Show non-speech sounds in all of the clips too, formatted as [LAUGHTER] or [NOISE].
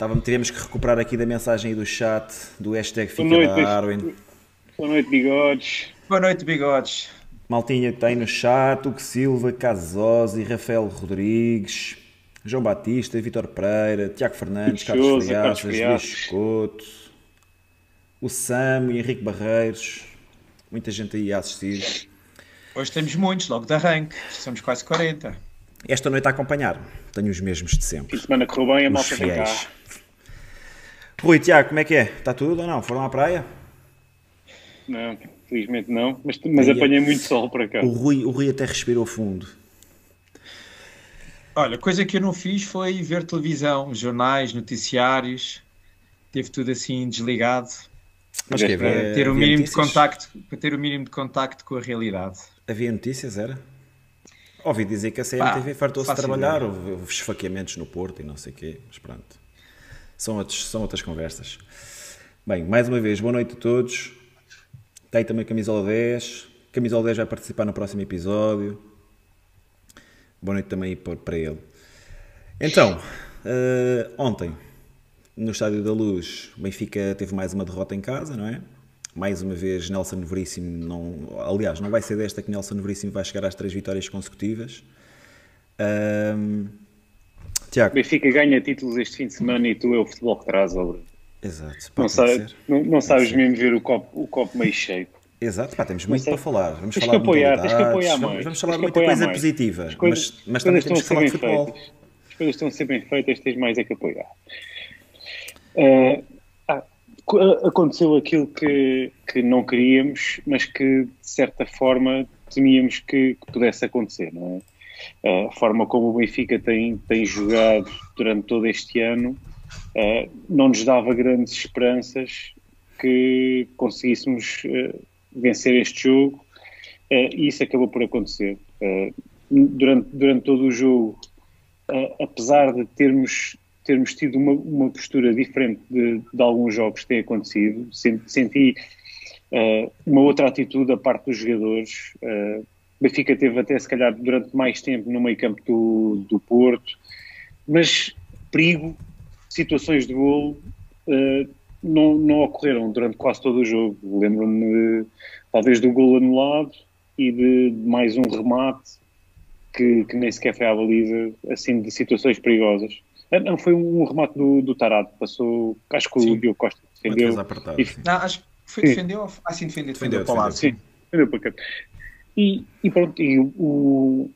Estávamos, tivemos que recuperar aqui da mensagem do chat, do hashtag Fica Boa noite, da Arwen. Boa noite, bigodes. Boa noite, bigodes. Maltinha está aí no chat, Hugo Silva, Casosi, Rafael Rodrigues, João Batista, Vitor Pereira, Tiago Fernandes, Carlos Friaças, Luís Couto, o Sam e Henrique Barreiros, muita gente aí a assistir. Hoje temos muitos, logo de arranque, somos quase 40. Esta noite a acompanhar, tenho os mesmos de sempre. Fim de semana correu bem, a malta vem cá. Rui, Tiago, como é que é? Está tudo ou não? Foram à praia? Não, felizmente não, mas, mas apanhei muito sol para cá. O Rui, o Rui até respirou fundo. Olha, coisa que eu não fiz foi ver televisão, jornais, noticiários, teve tudo assim desligado. Mas que para, ter o mínimo de contacto, para ter o mínimo de contacto com a realidade. Havia notícias, era? Ouvi dizer que a CMTV fartou-se de trabalhar, houve, houve esfaqueamentos no Porto e não sei o quê, mas pronto. São, outros, são outras conversas. Bem, mais uma vez, boa noite a todos. Tem também Camisola 10. Camisola 10 vai participar no próximo episódio. Boa noite também para ele. Então, uh, ontem, no Estádio da Luz, o Benfica teve mais uma derrota em casa, não é? Mais uma vez, Nelson Veríssimo, não, aliás, não vai ser desta que Nelson Veríssimo vai chegar às três vitórias consecutivas. Um, Tiago. Benfica ganha títulos este fim de semana e tu é o futebol que traz, obra. Exato. Não, sabe, não, não sabes mesmo ver o copo, o copo meio cheio. Exato, pá, temos muito para falar. Vamos tens falar que apoiar, tens que apoiar mais. Vamos, vamos falar de muita coisa mais. positiva, as coisas, mas, mas também temos que falar de futebol. Feitas. As coisas estão a ser bem feitas, tens mais é que apoiar. Uh, aconteceu aquilo que, que não queríamos, mas que de certa forma temíamos que, que pudesse acontecer, não é? a forma como o Benfica tem, tem jogado durante todo este ano uh, não nos dava grandes esperanças que conseguíssemos uh, vencer este jogo uh, e isso acabou por acontecer. durante, durante todo o jogo, apesar de termos, termos tido uma, uma postura diferente de, de alguns jogos que têm acontecido, senti uma outra atitude da parte dos jogadores. Benfica teve até se calhar durante mais tempo no meio campo do, do Porto, mas perigo, situações de golo uh, não, não ocorreram durante quase todo o jogo. Lembro-me talvez do golo anulado e de, de mais um remate que, que, nem sequer foi à baliza, assim, de situações perigosas. Ah, não, foi um remate do, do Tarado, passou, acho que o Diogo Costa defendeu. Apertado, e, não, acho que foi defendeu, assim defendeu, defendeu, defendeu para o lado. Sim, defendeu para cá. E, e pronto, e o,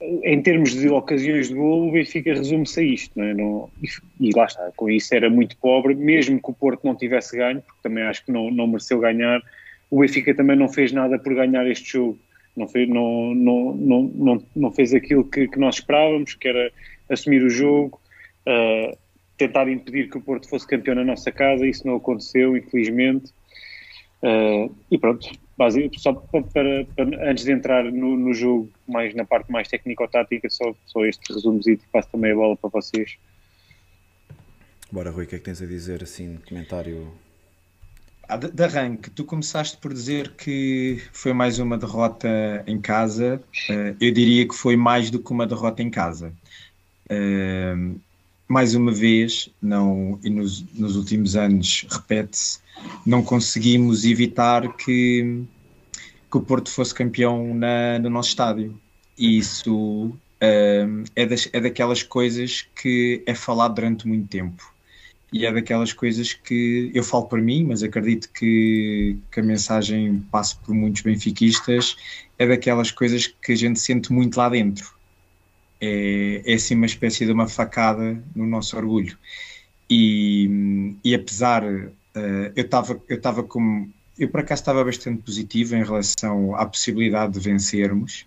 em termos de ocasiões de gol, o Benfica resume-se a isto, não é? Não, e, e, lá está, com isso era muito pobre, mesmo que o Porto não tivesse ganho, porque também acho que não, não mereceu ganhar, o Benfica também não fez nada por ganhar este jogo, não fez, não, não, não, não, não fez aquilo que, que nós esperávamos, que era assumir o jogo, uh, tentar impedir que o Porto fosse campeão na nossa casa, isso não aconteceu, infelizmente, uh, e pronto, só para, para, antes de entrar no, no, jogo, mais na parte mais técnico-tática, só, só este resumo e passo também a bola para vocês. Bora, Rui, o que é que tens a dizer assim, comentário? Ah, de, de, arranque, tu começaste por dizer que foi mais uma derrota em casa. Uh, eu diria que foi mais do que uma derrota em casa. Uh, mais uma vez, não, e nos, nos últimos anos repete-se, não conseguimos evitar que, que o Porto fosse campeão na, no nosso estádio. E isso um, é, das, é daquelas coisas que é falado durante muito tempo. E é daquelas coisas que eu falo para mim, mas acredito que, que a mensagem passe por muitos benfiquistas, é daquelas coisas que a gente sente muito lá dentro é, é assim uma espécie de uma facada no nosso orgulho. E, e apesar, uh, eu estava eu como. Eu por acaso estava bastante positivo em relação à possibilidade de vencermos,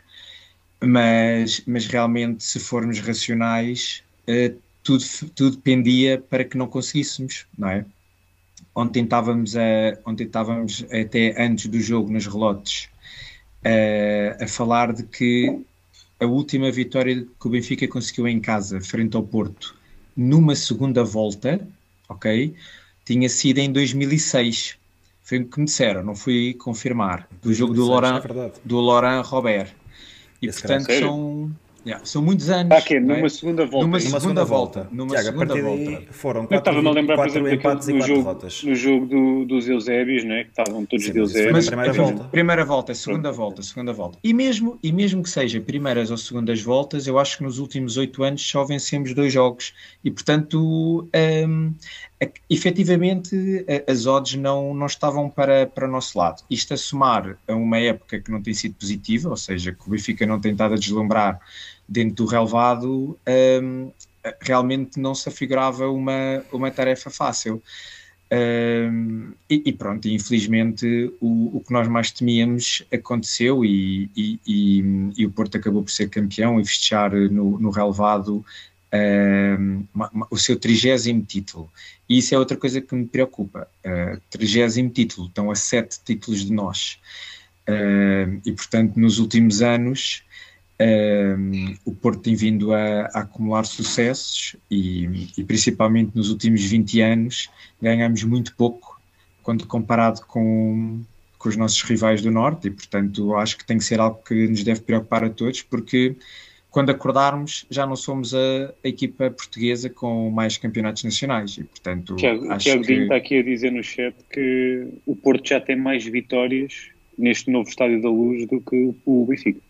mas, mas realmente, se formos racionais, uh, tudo, tudo pendia para que não conseguíssemos, não é? Ontem estávamos, a, ontem estávamos até antes do jogo nos relotes a, a falar de que a última vitória que o Benfica conseguiu em casa, frente ao Porto, numa segunda volta, ok? Tinha sido em 2006. Foi o que me disseram, não fui confirmar. Do jogo do Laurent, é do Laurent Robert. E Esse portanto são. Yeah, são muitos anos. Ah, que é? Numa é? segunda volta. Numa, segunda, segunda volta. volta. Numa Tiago, segunda volta. Foram quatro, estava-me a lembrar, por exemplo, empates no, jogo, no jogo do, dos Eusébios, né? que estavam todos Sim, de Eusébios. Mas, primeira volta. Primeira volta, segunda Pronto. volta, segunda volta. E mesmo, e mesmo que seja primeiras ou segundas voltas, eu acho que nos últimos oito anos só vencemos dois jogos. E, portanto, um, efetivamente, as odds não, não estavam para, para o nosso lado. Isto a somar a uma época que não tem sido positiva, ou seja, que o Benfica não tem estado a deslumbrar dentro do relevado, um, realmente não se afigurava uma, uma tarefa fácil. Um, e, e, pronto, infelizmente o, o, que nós mais temíamos aconteceu e, e, e, o Porto acabou por ser campeão e festejar no, no relevado um, o seu trigésimo título. E isso é outra coisa que me preocupa. Uh, trigésimo título, estão a sete títulos de nós. Uh, e portanto, nos últimos anos um, o Porto tem vindo a, a acumular sucessos e, e, principalmente nos últimos 20 anos ganhamos muito pouco quando comparado com, com os nossos rivais do Norte e portanto acho que tem que ser algo que nos deve preocupar a todos porque quando acordarmos já não somos a, a equipa portuguesa com mais campeonatos nacionais e portanto Tiago, acho Tiago que... está aqui a dizer no chat que o Porto já tem mais vitórias neste novo Estádio da Luz do que o Benfica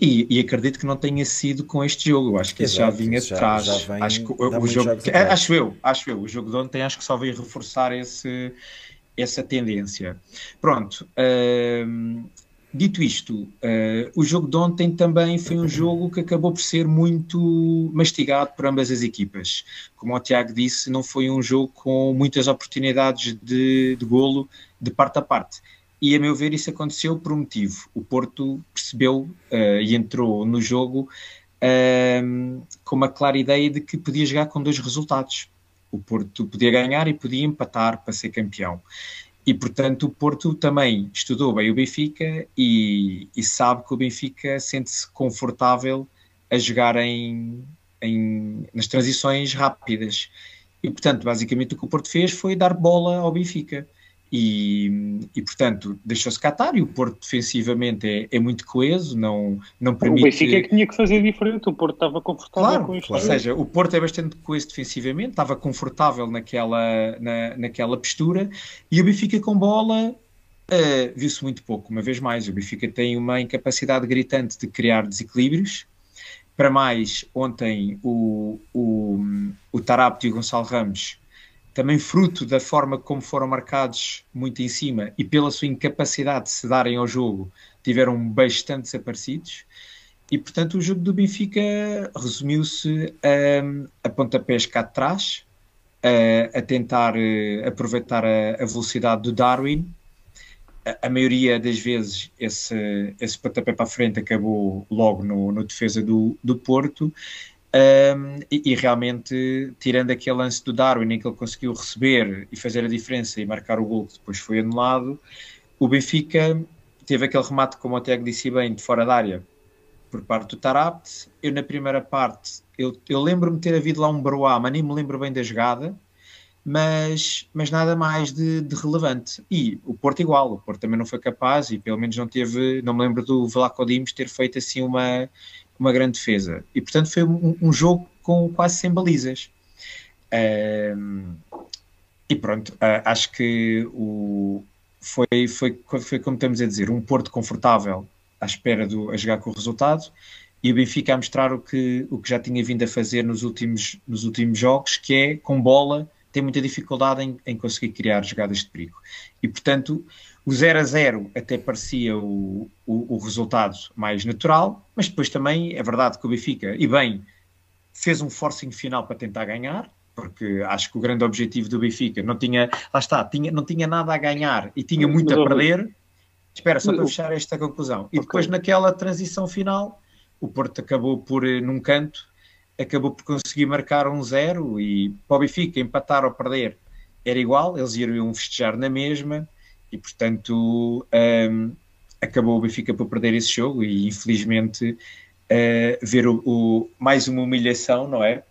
e, e, acredito que não tenha sido com este jogo. Acho que Exato, isso já vinha de trás. acho que o jogo, acho eu, acho eu. O jogo de ontem acho que só veio reforçar esse, essa tendência. Pronto. Uh, dito isto, uh, o jogo de ontem também foi um jogo que acabou por ser muito mastigado por ambas as equipas. Como o Tiago disse, não foi um jogo com muitas oportunidades de, de golo de parte a parte e a meu ver isso aconteceu por um motivo. O Porto percebeu uh, e entrou no jogo uh, com uma clara ideia de que podia jogar com dois resultados. O Porto podia ganhar e podia empatar para ser campeão. E, portanto, o Porto também estudou bem o Benfica e, e sabe que o Benfica sente-se confortável a jogar em, em, nas transições rápidas. E, portanto, basicamente o que o Porto fez foi dar bola ao Benfica. E, e, portanto, deixou-se catar e o Porto defensivamente é, é, muito coeso, não, não permite... O Benfica é que tinha que fazer diferente, o Porto estava confortável claro, com isto. Claro. Ou seja, o Porto é bastante coeso defensivamente, estava confortável naquela, na, naquela postura e o Benfica com bola uh, viu-se muito pouco, uma vez mais. O Benfica tem uma incapacidade gritante de criar desequilíbrios. Para mais, ontem o, o, o Tarapto e o Gonçalo Ramos também fruto da forma como foram marcados muito em cima e pela sua incapacidade de se darem ao jogo, tiveram bastante desaparecidos. E, portanto, o jogo do Benfica resumiu-se a, a pontapés cá de trás, a, a tentar uh, aproveitar a, a, velocidade do Darwin. A, a, maioria das vezes esse, esse pontapé para a frente acabou logo no, no defesa do, do Porto um, e, e, realmente, tirando aquele lance do Darwin em que ele conseguiu receber e fazer a diferença e marcar o gol que depois foi anulado, o Benfica teve aquele remate, como o Tiago disse bem, de fora da área por parte do Tarapt. Eu, na primeira parte, eu, eu lembro-me ter havido lá um Baroá, mas nem me lembro bem da jogada, mas, mas nada mais de, de, relevante. E o Porto igual, o Porto também não foi capaz e pelo menos não teve, não me lembro do Vlaco Dimos ter feito assim uma uma grande defesa. E portanto foi um, um jogo com quase sem balizas. Um, e pronto, uh, acho que o, foi, foi, foi como estamos a dizer, um Porto confortável à espera do, a jogar com o resultado e o Benfica a mostrar o que, o que já tinha vindo a fazer nos últimos, nos últimos jogos, que é com bola, tem muita dificuldade em, em conseguir criar jogadas de perigo. E portanto, o 0 a 0 até parecia o, o, o, resultado mais natural, mas depois também é verdade que o Benfica, e bem, fez um forcing final para tentar ganhar, porque acho que o grande objetivo do Benfica não tinha, lá está, tinha, não tinha nada a ganhar e tinha muito a perder. Espera, só para fechar esta conclusão. E depois naquela transição final, o Porto acabou por, eh, num canto, acabou por conseguir marcar um zero e para o Benfica empatar ou perder era igual, eles iriam festejar na mesma e portanto um, acabou o Benfica por perder esse jogo e infelizmente uh, ver o, o, mais uma humilhação, não é?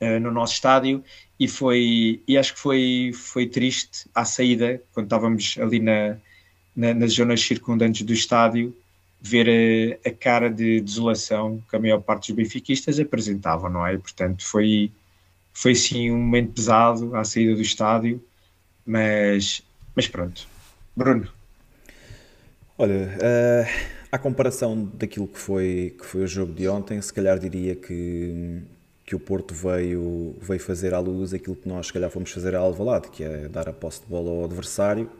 Uh, no nosso estádio e foi e acho que foi foi triste à saída quando estávamos ali na, na nas zonas circundantes do estádio ver a, a, cara de desolação que a maior parte dos benfiquistas apresentavam, não é? Portanto, foi, foi sim um momento pesado à saída do estádio, mas, mas pronto. Bruno. Olha, uh, à comparação daquilo que foi, que foi o jogo de ontem, se calhar diria que, que o Porto veio, veio fazer à luz aquilo que nós, se calhar, fomos fazer a Alvalade, que é dar a posse de bola ao adversário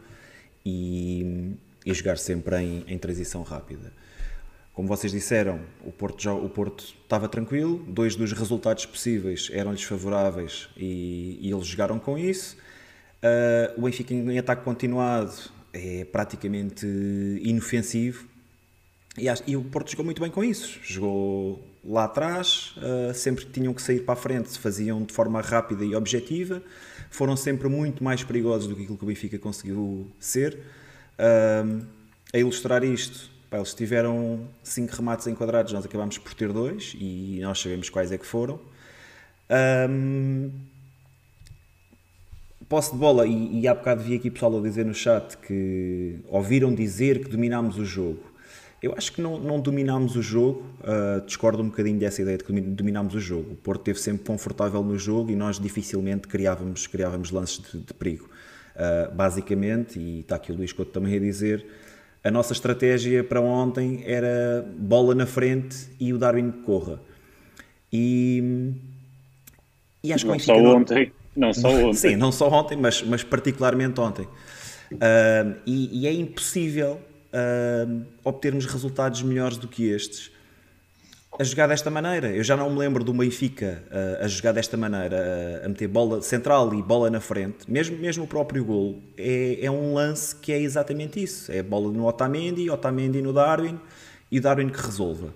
e, e jogar sempre em, em transição rápida. Como vocês disseram, o Porto, já, o Porto estava tranquilo, dois dos resultados possíveis eram-lhes favoráveis e, e, eles jogaram com isso. Uh, o Benfica em ataque continuado é praticamente inofensivo e, e, o Porto jogou muito bem com isso. Jogou lá atrás, uh, sempre que tinham que sair para a frente, faziam de forma rápida e objetiva. Foram sempre muito mais perigosos do que aquilo que o Benfica conseguiu ser. Uh, a ilustrar isto, pá, eles tiveram cinco remates enquadrados, nós acabámos por ter dois e nós sabemos quais é que foram. Um, posse de bola, e, e há bocado vi aqui pessoal a dizer no chat que ouviram dizer que dominámos o jogo. Eu acho que não, não dominámos o jogo, uh, discordo um bocadinho dessa ideia de que dominámos o jogo. O Porto esteve sempre confortável no jogo e nós dificilmente criávamos, criávamos lances de, de perigo. Uh, basicamente, e está aqui o Luís Couto também a dizer, a nossa estratégia para ontem era bola na frente e o Darwin corra. E, e acho que não só ontem, não só ontem. Sim, não só ontem, mas, mas particularmente ontem. Uh, e, e é impossível uh, obtermos resultados melhores do que estes a jogar desta maneira. Eu já não me lembro do Benfica uh, a jogar desta maneira, a meter bola central e bola na frente. Mesmo, mesmo o próprio gol é, é um lance que é exatamente isso. É bola no Otamendi, Otamendi no Darwin e o Darwin que resolva.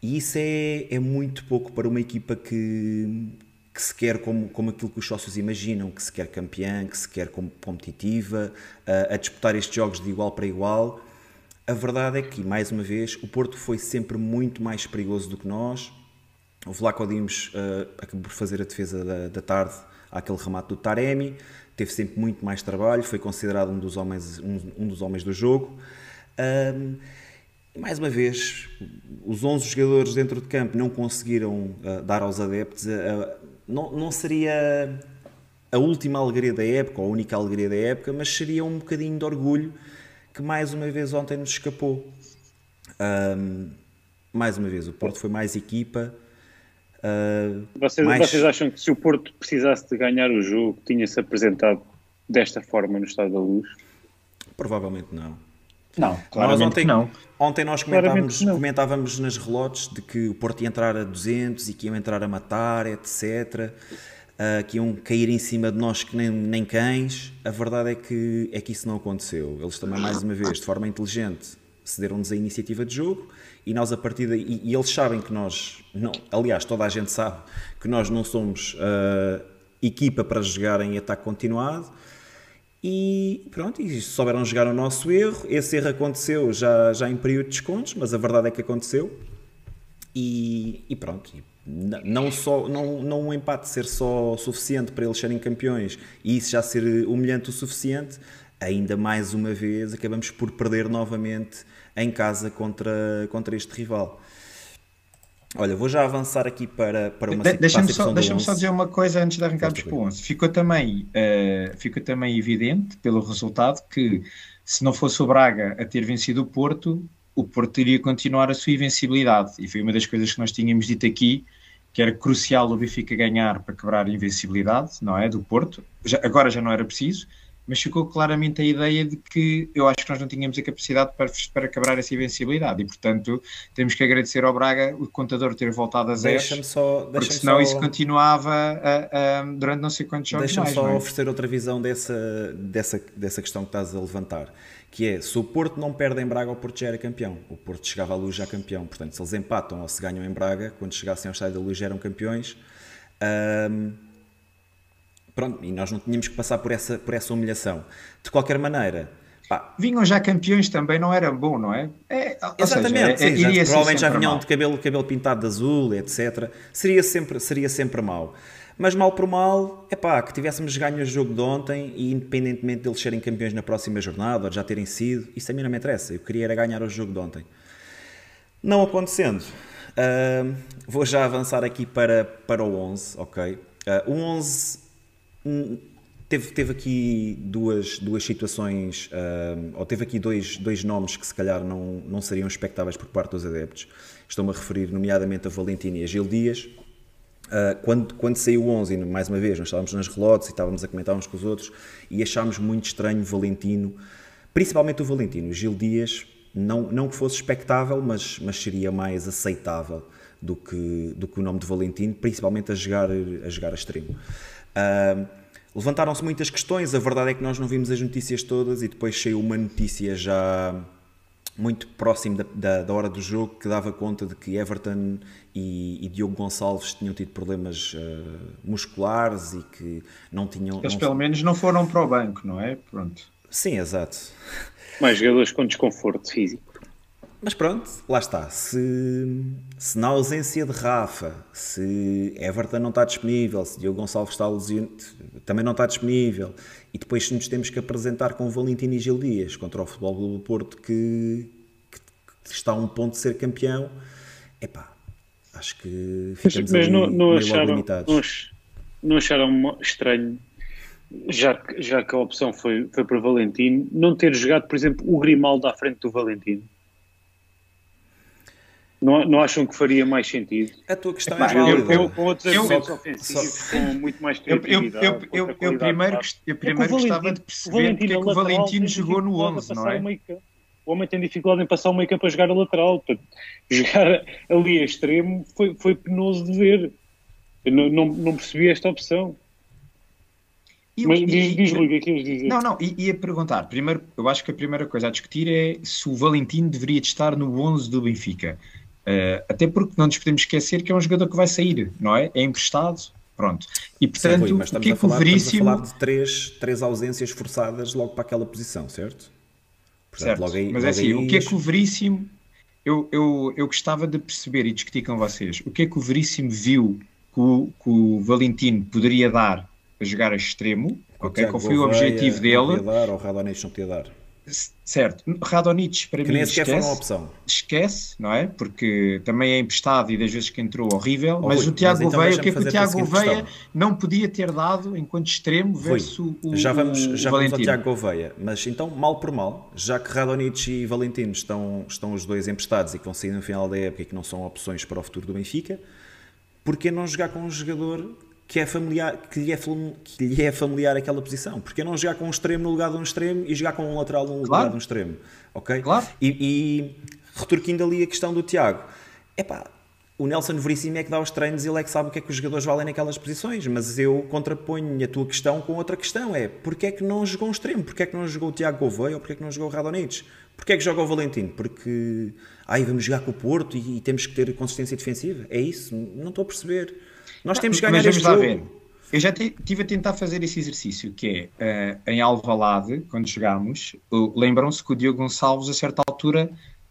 E isso é, é muito pouco para uma equipa que, que se quer como, como aquilo que os sócios imaginam, que se quer campeã, que se quer competitiva, uh, a disputar estes jogos de igual para igual. A verdade é que, mais uma vez, o Porto foi sempre muito mais perigoso do que nós. O Vlaco Dimos uh, acabou por fazer a defesa da, da tarde àquele remate do Taremi, teve sempre muito mais trabalho, foi considerado um dos homens, um, um dos homens do jogo. Um, mais uma vez, os 11 jogadores dentro de campo não conseguiram uh, dar aos adeptos. Uh, não, não seria a última alegria da época, ou a única alegria da época, mas seria um bocadinho de orgulho que mais uma vez ontem nos escapou. Um, mais uma vez, o Porto foi mais equipa. Uh, vocês, mais... vocês acham que se o Porto precisasse de ganhar o jogo, tinha-se apresentado desta forma no Estado da Luz? Provavelmente não. Não, nós ontem, não. Ontem nós comentávamos, comentávamos nas relotes de que o Porto ia entrar a 200 e que iam entrar a matar, etc uh, que iam cair em cima de nós que nem, nem cães. A verdade é que, é que isso não aconteceu. Eles também, mais uma vez, de forma inteligente, cederam-nos a iniciativa de jogo e nós a partir daí, e, e, eles sabem que nós, não, aliás, toda a gente sabe que nós não somos uh, equipa para jogar em ataque continuado e pronto, e souberam jogar o nosso erro, esse erro aconteceu já, já em período de descontos, mas a verdade é que aconteceu e, e pronto, não só não, não um empate ser só suficiente para eles serem campeões e isso já ser humilhante o suficiente, ainda mais uma vez acabamos por perder novamente em casa contra, contra este rival. Olha, vou já avançar aqui para, para uma de, Deixa-me só, deixa só dizer uma coisa antes de arrancarmos para o 11. Ficou também, uh, ficou também evidente, pelo resultado, que se não fosse o Braga a ter vencido o Porto, o Porto iria continuar a sua invencibilidade. E foi uma das coisas que nós tínhamos dito aqui, que era crucial o Benfica ganhar para quebrar a invencibilidade, não é? Do Porto. Já, agora já não era preciso, mas ficou claramente a ideia de que eu acho que nós não tínhamos a capacidade para, para quebrar essa invencibilidade e, portanto, temos que agradecer ao Braga o contador ter voltado a zero, porque senão só... isso continuava a, a, durante não sei quantos jogos Deixa-me só é? oferecer outra visão dessa, dessa, dessa questão que estás a levantar que é, se o Porto não perde em Braga, o Porto já era campeão. O Porto chegava à luz já campeão. Portanto, se eles empatam ou se ganham em Braga, quando chegassem ao estádio da luz já eram campeões. Um, pronto, e nós não tínhamos que passar por essa, por essa humilhação. De qualquer maneira... Pá, Vinham já campeões também, não era bom, não é? é Exatamente, seja, é, sim, já, provavelmente já vinham mal. de cabelo, cabelo pintado de azul, etc. Seria sempre, seria sempre mau. Mas mal por mal, é pá, que tivéssemos ganho o jogo de ontem e independentemente deles serem campeões na próxima jornada ou já terem sido, isso a mim não me interessa. Eu queria era ganhar o jogo de ontem. Não acontecendo, uh, vou já avançar aqui para, para o 11, ok? Uh, o 11 hum, teve, teve aqui duas, duas situações, uh, ou teve aqui dois, dois nomes que se calhar não, não seriam expectáveis por parte dos adeptos. Estou-me a referir nomeadamente a Valentino e a Gil Dias. Uh, quando, quando saiu o 11, mais uma vez, nós estávamos nas relotes e estávamos a comentar uns com os outros e achámos muito estranho Valentino, principalmente o Valentino. O Gil Dias, não, não que fosse expectável, mas, mas seria mais aceitável do que, do que o nome de Valentino, principalmente a jogar a, jogar a extremo. Uh, Levantaram-se muitas questões, a verdade é que nós não vimos as notícias todas e depois saiu uma notícia já muito próximo da, da, da, hora do jogo que dava conta de que Everton e, e Diogo Gonçalves tinham tido problemas uh, musculares e que não tinham. Eles não... pelo menos não foram para o banco, não é? Pronto. Sim, exato. Mais jogadores com desconforto físico. Mas pronto, lá está. Se, se na ausência de Rafa, se Everton não está disponível, se Diogo Gonçalves está lesionado, também não está disponível, e depois se nos temos que apresentar com o Valentino e Gil Dias contra o Futebol do Porto que, que, que, está a um ponto de ser campeão, epá, acho que ficamos mas, mas não, não acharam, limitados. Não, não acharam estranho já que, já que a opção foi, foi para Valentino, não ter jogado, por exemplo, o Grimaldo à frente do Valentino. Não, não acham que faria mais sentido? A tua questão é válida. Eu, com outros argumentos ofensivos, com muito mais criatividade. Eu, eu, eu, eu primeiro, eu primeiro é gostava de perceber porque é que o Valentino jogou no 11, não é? O homem tem dificuldade em passar o meio campo para jogar a lateral. jogar ali a extremo foi, foi penoso de ver. Eu não, não, não percebi esta opção. E, Mas diz, diz o que é que ias dizer? Não, não, ia perguntar. Primeiro, eu acho que a primeira coisa a discutir é se o Valentino deveria estar no 11 do Benfica. Uh, até porque não nos podemos esquecer que é um jogador que vai sair, não é? É emprestado, pronto. E portanto, Sim, Rui, o que é que o Veríssimo. Estamos a falar de três, três ausências forçadas logo para aquela posição, certo? Portanto, certo. Aí, Mas é assim, aí... o que é que o Veríssimo. Eu, eu, eu gostava de perceber e discutir com vocês o que é que o Veríssimo viu que o, que o Valentino poderia dar a jogar a extremo, ok? Qual foi o objetivo dele? Não podia dar, ou o Radonés não podia dar. Certo, Radonich para que mim nem esquece, foi uma opção. esquece, não é? Porque também é emprestado e das vezes que entrou horrível, oh, mas Rui, o Tiago então Gouveia, o que é que o Tiago Gouveia não podia ter dado enquanto extremo versus Rui, o, já vamos, já vamos ao Tiago Gouveia, mas então mal por mal, já que Radonich e Valentino estão, estão os dois emprestados e que vão sair no final da época e que não são opções para o futuro do Benfica, porquê não jogar com um jogador que, é familiar, que, lhe é, que lhe é familiar aquela posição. Porque não jogar com um extremo no lugar de um extremo e jogar com um lateral no lugar de um extremo. Ok? Claro. E, e retorquindo ali a questão do Tiago, epá, o Nelson Veríssimo é que dá os treinos e ele é que sabe o que é que os jogadores valem naquelas posições, mas eu contraponho a tua questão com outra questão, é porque é que não jogou um extremo? Porque é que não jogou o Tiago Gouveia ou porque é que não jogou o Radonich? Porque é que joga o Valentino? Porque, ai, vamos jogar com o Porto e, e temos que ter consistência defensiva? É isso? Não estou a perceber. Nós temos que ganhar este jogo. Ver. Eu já estive a tentar fazer esse exercício, que é, uh, em Alvalade, quando chegámos, lembram-se que o Diogo Gonçalves, a certa altura,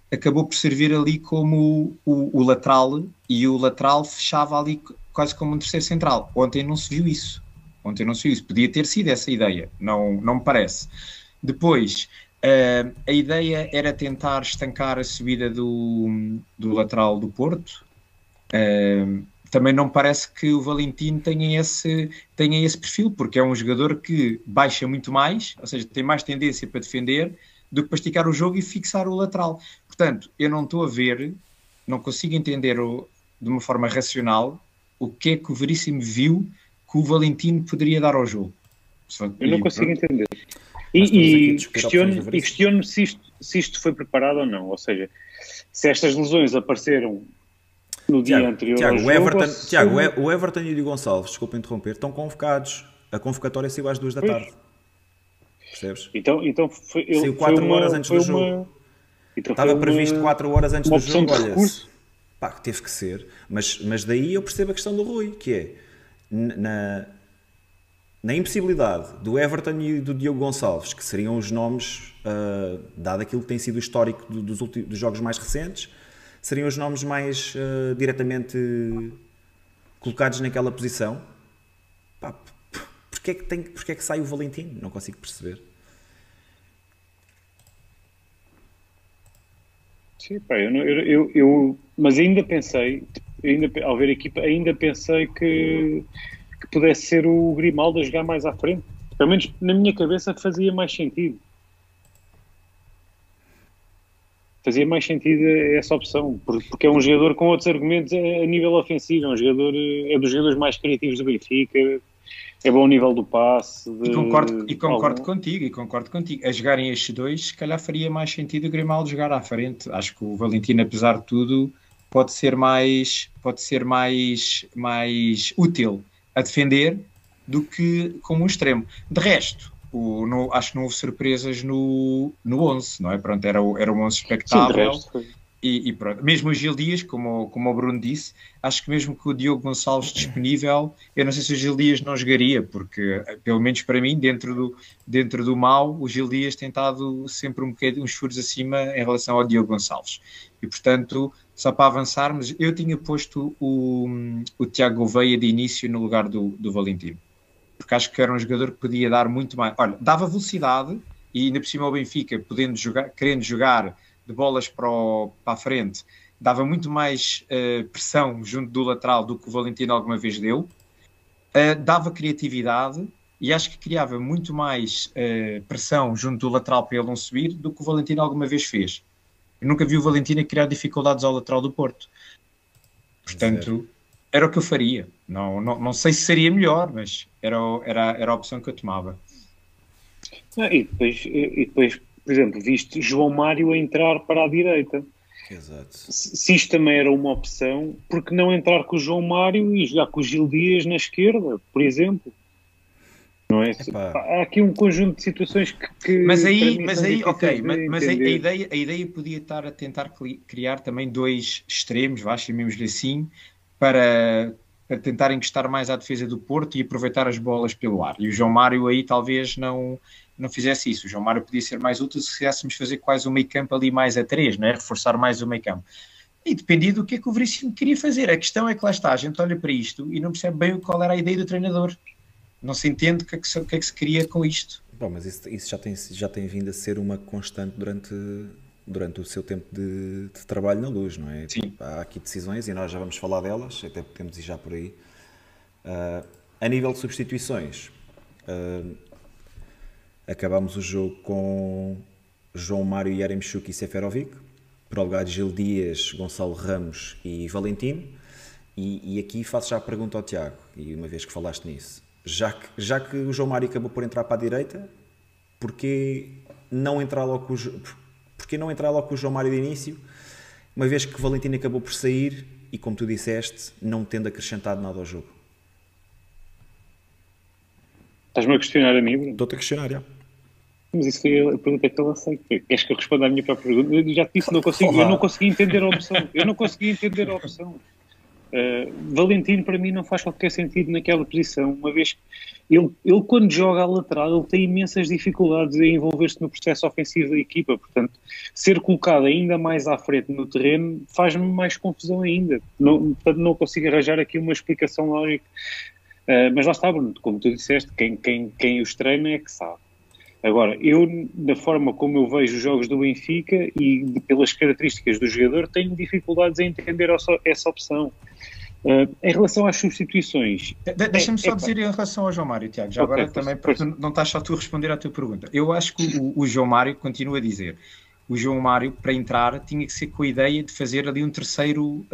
acabou por servir ali como o, o, lateral, e o lateral fechava ali quase como um terceiro central. Ontem não se viu isso. Ontem não se viu isso. Podia ter sido essa ideia, não, não me parece. Depois, uh, a ideia era tentar estancar a subida do, do lateral do Porto, Uh, também não parece que o Valentino tenha esse, tenha esse perfil, porque é um jogador que baixa muito mais, ou seja, tem mais tendência para defender do que para esticar o jogo e fixar o lateral. Portanto, eu não estou a ver, não consigo entender o, de uma forma racional o que é que o Veríssimo viu que o Valentino poderia dar ao jogo. Eu não consigo entender. E, e questiono, e questiono se, isto, se isto foi preparado ou não. Ou seja, se estas lesões apareceram no dia Tiago, anterior Tiago, o Everton, jogo, Tiago, o Everton e o Diogo Gonçalves, desculpa interromper, estão convocados. A convocatória saiu às duas da tarde. Percebes? Então, então foi, ele, Saiu 4 horas antes do uma, jogo. Então Estava previsto 4 horas antes do jogo. Olha, pá, teve que ser. Mas, mas daí eu percebo a questão do Rui, que é na, na impossibilidade do Everton e do Diogo Gonçalves, que seriam os nomes, uh, dado aquilo que tem sido o histórico dos, últimos, dos jogos mais recentes, seriam os nomes mais uh, diretamente colocados naquela posição. Pá, porque é, que tem, porque é que sai o Valentino? Não consigo perceber. Sim, pá, eu, eu, eu, mas ainda pensei, ainda, ao ver a equipa, ainda pensei que, que pudesse ser o Grimaldo a jogar mais à frente. Pelo menos na minha cabeça fazia mais sentido. Fazia mais sentido essa opção, porque é um jogador com outros argumentos a nível ofensivo, é um jogador, é dos jogadores mais criativos do Benfica, é bom nível do passe. De... E concordo, e concordo contigo, e concordo contigo. A jogarem estes dois, se calhar faria mais sentido o Grimaldo jogar à frente. Acho que o Valentino, apesar de tudo, pode ser mais, pode ser mais, mais útil a defender do que como um extremo. De resto, o, no, acho que não houve surpresas no, no 11, não é? Pronto, era, era um 11 espectável. Sim, e, e, pronto, mesmo o Gil Dias, como, como o Bruno disse, acho que mesmo com o Diogo Gonçalves disponível, eu não sei se o Gil Dias não jogaria, porque, pelo menos para mim, dentro do, dentro do mal, o Gil Dias tem estado sempre um bocadinho, uns furos acima em relação ao Diogo Gonçalves. E, portanto, só para avançarmos, eu tinha posto o, o Tiago Gouveia de início no lugar do, do Valentino, porque acho que era um jogador que podia dar muito mais. Olha, dava velocidade, e ainda por cima o Benfica, podendo jogar, querendo jogar de bolas para, o, para a frente, dava muito mais uh, pressão junto do lateral do que o Valentino alguma vez deu, uh, dava criatividade e acho que criava muito mais uh, pressão junto do lateral para ele não subir do que o Valentino alguma vez fez. Eu nunca vi o Valentino criar dificuldades ao lateral do Porto. Portanto, era o que eu faria. Não, não, não sei se seria melhor, mas era, era, era a opção que eu tomava. Ah, e, depois, e depois por exemplo, viste João Mário a entrar para a direita. Exato. Se isto também era uma opção, por que não entrar com o João Mário e jogar com o Gil Dias na esquerda, por exemplo? Não é? Há aqui um conjunto de situações que. que mas aí, mas aí ok, mas, mas a, a, ideia, a ideia podia estar a tentar criar também dois extremos, vá, chamemos-lhe assim, para, para tentar encostar mais à defesa do Porto e aproveitar as bolas pelo ar. E o João Mário aí talvez não não fizesse isso. O João Mário podia ser mais útil se quiséssemos fazer quase um meio campo ali mais a três, não é? reforçar mais o meio campo. E dependia do que é que o Veríssimo queria fazer. A questão é que lá está, a gente olha para isto e não percebe bem qual era a ideia do treinador. Não se entende o que é que se, que é que se queria com isto. Bom, mas isso, isso, já, tem, já tem vindo a ser uma constante durante, durante o seu tempo de, de trabalho na luz, não é? Sim. Há aqui decisões e nós já vamos falar delas, até podemos ir já por aí. Uh, a nível de substituições, uh, Acabámos o jogo com João Mário Yaremchuk e Seferovic, para o lugar de Gil Dias, Gonçalo Ramos e Valentino. E, e, aqui faço já a pergunta ao Tiago, e uma vez que falaste nisso, já que, já que o João Mário acabou por entrar para a direita, porquê não entrar logo com o, porquê não entrar logo com o João Mário de início, uma vez que Valentino acabou por sair e, como tu disseste, não tendo acrescentado nada ao jogo? Estás-me a questionar a mim? Estou-te a questionar, já. Mas isso foi a pergunta que eu lancei. Queres que eu responda à minha própria pergunta? Eu já te disse, não consigo, eu não consegui entender a opção. Eu não consegui entender a opção. Uh, Valentino, para mim, não faz qualquer sentido naquela posição, uma vez que ele, ele, quando joga a lateral, ele tem imensas dificuldades em envolver-se no processo ofensivo da equipa. Portanto, ser colocado ainda mais à frente no terreno faz-me mais confusão ainda. Não, portanto, não consigo arranjar aqui uma explicação lógica Uh, mas lá está, Bruno, como tu disseste, quem, quem, quem os treina é que sabe. Agora, eu, da forma como eu vejo os jogos do Benfica e pelas características do jogador, tenho dificuldades em entender essa opção. Uh, em relação às substituições. De, Deixa-me só é, dizer em relação ao João Mário, Tiago, já okay, agora também, porque não estás só tu a responder à tua pergunta. Eu acho que o, o João Mário continua a dizer. O João Mário, para entrar, tinha que ser com a ideia de fazer ali um terceiro uh,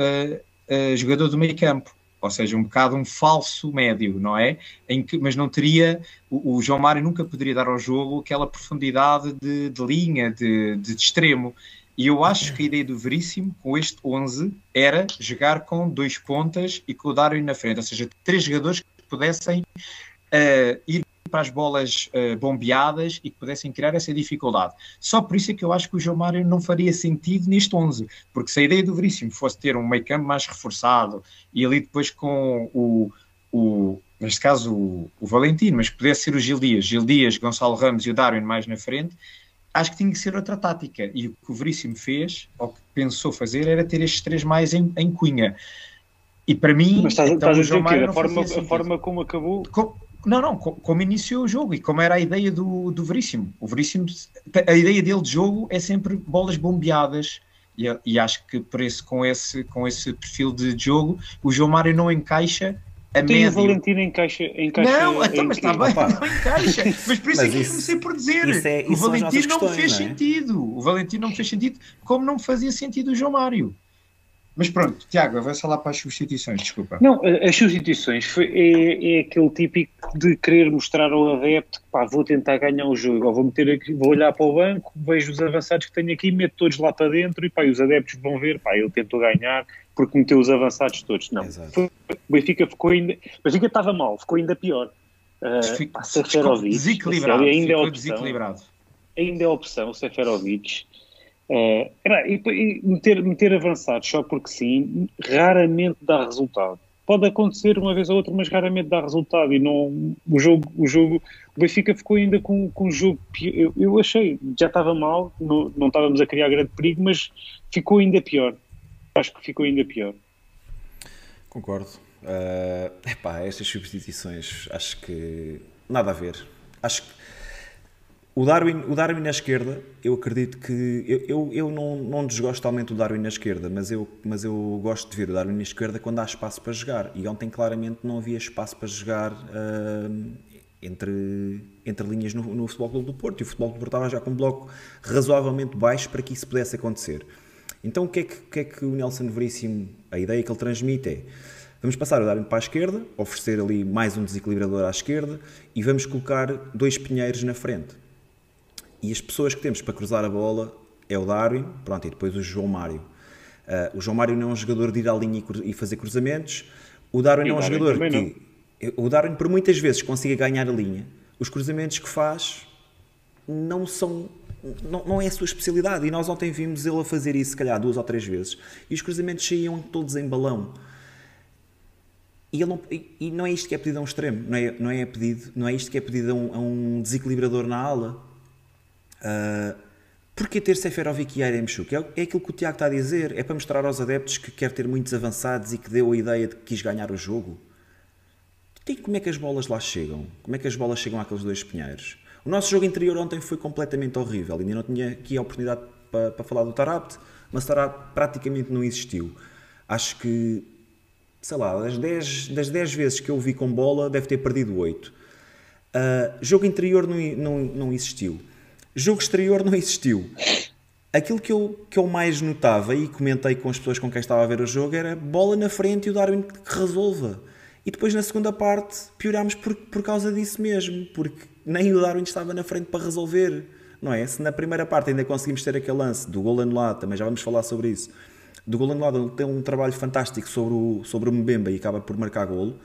uh, jogador do meio campo ou seja, um bocado um falso médio, não é? Em que, mas não teria, o, o João Mário nunca poderia dar ao jogo aquela profundidade de, de linha, de, de, extremo. E eu acho que a ideia do Veríssimo com este 11 era jogar com dois pontas e com o Darwin na frente, ou seja, três jogadores que pudessem uh, ir para as bolas uh, bombeadas e que pudessem criar essa dificuldade. Só por isso é que eu acho que o João Mário não faria sentido neste 11, porque se a ideia do Veríssimo fosse ter um meio campo mais reforçado e ali depois com o, o neste caso o, o, Valentino, mas pudesse ser o Gil Dias, Gil Dias, Gonçalo Ramos e o Darwin mais na frente, acho que tinha que ser outra tática. E o que o Veríssimo fez, ou que pensou fazer, era ter estes três mais em, em cunha. E para mim, mas estás, então, estás a dizer que a forma, a forma como acabou. Com, não, não, como iniciou o jogo e como era a ideia do, do Veríssimo. O Veríssimo, a ideia dele de jogo é sempre bolas bombeadas e, e, acho que por esse, com, esse, com esse perfil de jogo, o João Mário não encaixa a Tem médio. o Valentino encaixa, encaixa Não, então, mas está bem, não encaixa. Mas por isso mas é que isso, comecei por dizer. Isso é, isso o Valentino não me fez não é? sentido. O Valentino não me fez sentido, como não me fazia sentido o João Mário. Mas pronto, Tiago, avança lá para as substituições, desculpa. Não, as substituições foi, é, é, aquele típico de querer mostrar ao adepto que pá, vou tentar ganhar o jogo, ou vou, meter aqui, vou olhar para o banco, vejo os avançados que tenho aqui, meto todos lá para dentro e pá, os adeptos vão ver, pá, ele tentou ganhar porque meteu os avançados todos. Não, foi, o Benfica ficou ainda. O Benfica estava mal, ficou ainda pior. Uh, Fico, Seferovic, desequilibrado, ainda é opção, desequilibrado. Ainda é opção, o Seferovic Uh, e, e meter, meter avançados só porque sim, raramente dá resultado. Pode acontecer uma vez ou outra, mas raramente dá resultado. E não, o jogo, o jogo, o Benfica ficou ainda com, com o jogo. Eu, eu achei, já estava mal, não, não estávamos a criar grande perigo, mas ficou ainda pior. Acho que ficou ainda pior. Concordo. Uh, epá, estas substituições, acho que nada a ver. Acho que o Darwin, o Darwin na esquerda, eu acredito que. Eu, eu, eu não, não desgosto totalmente do Darwin na esquerda, mas eu, mas eu gosto de ver o Darwin na esquerda quando há espaço para jogar. E ontem, claramente, não havia espaço para jogar uh, entre, entre linhas no, no Futebol Clube do Porto. E o Futebol Clube do Porto estava já com um bloco razoavelmente baixo para que isso pudesse acontecer. Então, o que é que, que, é que o Nelson Veríssimo, a ideia que ele transmite é. Vamos passar o Darwin para a esquerda, oferecer ali mais um desequilibrador à esquerda e vamos colocar dois pinheiros na frente e as pessoas que temos para cruzar a bola é o Darwin, pronto, e depois o João Mário. Uh, o João Mário não é um jogador de ir à linha e, fazer cruzamentos. O Darwin e é um Darwin jogador que. Não. O Darwin, por muitas vezes, consiga ganhar a linha. Os cruzamentos que faz não são. Não, não é a sua especialidade. E nós ontem vimos ele a fazer isso, se calhar, duas ou três vezes. E os cruzamentos saíam todos em balão. E, não, e, não, é isto que é pedido a um extremo, não é, não é, pedido, não é isto que é pedido a um, a um desequilibrador na ala. Uh, Porquê ter Seferovic e Yaremchuk? É, é aquilo que o Tiago está a dizer. É para mostrar aos adeptos que quer ter muitos avançados e que deu a ideia de que quis ganhar o jogo. E como é que as bolas lá chegam? Como é que as bolas chegam àqueles dois pinheiros? O nosso jogo interior ontem foi completamente horrível. Ainda não tinha aqui a oportunidade para, para falar do Tarabt, mas o Tarabt praticamente não existiu. Acho que, sei lá, das 10, das 10 vezes que eu vi com bola, deve ter perdido 8. Uh, ah, jogo interior não, não, não existiu. Jogo exterior não existiu. Aquilo que eu, que eu mais notava e comentei com as pessoas com quem estava a ver o jogo era bola na frente e o Darwin que resolva. E depois na segunda parte piorámos por, por causa disso mesmo, porque nem o Darwin estava na frente para resolver. Não é? Se na primeira parte ainda conseguimos ter aquele lance do gol anulado, também já vamos falar sobre isso, do gol anulado, ele tem um trabalho fantástico sobre o, sobre o Mbemba e acaba por marcar golo.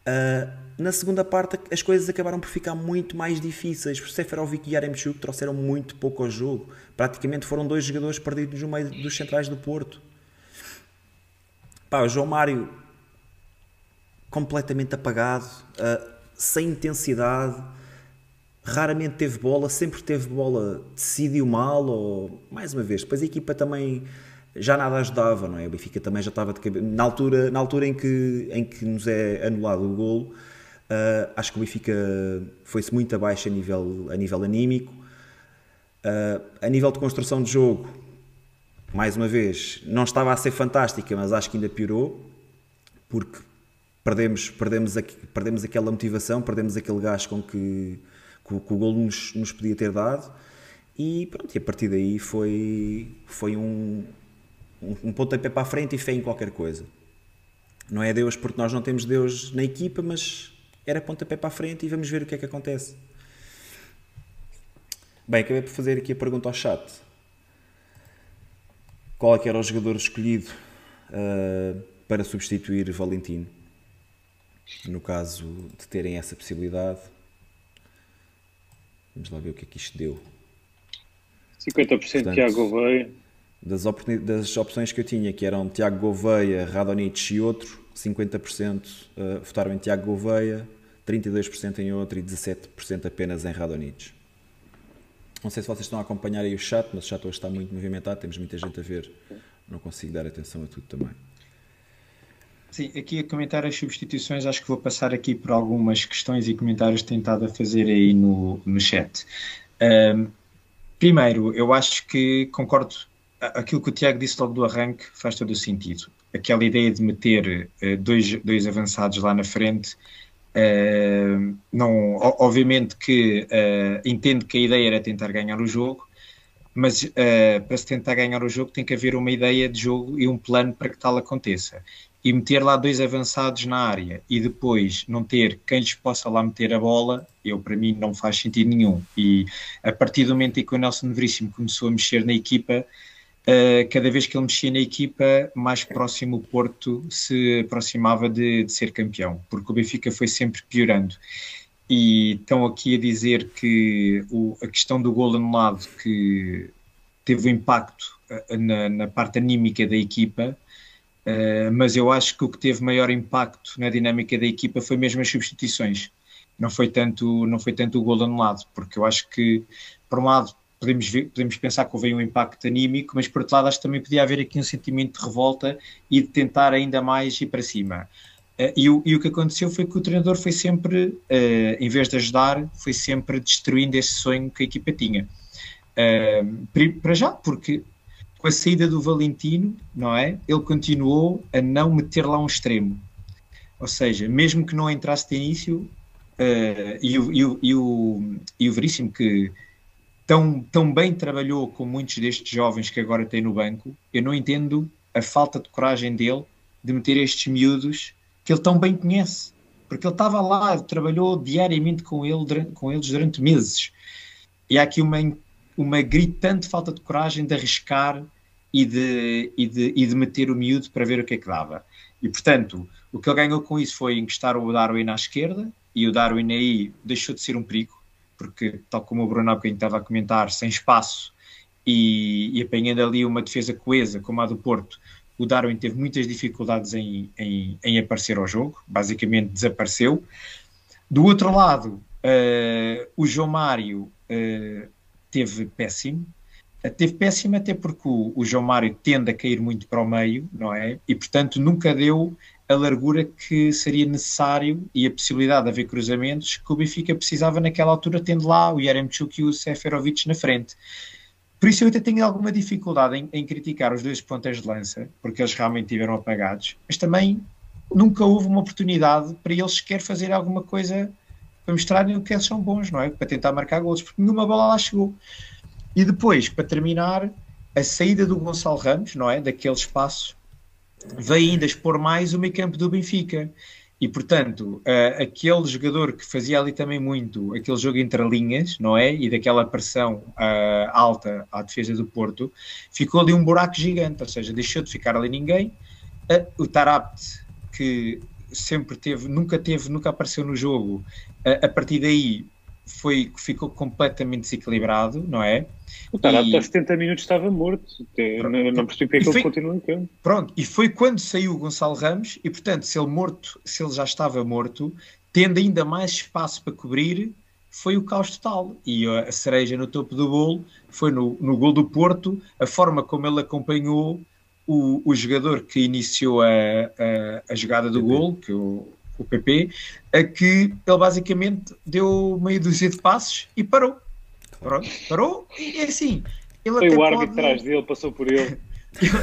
Uh, na segunda parte as coisas acabaram por ficar muito mais difíceis. Seferovic e Yaremchuk trouxeram muito pouco ao jogo. Praticamente foram dois jogadores perdidos no meio dos centrais do Porto. Pá, o João Mário completamente apagado, uh, sem intensidade, raramente teve bola, sempre teve bola, decidiu mal ou mais uma vez, depois a equipa também já nada ajudava, não é? O Benfica também já estava de cabeça. Na altura, na altura em, que, em que nos é anulado o golo, uh, acho que o Benfica foi-se muito abaixo a nível, a nível anímico. Uh, a nível de construção de jogo, mais uma vez, não estava a ser fantástica, mas acho que ainda piorou, porque perdemos, perdemos, aqui, perdemos aquela motivação, perdemos aquele gás com que, que, que o golo nos, nos podia ter dado. E pronto, e a partir daí foi, foi um, um, um pontapé para a frente e fé em qualquer coisa. Não é Deus porque nós não temos Deus na equipa, mas era pontapé para a frente e vamos ver o que é que acontece. Bem, acabei por fazer aqui a pergunta ao chat. Qual é que era o jogador escolhido uh, para substituir Valentino? No caso de terem essa possibilidade. Vamos lá ver o que é que isto deu. 50% Portanto, Tiago Gouveia das, das, opções que eu tinha, que eram Tiago Gouveia, Radonich e outro, 50% uh, votaram em Tiago Gouveia, 32% em outro e 17% apenas em Radonich. Não sei se vocês estão a acompanhar aí o chat, mas o chat hoje está muito movimentado, temos muita gente a ver, não consigo dar atenção a tudo também. Sim, aqui a comentar as substituições, acho que vou passar aqui por algumas questões e comentários tentado a fazer aí no, no chat. Um, primeiro, eu acho que concordo aquilo que o Tiago disse logo do arranque faz todo o sentido. Aquela ideia de meter uh, dois, dois avançados lá na frente, uh, não, obviamente que uh, entendo que a ideia era tentar ganhar o jogo, mas para se tentar ganhar o jogo tem que haver uma ideia de jogo e um plano para que tal aconteça. E meter lá dois avançados na área e depois não ter quem lhes possa lá meter a bola, eu para mim não faz sentido nenhum. E a partir do momento em que o Nelson Veríssimo começou a mexer na equipa, Uh, cada vez que ele mexia na equipa, mais próximo o Porto se aproximava de, de, ser campeão, porque o Benfica foi sempre piorando. E estão aqui a dizer que o, a questão do gol anulado que teve um impacto uh, na, na, parte anímica da equipa, uh, mas eu acho que o que teve maior impacto na dinâmica da equipa foi mesmo as substituições. Não foi tanto, não foi tanto o gol anulado, porque eu acho que, por um lado, podemos, ver, podemos pensar que houve um impacto anímico, mas por outro lado acho que também podia haver aqui um sentimento de revolta e de tentar ainda mais ir para cima. Uh, e, o, e, o, que aconteceu foi que o treinador foi sempre, uh, em vez de ajudar, foi sempre destruindo esse sonho que a equipa tinha. Uh, para já, porque com a saída do Valentino, não é? Ele continuou a não meter lá um extremo. Ou seja, mesmo que não entrasse de início, e, o, e, o, e, o, e o Veríssimo, que tão, tão bem trabalhou com muitos destes jovens que agora tem no banco, eu não entendo a falta de coragem dele de meter estes miúdos que ele tão bem conhece. Porque ele estava lá, trabalhou diariamente com, ele, com eles durante meses. E há aqui uma, uma gritante falta de coragem de arriscar e de, e, de, e de meter o miúdo para ver o que é que dava. E, portanto, o que ele ganhou com isso foi encostar o Darwin à esquerda e o Darwin aí deixou de ser um perigo porque, tal como o Bruno há bocadinho estava a comentar, sem espaço e, e apanhando ali uma defesa coesa como a do Porto, o Darwin teve muitas dificuldades em, em, em aparecer ao jogo, basicamente desapareceu. Do outro lado, uh, o João Mário uh, teve péssimo, uh, teve péssimo até porque o, o, João Mário tende a cair muito para o meio, não é? E portanto nunca deu a largura que seria necessário e a possibilidade de haver cruzamentos que o Benfica precisava naquela altura, tendo lá o Yaremchuk e o Seferovic na frente. Por isso eu até tenho alguma dificuldade em, em, criticar os dois pontas de lança, porque eles realmente tiveram apagados, mas também nunca houve uma oportunidade para eles sequer fazer alguma coisa para mostrarem o que eles são bons, não é? Para tentar marcar gols, porque nenhuma bola lá chegou. E depois, para terminar, a saída do Gonçalo Ramos, não é? Daquele espaço veio ainda expor mais o meio campo do Benfica. E, portanto, uh, aquele jogador que fazia ali também muito aquele jogo entre linhas, não é? E daquela pressão uh, alta à defesa do Porto, ficou ali um buraco gigante, ou seja, deixou de ficar ali ninguém. Uh, o Tarapt, que sempre teve, nunca teve, nunca apareceu no jogo, a partir daí foi, ficou completamente desequilibrado, não é? O Tarapto e... aos 70 minutos estava morto, não, não percebi porque é que ele continua em campo. Pronto, e foi quando saiu o Gonçalo Ramos, e portanto, se ele morto, se ele já estava morto, tendo ainda mais espaço para cobrir, foi o caos total. E a cereja no topo do bolo foi no, no gol do Porto, a forma como ele acompanhou o, o jogador que iniciou a, a, a jogada do gol, que o, o PP, a que ele basicamente deu meia dúzia de passos e parou. Pronto, parou e é assim. Ele Foi o árbitro pode... atrás dele, passou por [LAUGHS] ele.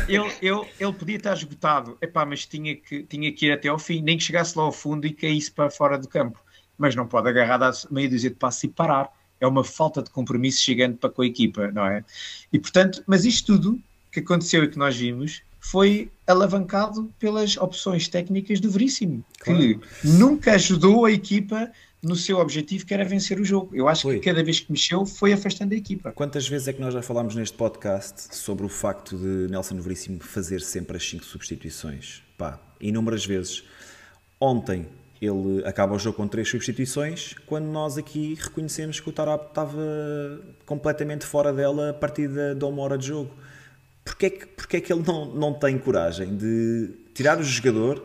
ele, ele, ele, podia estar esgotado, epá, mas tinha que, tinha que ir até ao fim, nem que chegasse lá ao fundo e caísse para fora do campo. Mas não pode agarrar a meia dúzia de passos e parar. É uma falta de compromisso gigante para com a equipa, não é? E portanto, mas isto tudo que aconteceu e que nós vimos foi alavancado pelas opções técnicas do Veríssimo, claro. que nunca ajudou a equipa no seu objetivo, que era vencer o jogo. Eu acho foi. que cada vez que mexeu foi afastando a equipa. Quantas vezes é que nós já falámos neste podcast sobre o facto de Nelson Veríssimo fazer sempre as cinco substituições? Pá, inúmeras vezes. Ontem ele acaba o jogo com três substituições, quando nós aqui reconhecemos que o Tarap estava completamente fora dela a partir de uma hora de jogo porque é que, porque é que ele não, não tem coragem de tirar o jogador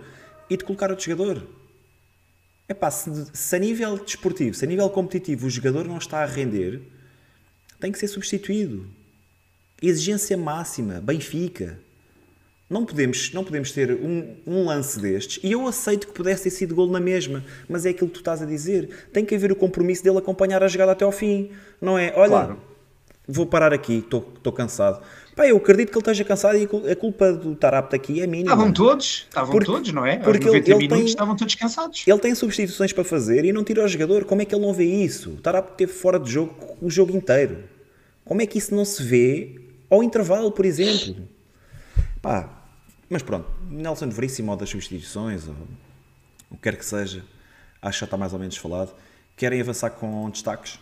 e de colocar outro jogador? É pá, se, se a nível desportivo, se a nível competitivo o jogador não está a render, tem que ser substituído. Exigência máxima, Benfica. Não podemos, não podemos ter um, um, lance destes, e eu aceito que pudesse ter sido gol na mesma, mas é aquilo que tu estás a dizer. Tem que haver o compromisso dele acompanhar a jogada até ao fim. Não é? Olha, claro vou parar aqui, estou cansado. Pá, eu acredito que ele esteja cansado e a culpa do Tarapte aqui é mínima. Estavam todos, estavam porque, todos, não é? Porque ele, ele minutos tem, estavam todos cansados. Ele tem substituições para fazer e não tira o jogador. Como é que ele não vê isso? O Tarapte esteve fora de jogo o jogo inteiro. Como é que isso não se vê ao intervalo, por exemplo? Pá, mas pronto, Nelson Veríssimo ou das substituições, ou o que quer que seja, acho que já está mais ou menos falado. Querem avançar com destaques?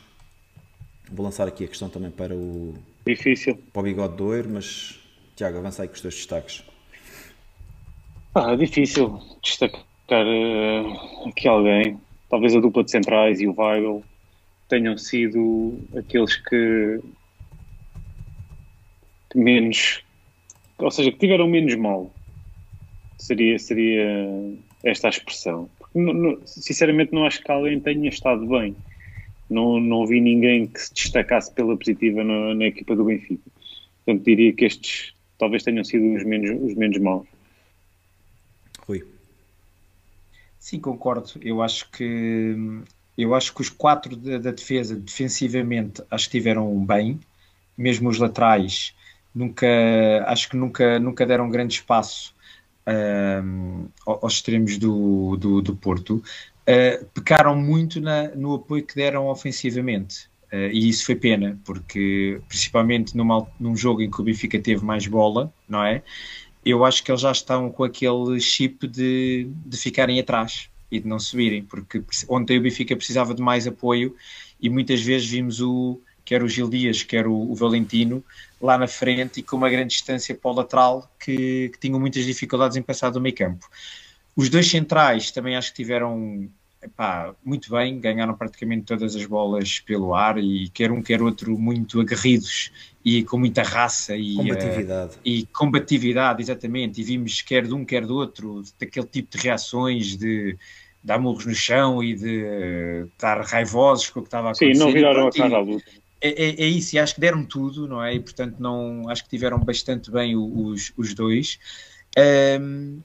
Vou lançar aqui a questão também para o Difícil. Para o bigode doer, mas Tiago, avança aí com os teus destaques. Ah, difícil destacar uh, aqui alguém. Talvez a dupla de centrais e o Weigl tenham sido aqueles que, que menos, ou seja, que tiveram menos mal. Seria, seria esta a expressão. Porque, sinceramente, não acho que alguém tenha estado bem não, não vi ninguém que se destacasse pela positiva na, na equipa do Benfica. Portanto, diria que estes talvez tenham sido os menos, os menos maus. Rui. Sim, concordo. Eu acho que eu acho que os quatro da, da defesa, defensivamente, acho que estiveram bem. Mesmo os laterais, nunca acho que nunca, nunca deram grande espaço um, aos extremos do, do, do Porto. Uh, pecaram muito na, no apoio que deram ofensivamente. Uh, e isso foi pena, porque principalmente numa, num jogo em que o Benfica teve mais bola, não é? Eu acho que eles já estão com aquele chip de, de ficarem atrás e de não subirem, porque ontem o Benfica precisava de mais apoio e muitas vezes vimos o quer o Gil Dias, quer o, o Valentino lá na frente e com uma grande distância para o lateral que, que tinham muitas dificuldades em passar do meio campo. Os dois centrais também acho que tiveram epá, muito bem, ganharam praticamente todas as bolas pelo ar e quer um quer outro muito aguerridos e com muita raça e combatividade. Uh, e combatividade, exatamente. E vimos quer de um quer do outro, daquele tipo de reações de dar murros no chão e de uh, estar raivosos com o que estava a acontecer. Sim, não viraram a cara à luta. É, é, é, isso, e acho que deram tudo, não é? E portanto, não, acho que tiveram bastante bem os, os dois. Um,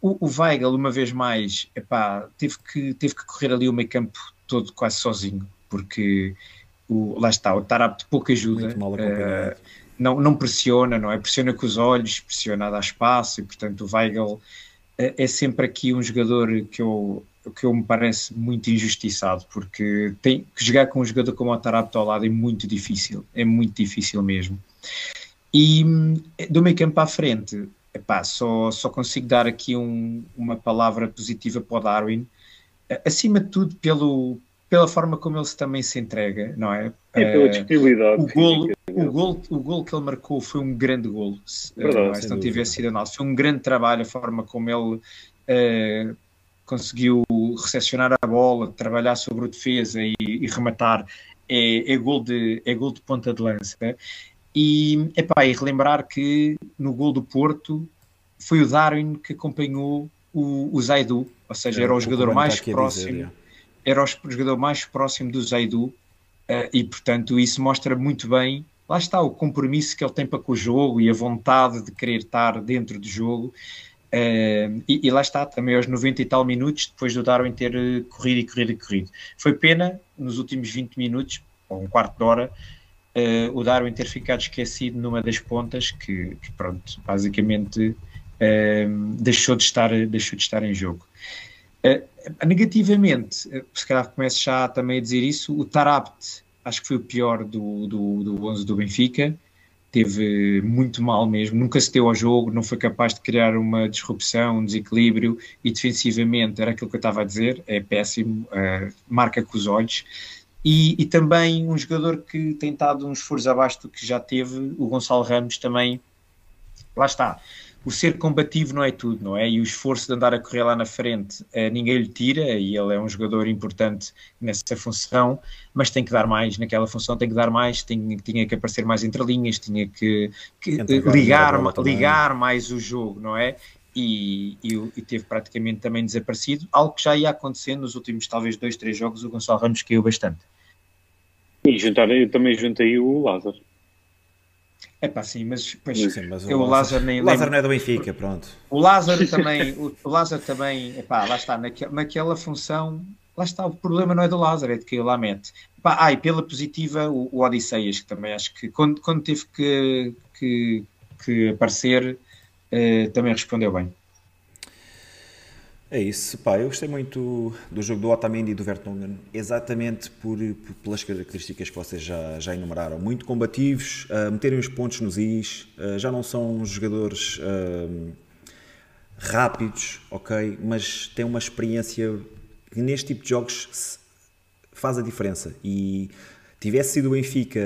o, o Weigl, uma vez mais, epá, teve, que, teve que correr ali o meio campo todo quase sozinho, porque o, lá está, o Tarap pouca ajuda. Uh, não, não pressiona, não é? Pressiona com os olhos, pressiona a dar espaço, e portanto o Weigl uh, é sempre aqui um jogador que eu, que eu me parece muito injustiçado, porque tem que jogar com um jogador como o Tarap ao lado é muito difícil, é muito difícil mesmo. E do meio campo à frente, epá, só, só consigo dar aqui um, uma palavra positiva para o Darwin, acima de tudo pelo, pela forma como ele também se entrega, não é? É pela disponibilidade. Uh, o, golo, o, golo, o golo que ele marcou foi um grande golo, Verdade, não, é? se não tivesse sido análise. Foi um grande trabalho a forma como ele uh, conseguiu recepcionar a bola, trabalhar sobre o defesa e, e rematar. É, é, gol de, é gol de ponta de lança. E, epá, e relembrar que no gol do Porto foi o Darwin que acompanhou o, o Zaidu, ou seja, era o jogador mais próximo, dizer, era o jogador mais próximo do Zaidu, uh, e portanto isso mostra muito bem, lá está o compromisso que ele tem para com o jogo e a vontade de querer estar dentro do jogo. Uh, e, e, lá está, também aos 90 e tal minutos, depois do Darwin ter uh, corrido e corrido e corrido. Foi pena, nos últimos 20 minutos, ou um quarto de hora, uh, o Darwin ter ficado esquecido numa das pontas que, que pronto, basicamente uh, deixou, de estar, deixou de estar em jogo. Uh, negativamente, se calhar começo já também a dizer isso, o Tarabt acho que foi o pior do, do, do 11 do Benfica, teve muito mal mesmo, nunca se deu ao jogo, não foi capaz de criar uma disrupção, um desequilíbrio e defensivamente, era aquilo que eu estava a dizer, é péssimo, uh, marca com os olhos e, e, também um jogador que tem estado uns furos abaixo do que já teve, o Gonçalo Ramos também, lá está. O ser combativo não é tudo, não é? E o esforço de andar a correr lá na frente, eh, ninguém lhe tira, e ele é um jogador importante nessa função, mas tem que dar mais naquela função, tem que dar mais, tinha, tinha que aparecer mais entre linhas, tinha que, que ligar, ligar mais o jogo, não é? E, e, e, teve praticamente também desaparecido, algo que já ia acontecendo nos últimos talvez dois, três jogos, o Gonçalo Ramos caiu bastante. E juntar, eu também juntei o Lázaro. É pá, sim, mas, pois, sim, mas o, o Lázaro, Lázaro nem O Lázaro não é do Benfica, pronto. O Lázaro também, o, o Lázaro também, epá, lá está, naquela, naquela função, lá está, o problema não é do Lázaro, é de quem lá mete. Pá, ah, e pela positiva, o, o Odisseias, que também acho que quando, quando teve que, que, que aparecer, uh, também respondeu bem. É isso, pá, eu gostei muito do jogo do Otamendi e do Vertonghen, exatamente por, por, pelas características que vocês já, já enumeraram. Muito combativos, uh, meterem os pontos nos is, uh, já não são jogadores uh, rápidos, ok, mas têm uma experiência que neste tipo de jogos faz a diferença. E tivesse sido o Benfica,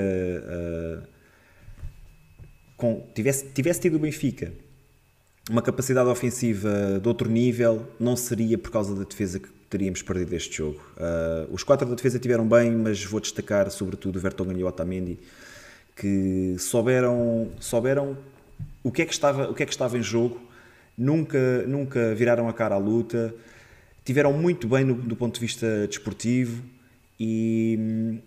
com, tivesse, tivesse tido o Benfica uma capacidade ofensiva de outro nível, não seria por causa da defesa que teríamos perdido este jogo. Uh, os quatro da defesa tiveram bem, mas vou destacar sobretudo o Vertonghen e o Otamendi, que souberam, souberam o, que é que estava, o que é que estava em jogo, nunca, nunca viraram a cara à luta, tiveram muito bem no, do ponto de vista desportivo e,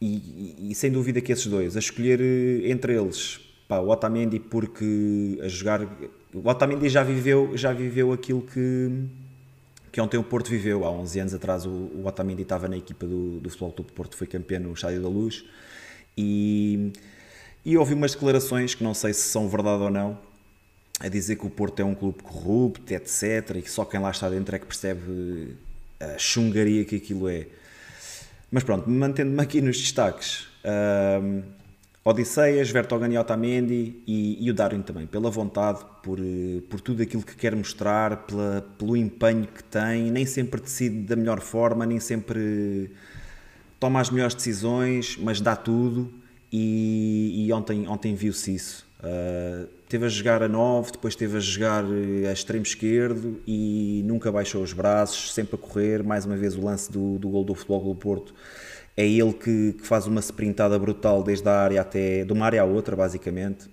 e, e, sem dúvida que esses dois, a escolher entre eles, pá, o Otamendi porque a jogar o Otamendi já viveu, já viveu aquilo que, que ontem o Porto viveu. Há 11 anos atrás o, o Otamendi estava na equipa do, do Futebol Clube Porto, foi campeão no Estádio da Luz e, e ouvi umas declarações que não sei se são verdade ou não, a dizer que o Porto é um clube corrupto, etc. E que só quem lá está dentro é que percebe a chungaria que aquilo é. Mas pronto, mantendo-me aqui nos destaques. Odisseias, Vertonghen e Otamendi e, e, o Darwin também, pela vontade, por, por tudo aquilo que quer mostrar, pela, pelo empenho que tem, nem sempre decide da melhor forma, nem sempre toma as melhores decisões, mas dá tudo e, e ontem, ontem viu-se isso. Uh, teve a jogar a 9, depois teve a jogar a extremo esquerdo e nunca baixou os braços, sempre a correr, mais uma vez o lance do, do gol do Futebol do Porto é ele que, que, faz uma sprintada brutal desde a área até de uma área à outra, basicamente.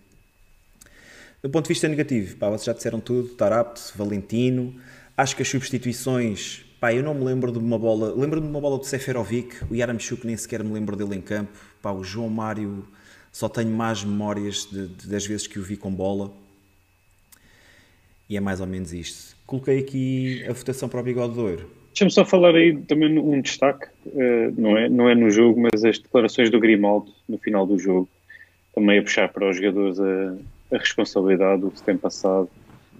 Do ponto de vista negativo, pá, vocês já disseram tudo, Tarapte, Valentino. Acho que as substituições, pá, eu não me lembro de uma bola, lembro-me de uma bola do Seferovic, o Yaramchuk nem sequer me lembro dele em campo. Pá, o João Mário, só tenho más memórias de, de, das vezes que o vi com bola. E é mais ou menos isto. Coloquei aqui a votação para o Bigode de Ouro. Deixa-me só falar aí também um destaque, uh, não, é, não é no jogo, mas as declarações do Grimaldo no final do jogo, também a puxar para os jogadores a, a responsabilidade do que se tem passado,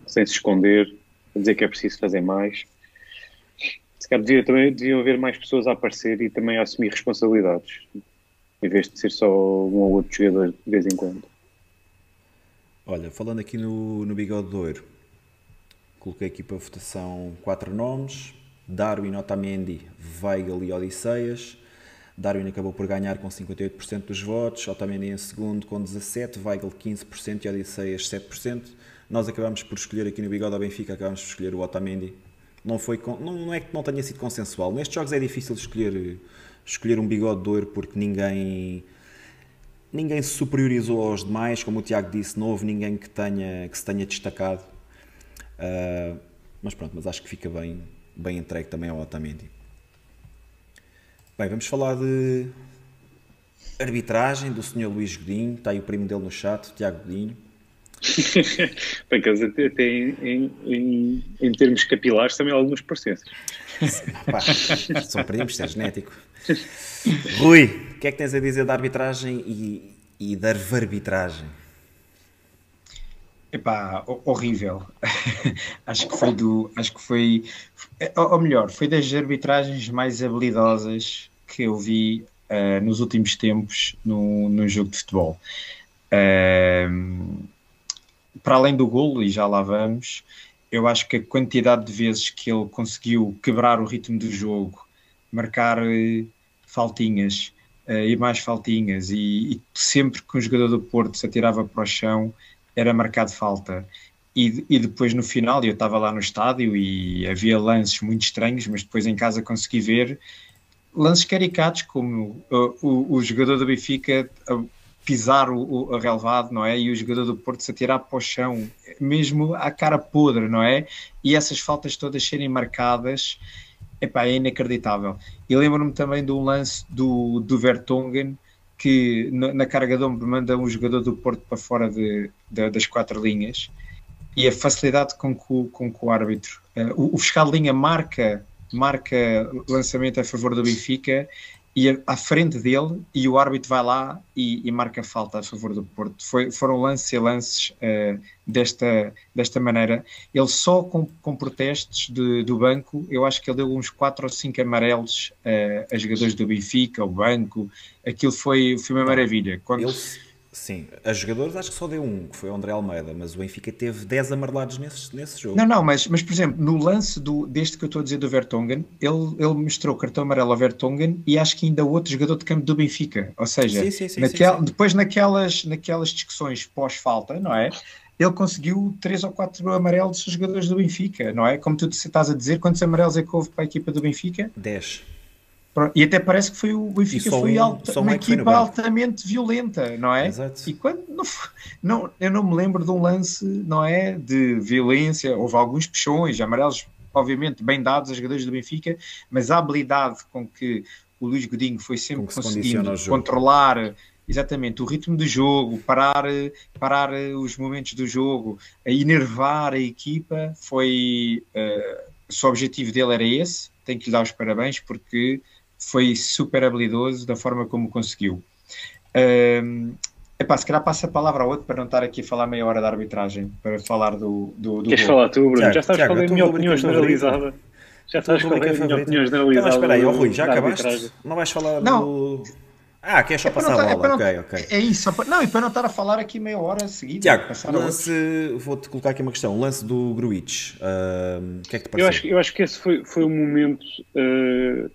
sem se esconder, a dizer que é preciso fazer mais. Se calhar devia, também, deviam haver mais pessoas a aparecer e também a assumir responsabilidades, em vez de ser só um ou outro jogador de vez em quando. Olha, falando aqui no, no Bigode de Ouro, coloquei aqui para votação quatro nomes Darwin, Otamendi, Weigl e Odisseias. Darwin acabou por ganhar com 58% dos votos, Otamendi em segundo com 17%, Weigl 15% e Odisseias 7%. Nós acabamos por escolher aqui no Bigode ao Benfica, acabamos por escolher o Otamendi. Não, foi, não, não é que não tenha sido consensual. Nestes jogos é difícil escolher, escolher um bigode de ouro porque ninguém ninguém se superiorizou aos demais, como o Tiago disse, não houve ninguém que, tenha, que se tenha destacado. Uh, mas pronto, mas acho que fica bem, bem entregue também ao Otamendi. Bem, vamos falar de arbitragem do Sr. Luís Godinho, está aí o primo dele no chat, Tiago Godinho. [LAUGHS] Bem, quer dizer, até em, em, em, termos capilares também há algumas parecenças. são primos, é genético. Rui, o que é que tens a dizer da arbitragem e, e da arbitragem? Epá, horrível. [LAUGHS] acho que foi do. Acho que foi. Ou melhor, foi das arbitragens mais habilidosas que eu vi uh, nos últimos tempos no, no jogo de futebol. Uh, para além do golo, e já lá vamos, eu acho que a quantidade de vezes que ele conseguiu quebrar o ritmo do jogo, marcar uh, faltinhas e mais faltinhas, e, e sempre que um jogador do Porto se atirava para o chão era marcado falta. E, e depois no final, eu estava lá no estádio e havia lances muito estranhos, mas depois em casa consegui ver lances caricatos, como o, o, o jogador do Benfica pisar o, o relevado, não é? E o jogador do Porto se atirar para o chão, mesmo à cara podre, não é? E essas faltas todas serem marcadas, epá, é inacreditável. E lembro-me também de um lance do, do Vertonghen, que na, carga de ombro manda um jogador do Porto para fora de, de, das quatro linhas e a facilidade com que o, com que o árbitro, uh, o, o, fiscal de linha marca marca lançamento a favor do Benfica e à frente dele e o árbitro vai lá e, e marca falta a favor do Porto. Foi, foram lances e lances uh, desta, desta maneira. Ele só com, com protestos de, do banco, eu acho que ele deu uns 4 ou 5 amarelos uh, a jogadores do Benfica, o banco, aquilo foi, foi uma maravilha. Quando... Ele Sim, a jogadores acho que só deu um, que foi o André Almeida, mas o Benfica teve 10 amarelados nesse, nesse jogo. Não, não, mas, mas por exemplo, no lance do, deste que eu estou a dizer do Vertonghen, ele, ele mostrou cartão amarelo ao Vertonghen e acho que ainda outro jogador de campo do Benfica. Ou seja, sim, sim, sim, naquel, depois naquelas, naquelas discussões pós-falta, não é? Ele conseguiu 3 ou 4 amarelos dos jogadores do Benfica, não é? Como tu estás a dizer, quantos amarelos é que houve para a equipa do Benfica? 10. E até parece que foi o Benfica foi um, alta, uma equipa altamente violenta, não é? Exato. E quando não, não, eu não me lembro de um lance, não é, de violência, houve alguns puxões, amarelos, obviamente bem dados aos jogadores do Benfica, mas a habilidade com que o Luís Godinho foi sempre que conseguindo controlar exatamente o ritmo do jogo, parar, parar os momentos do jogo, a enervar a equipa, foi uh, o seu objetivo dele era esse. Tenho que lhe dar os parabéns porque foi super habilidoso da forma como conseguiu. Um, epá, se calhar passa a palavra ao outro para não estar aqui a falar meia hora da arbitragem, para falar do. do, do Queres gol. falar tu, Bruno? Tiago, Já estás Tiago, a a minha opinião generalizada. Já estás a falar a minha opinião generalizada. Mas espera aí, oh, Rui, já acabaste? Não vais falar não. do. Ah, queres só é passar a bola? É ok, ok. É isso, não, e para não estar a falar aqui meia hora seguida. Tiago, lance, vou-te colocar aqui uma questão. O lance do Gruitch, uh, o que é que te pareceu? Eu acho, eu acho que esse foi, foi um momento. Uh,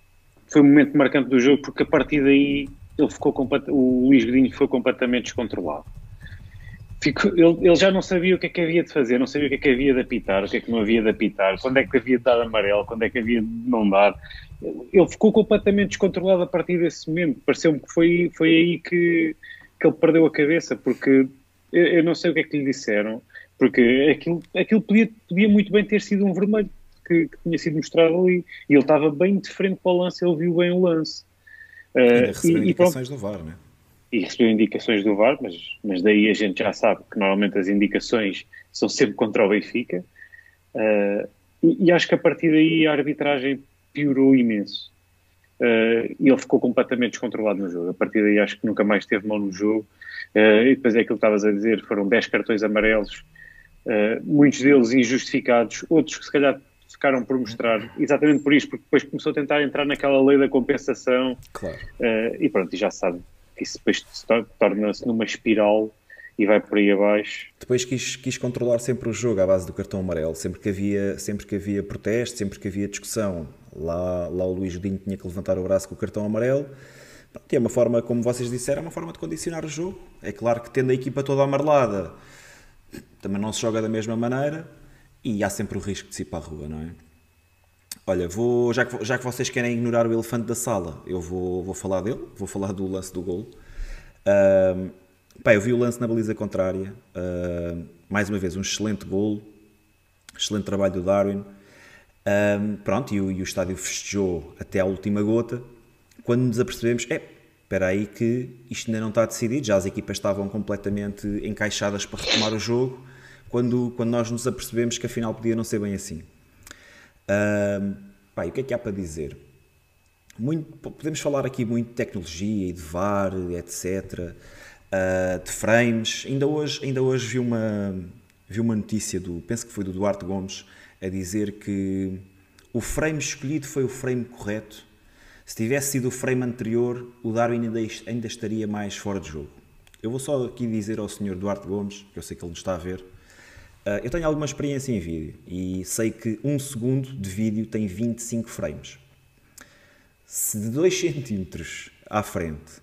foi um momento marcante do jogo, porque a partir daí ele ficou o Luís Godinho foi completamente descontrolado. Ele, ele, já não sabia o que é que havia de fazer, não sabia o que é que havia de apitar, o que é que não havia de apitar, quando é que havia de dar amarelo, quando é que havia de não dar. Ele ficou completamente descontrolado a partir desse momento. Pareceu-me que foi, foi aí que, que ele perdeu a cabeça, porque eu, eu, não sei o que é que lhe disseram, porque aquilo, aquilo podia, podia muito bem ter sido um vermelho que, que, tinha sido mostrado ali. E ele estava bem de frente para o lance, ele viu bem o lance. Uh, e recebeu e, indicações e do VAR, né? E recebeu indicações do VAR, mas, mas daí a gente já sabe que normalmente as indicações são sempre contra o Benfica. Uh, e, e, acho que a partir daí a arbitragem piorou imenso. Uh, e ele ficou completamente descontrolado no jogo. A partir daí acho que nunca mais teve mão no jogo. Uh, e depois é aquilo que estavas a dizer, foram 10 cartões amarelos, muitos deles injustificados, outros que se calhar ficaram por mostrar, exatamente por isto, porque depois começou a tentar entrar naquela lei da compensação. Claro. Uh, e pronto, e já sabe que isso depois torna-se numa espiral e vai por aí abaixo. Depois quis, quis controlar sempre o jogo à base do cartão amarelo, sempre que havia, sempre que havia protesto, sempre que havia discussão. Lá, lá o Luís Godinho tinha que levantar o braço com o cartão amarelo. E é uma forma, como vocês disseram, é uma forma de condicionar o jogo. É claro que tendo a equipa toda amarelada, também não se joga da mesma maneira, e há sempre o risco de se ir para a rua, não é? Olha, vou, já, que, já que vocês querem ignorar o elefante da sala, eu vou, vou falar dele, vou falar do lance do gol. Uh, pá, eu vi o lance na baliza contrária, mais uma vez, um excelente gol, excelente trabalho do Darwin. Pronto, e o, e o estádio festejou até à última gota, quando nos apercebemos, é, espera aí que isto ainda não está decidido, já as equipas estavam completamente encaixadas para retomar o jogo, quando, quando nós nos apercebemos que afinal podia não ser bem assim. Uh, o que é que há para dizer? Muito, podemos falar aqui muito de tecnologia e de VAR, etc., uh, ah, de frames. Ainda hoje, ainda hoje vi, uma, vi uma notícia, do, penso que foi do Duarte Gomes, a dizer que o frame escolhido foi o frame correto. Se tivesse sido o frame anterior, o Darwin ainda, ainda estaria mais fora de jogo. Eu vou só aqui dizer ao Sr. Duarte Gomes, que eu sei que ele nos está a ver, eu tenho alguma experiência em vídeo e sei que um segundo de vídeo tem 25 frames. Se de 2 centímetros à frente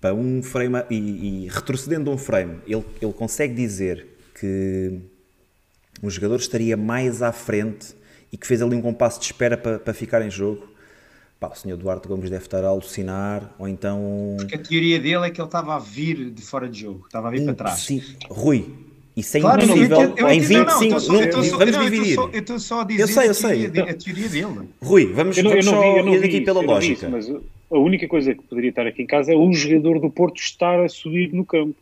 para um frame e, e, retrocedendo um frame, ele, ele consegue dizer que um jogador estaria mais à frente e que fez ali um compasso de espera para, para ficar em jogo. Pá, o senhor Duarte Gomes deve estar a alucinar, ou então. Porque a teoria dele é que ele estava a vir de fora de jogo, estava a vir para trás. Sim, Rui, isso é claro, impossível eu, eu, eu, em 25. Não, não, não, vamos dividir. Eu estou só a dizer eu sei, eu sei. A, a teoria dele. Rui, vamos, não, vamos só vi, ir aqui pela lógica. mas a única coisa que poderia estar aqui em casa é o jogador do Porto estar a subir no campo.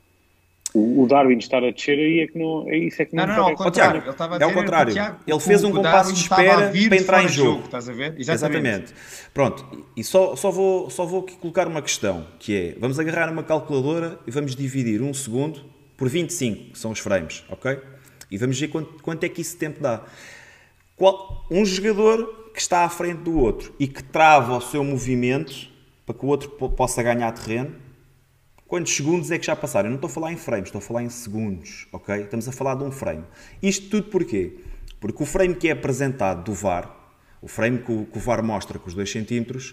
o, Darwin estar a descer aí é que não é isso é que não Não, não, ao contrário, ele estava a dizer é ao contrário. Tiago, ele fez um compasso de espera para entrar em jogo. jogo. Estás a ver? Exatamente. Exatamente. Pronto, e só, só, vou, só vou colocar uma questão, que é, vamos agarrar uma calculadora e vamos dividir um segundo por 25, que são os frames, ok? E vamos ver quanto, quanto é que isso tempo dá. Qual, um jogador que está à frente do outro e que trava o seu movimento para que o outro possa ganhar terreno, quantos segundos é que já passaram? Eu não estou a falar em frames, estou a falar em segundos, ok? Estamos a falar de um frame. Isto tudo porquê? Porque o frame que é apresentado do VAR, o frame que o, que o VAR mostra com os 2 cm,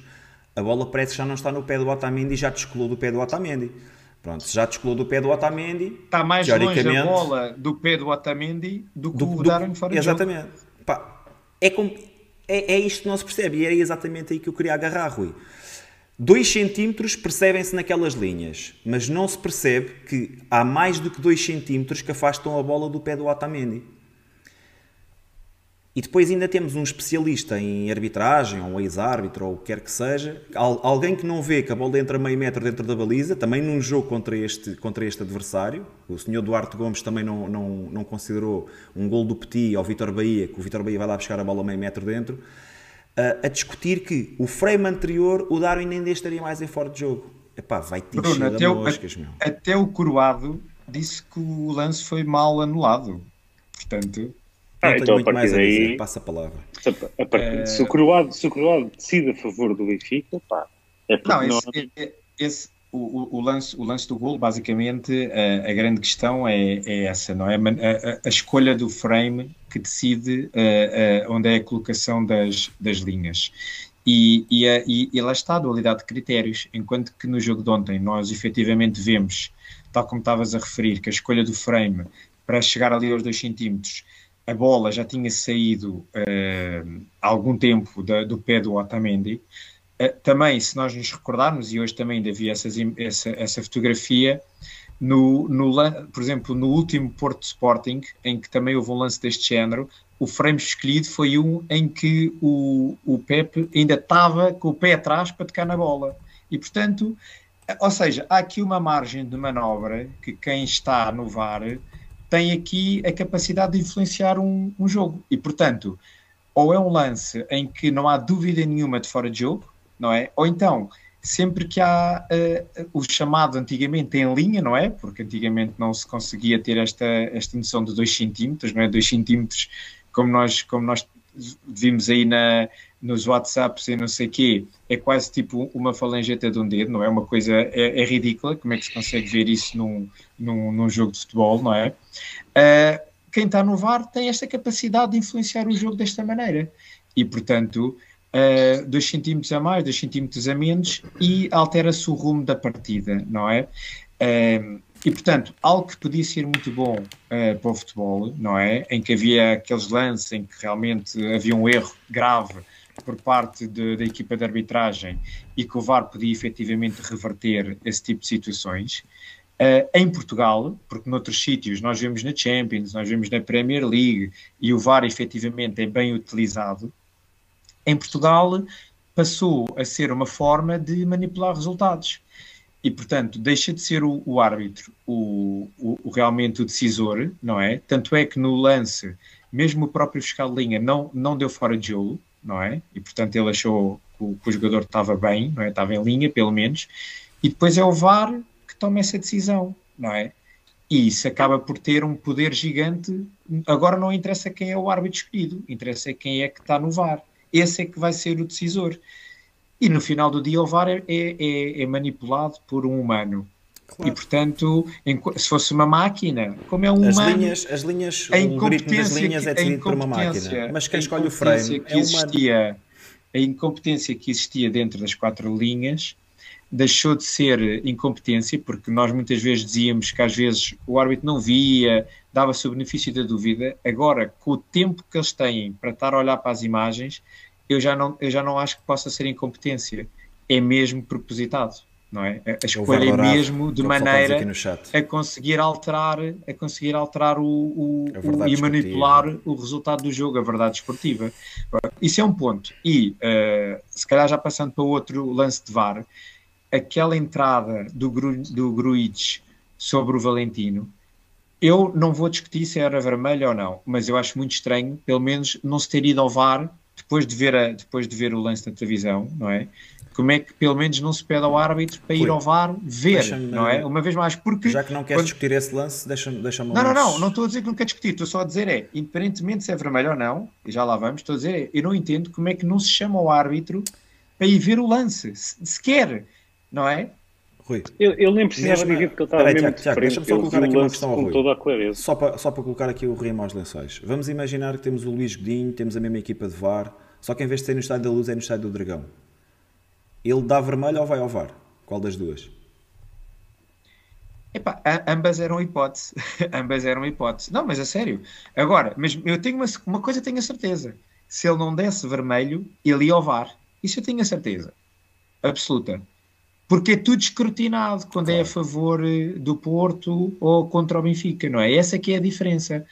a bola parece que já não está no pé do Otamendi e já descolou do pé do Otamendi. Pronto, já descolou do pé do Otamendi, está mais longe a bola do pé do Otamendi do que do, o Darwin fora Exatamente. Pá, é, com, é, é isto que não se percebe e era exatamente aí que eu queria agarrar, Rui. 2 centímetros percebem-se naquelas linhas, mas não se percebe que há mais do que 2 centímetros que afastam a bola do pé do Otamendi. E depois ainda temos um especialista em arbitragem, ou um ex-árbitro, ou o que quer que seja, alguém que não vê que a bola entra meio metro dentro da baliza, também num jogo contra este, contra este adversário. O senhor Duarte Gomes também não, não, não considerou um gol do Petit ao Vitor Bahia, que o Vitor Bahia vai lá buscar a bola meio metro dentro a, a discutir que o frame anterior, o Darwin ainda estaria mais em fora de jogo. Epá, vai te Bruno, até, moscas, o, até o Coroado disse que o lance foi mal anulado. Portanto, ah, então a partir daí passa a palavra. Se, a partir, é... se, o Coroado, se o Croado decide a favor do Benfica, pá, é porque não, esse, não... É, esse, o, o, lance, o lance do gol, basicamente, a, a grande questão é, é, essa, não é? A, a, a, escolha do frame que decide uh, uh, onde é a colocação das, das linhas. E, e, e, e lá está a dualidade de critérios, enquanto que no jogo de ontem nós efetivamente vemos, tal como estavas a referir, que a escolha do frame para chegar ali aos 2 centímetros, a bola já tinha saído uh, há algum tempo da, do pé do Otamendi, eh, também, se nós nos recordarmos, e hoje também ainda vi essas, essa, essa fotografia, no, no, por exemplo, no último Porto Sporting, em que também houve um lance deste género, o frame escolhido foi um em que o, o Pepe ainda estava com o pé atrás para tocar na bola. E, portanto, eh, ou seja, há aqui uma margem de manobra que quem está no VAR tem aqui a capacidade de influenciar um, um jogo. E, portanto, ou é um lance em que não há dúvida nenhuma de fora de jogo, não é? Ou então, sempre que há uh, o chamado antigamente em linha, não é? Porque antigamente não se conseguia ter esta, esta noção de 2 centímetros, não é? 2 centímetros, como nós, como nós vimos aí na, nos WhatsApps e não sei o quê, é quase tipo uma falangeta de um dedo, não é? Uma coisa, é, é ridícula, como é que se consegue ver isso num, num, num jogo de futebol, não é? Uh, quem está no VAR tem esta capacidade de influenciar o jogo desta maneira. E, portanto, 2 uh, centímetros a mais, 2 centímetros a menos e altera-se o rumo da partida, não é? Uh, e portanto, algo que podia ser muito bom uh, para o futebol, não é? Em que havia aqueles lances em que realmente havia um erro grave por parte de, da equipa de arbitragem e que o VAR podia efetivamente reverter esse tipo de situações. Uh, em Portugal, porque noutros sítios nós vemos na Champions, nós vemos na Premier League e o VAR efetivamente é bem utilizado, em Portugal passou a ser uma forma de manipular resultados. E, portanto, deixa de ser o, o árbitro o, o, o, realmente o decisor, não é? Tanto é que no lance, mesmo o próprio fiscal de linha não, não deu fora de jogo, não é? E, portanto, ele achou que o, que o jogador estava bem, não é? Estava em linha, pelo menos. E depois é o VAR que toma essa decisão, não é? E isso acaba por ter um poder gigante. Agora não interessa quem é o árbitro escolhido, interessa quem é que está no VAR esse é que vai ser o decisor. E no final do dia o VAR é, é, é manipulado por um humano. Claro. E portanto, se fosse uma máquina, como é um as humano. Linhas, as linhas, a o ritmo das linhas é decidido por uma máquina. Mas quem escolhe o frame que é existia, A incompetência que existia dentro das quatro linhas deixou de ser incompetência, porque nós muitas vezes dizíamos que às vezes o árbitro não via, dava-se o benefício da dúvida. Agora, com o tempo que eles têm para estar a olhar para as imagens, eu já não, eu já não acho que possa ser incompetência. É mesmo propositado, não é? A escolha é mesmo de maneira a conseguir alterar, a conseguir alterar o, o, o e manipular o resultado do jogo, a verdade esportiva. Isso é um ponto. E, uh, se calhar já passando para outro lance de VAR, aquela entrada do, Gru, do Gruitch sobre o Valentino. Eu não vou discutir se era vermelho ou não, mas eu acho muito estranho, pelo menos, não se ter ido ao VAR depois de ver, a, depois de ver o lance na televisão, não é? Como é que pelo menos não se pede ao árbitro para ir ao VAR ver, não é? Uma vez mais, porque. Já que não queres quando... discutir esse lance, deixa-me. Deixa não, não, não, não estou a dizer que não quer discutir, estou só a dizer é, independentemente se é vermelho ou não, e já lá vamos, estou a dizer é, eu não entendo como é que não se chama o árbitro para ir ver o lance, sequer, não é? Rui. Ele, nem precisava mesmo, de ver porque ele estava Peraí, mesmo Tiago, deixa-me só colocar aqui uma questão ao Rui. Toda a clareza. Só, para, só para colocar aqui o remo aos lençóis. Vamos imaginar que temos o Luís Godinho, temos a mesma equipa de VAR, só que em vez de ser no estádio da Luz é no estádio do Dragão. Ele dá vermelho ou vai ao VAR? Qual das duas? Epá, ambas eram hipótese. [LAUGHS] ambas eram hipótese. Não, mas a sério. Agora, mas eu tenho uma, uma coisa tenho a certeza. Se ele não desse vermelho, ele ia ao VAR. Isso eu tenho a certeza. Absoluta porque é tudo escrutinado quando claro. é a favor eh, do Porto ou contra o Benfica, não é? Essa que é a diferença.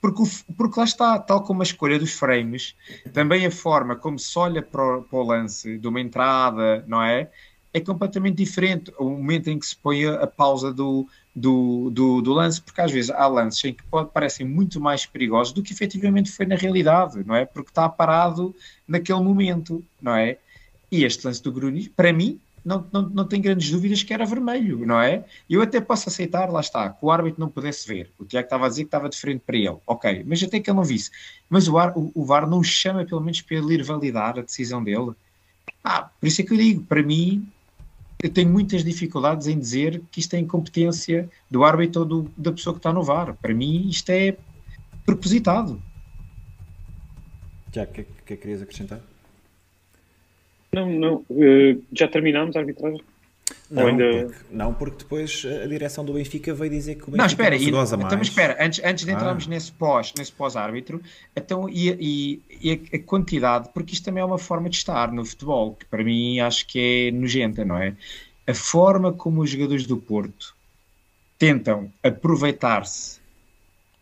Porque, porque lá está, tal como a escolha dos frames, também a forma como se olha para o, para o lance de uma entrada, não é? É completamente diferente o momento em que se põe a, pausa do, do, do, do, lance, porque às vezes há lances em que pode, parecem muito mais perigosos do que efetivamente foi na realidade, não é? Porque está parado naquele momento, não é? E este lance do Grunis, para mim, não, não, não tenho grandes dúvidas que era vermelho, não é? Eu até posso aceitar, lá está, que o árbitro não pudesse ver. O Tiago estava a dizer que estava de frente para ele. Ok, mas até que ele não visse. Mas o, ar, o, o VAR não chama, pelo menos, para ele ir validar a decisão dele. Ah, por isso é que eu digo, para mim, eu tenho muitas dificuldades em dizer que isto é incompetência do árbitro ou do, da pessoa que está no VAR. Para mim, isto é propositado. Tiago, o que, que querias acrescentar? Não, não. Uh, já terminámos a arbitragem? Não, ainda... porque, não, porque depois a direção do Benfica veio dizer que o Benfica não, espera, não se goza e, mais. Então, espera, antes, antes de entrarmos ah. nesse pós, nesse pós-árbitro, então, e, e, e, a quantidade, porque isto também é uma forma de estar no futebol, que para mim acho que é nojenta, não é? A forma como os jogadores do Porto tentam aproveitar-se,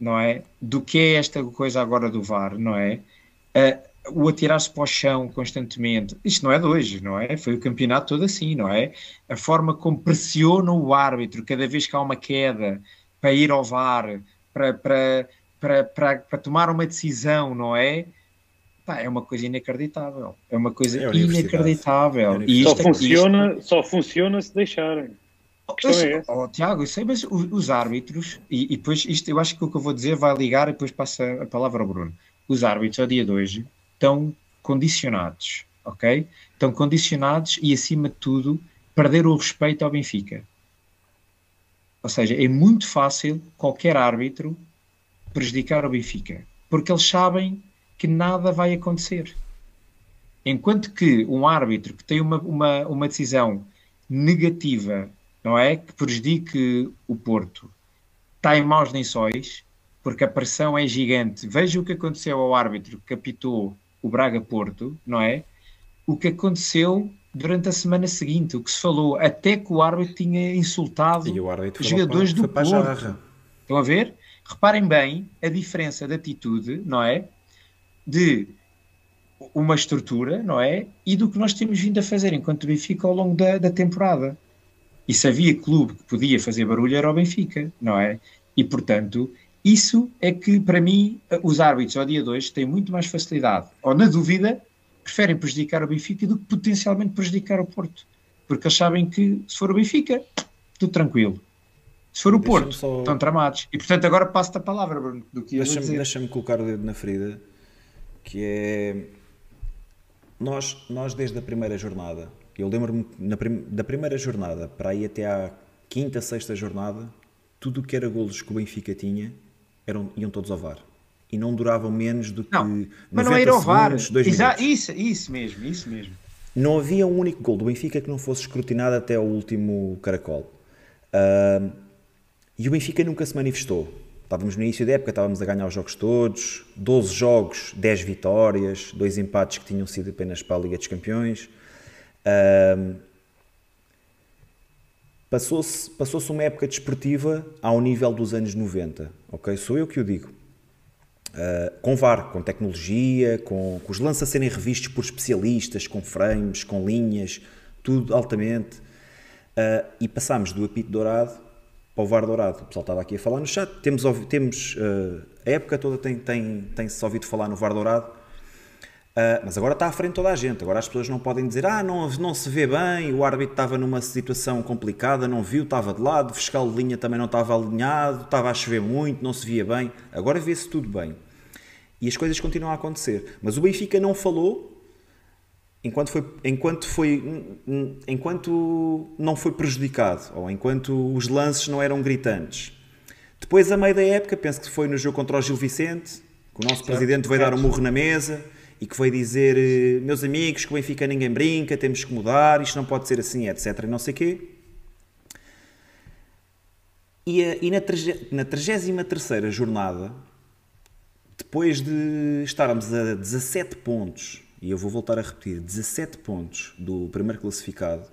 não é? Do que é esta coisa agora do VAR, não é? Uh, o atirar-se para o chão constantemente, isto não é de hoje, não é? Foi o campeonato todo assim, não é? A forma como pressiona o árbitro cada vez que há uma queda para ir ao VAR, para, para, para, para, para tomar uma decisão, não é? Pá, é uma coisa inacreditável. É uma coisa é inacreditável. E só, funciona, isto... só funciona se deixarem. Eu, é oh, Tiago, eu sei, mas os, os árbitros, e, e, depois isto eu acho que o que eu vou dizer vai ligar e depois passa a palavra ao Bruno. Os árbitros, ao dia de hoje, estão condicionados, ok? Estão condicionados e, acima de tudo, perder o respeito ao Benfica. Ou seja, é muito fácil qualquer árbitro prejudicar o Benfica, porque eles sabem que nada vai acontecer. Enquanto que um árbitro que tem uma, uma, uma decisão negativa, não é? Que prejudique o Porto, está em maus lençóis, porque a pressão é gigante. Veja o que aconteceu ao árbitro que apitou o Braga-Porto, não é? O que aconteceu durante a semana seguinte, o que se falou, até que o árbitro tinha insultado os jogadores do Porto. Estão a ver? Reparem bem a diferença de atitude, não é? De uma estrutura, não é? E do que nós temos vindo a fazer enquanto Benfica ao longo da, da temporada. E se havia clube que podia fazer barulho era o Benfica, não é? E portanto, isso é que, para mim, os árbitros ao dia 2 têm muito mais facilidade, ou na dúvida, preferem prejudicar o Benfica do que potencialmente prejudicar o Porto. Porque eles sabem que, se for o Benfica, tudo tranquilo. Se for o Porto, só... estão tramados. E, portanto, agora passo-te a palavra, Bruno, do que Deixa-me deixa colocar o dedo na ferida, que é... Nós, nós desde a primeira jornada, eu lembro-me prim... da primeira jornada para ir até à quinta, sexta jornada, tudo o que era golos que o Benfica tinha eram, iam todos ao VAR. E não duravam menos do que não, mas não era ao VAR. Exa isso, isso mesmo, isso mesmo. Não havia um único gol do Benfica que não fosse escrutinado até o último caracol. Uh, e o Benfica nunca se manifestou. Estávamos no início da época, estávamos a ganhar os jogos todos, 12 jogos, 10 vitórias, dois empates que tinham sido apenas para a Liga dos Campeões. Uh, Passou-se passou uma época desportiva ao nível dos anos 90, ok? Sou eu que o digo. Uh, com VAR, com tecnologia, com, com os lances a serem revistos por especialistas, com frames, com linhas, tudo altamente. Uh, e passámos do apito dourado para o VAR Dourado. O pessoal estava aqui a falar no chat. Temos, temos uh, a época toda tem, tem, tem-se ouvido falar no VAR Dourado, uh, mas agora está à frente toda a gente. Agora as pessoas não podem dizer, ah, não, não se vê bem, o árbitro estava numa situação complicada, não viu, estava de lado, o fiscal de linha também não estava alinhado, estava a chover muito, não se via bem. Agora vê-se tudo bem. E as coisas continuam a acontecer. Mas o Benfica não falou enquanto foi, enquanto foi, enquanto não foi prejudicado ou enquanto os lances não eram gritantes. Depois, a meio da época, penso que foi no jogo contra o Gil Vicente, que o nosso certo, presidente veio dar um murro na mesa e que veio dizer: eh, Meus amigos, que o Benfica ninguém brinca, temos que mudar, isto não pode ser assim, etc. E não sei quê. E, a, e na 33 jornada, depois de estarmos a 17 pontos e eu vou voltar a repetir, 17 pontos do primeiro classificado.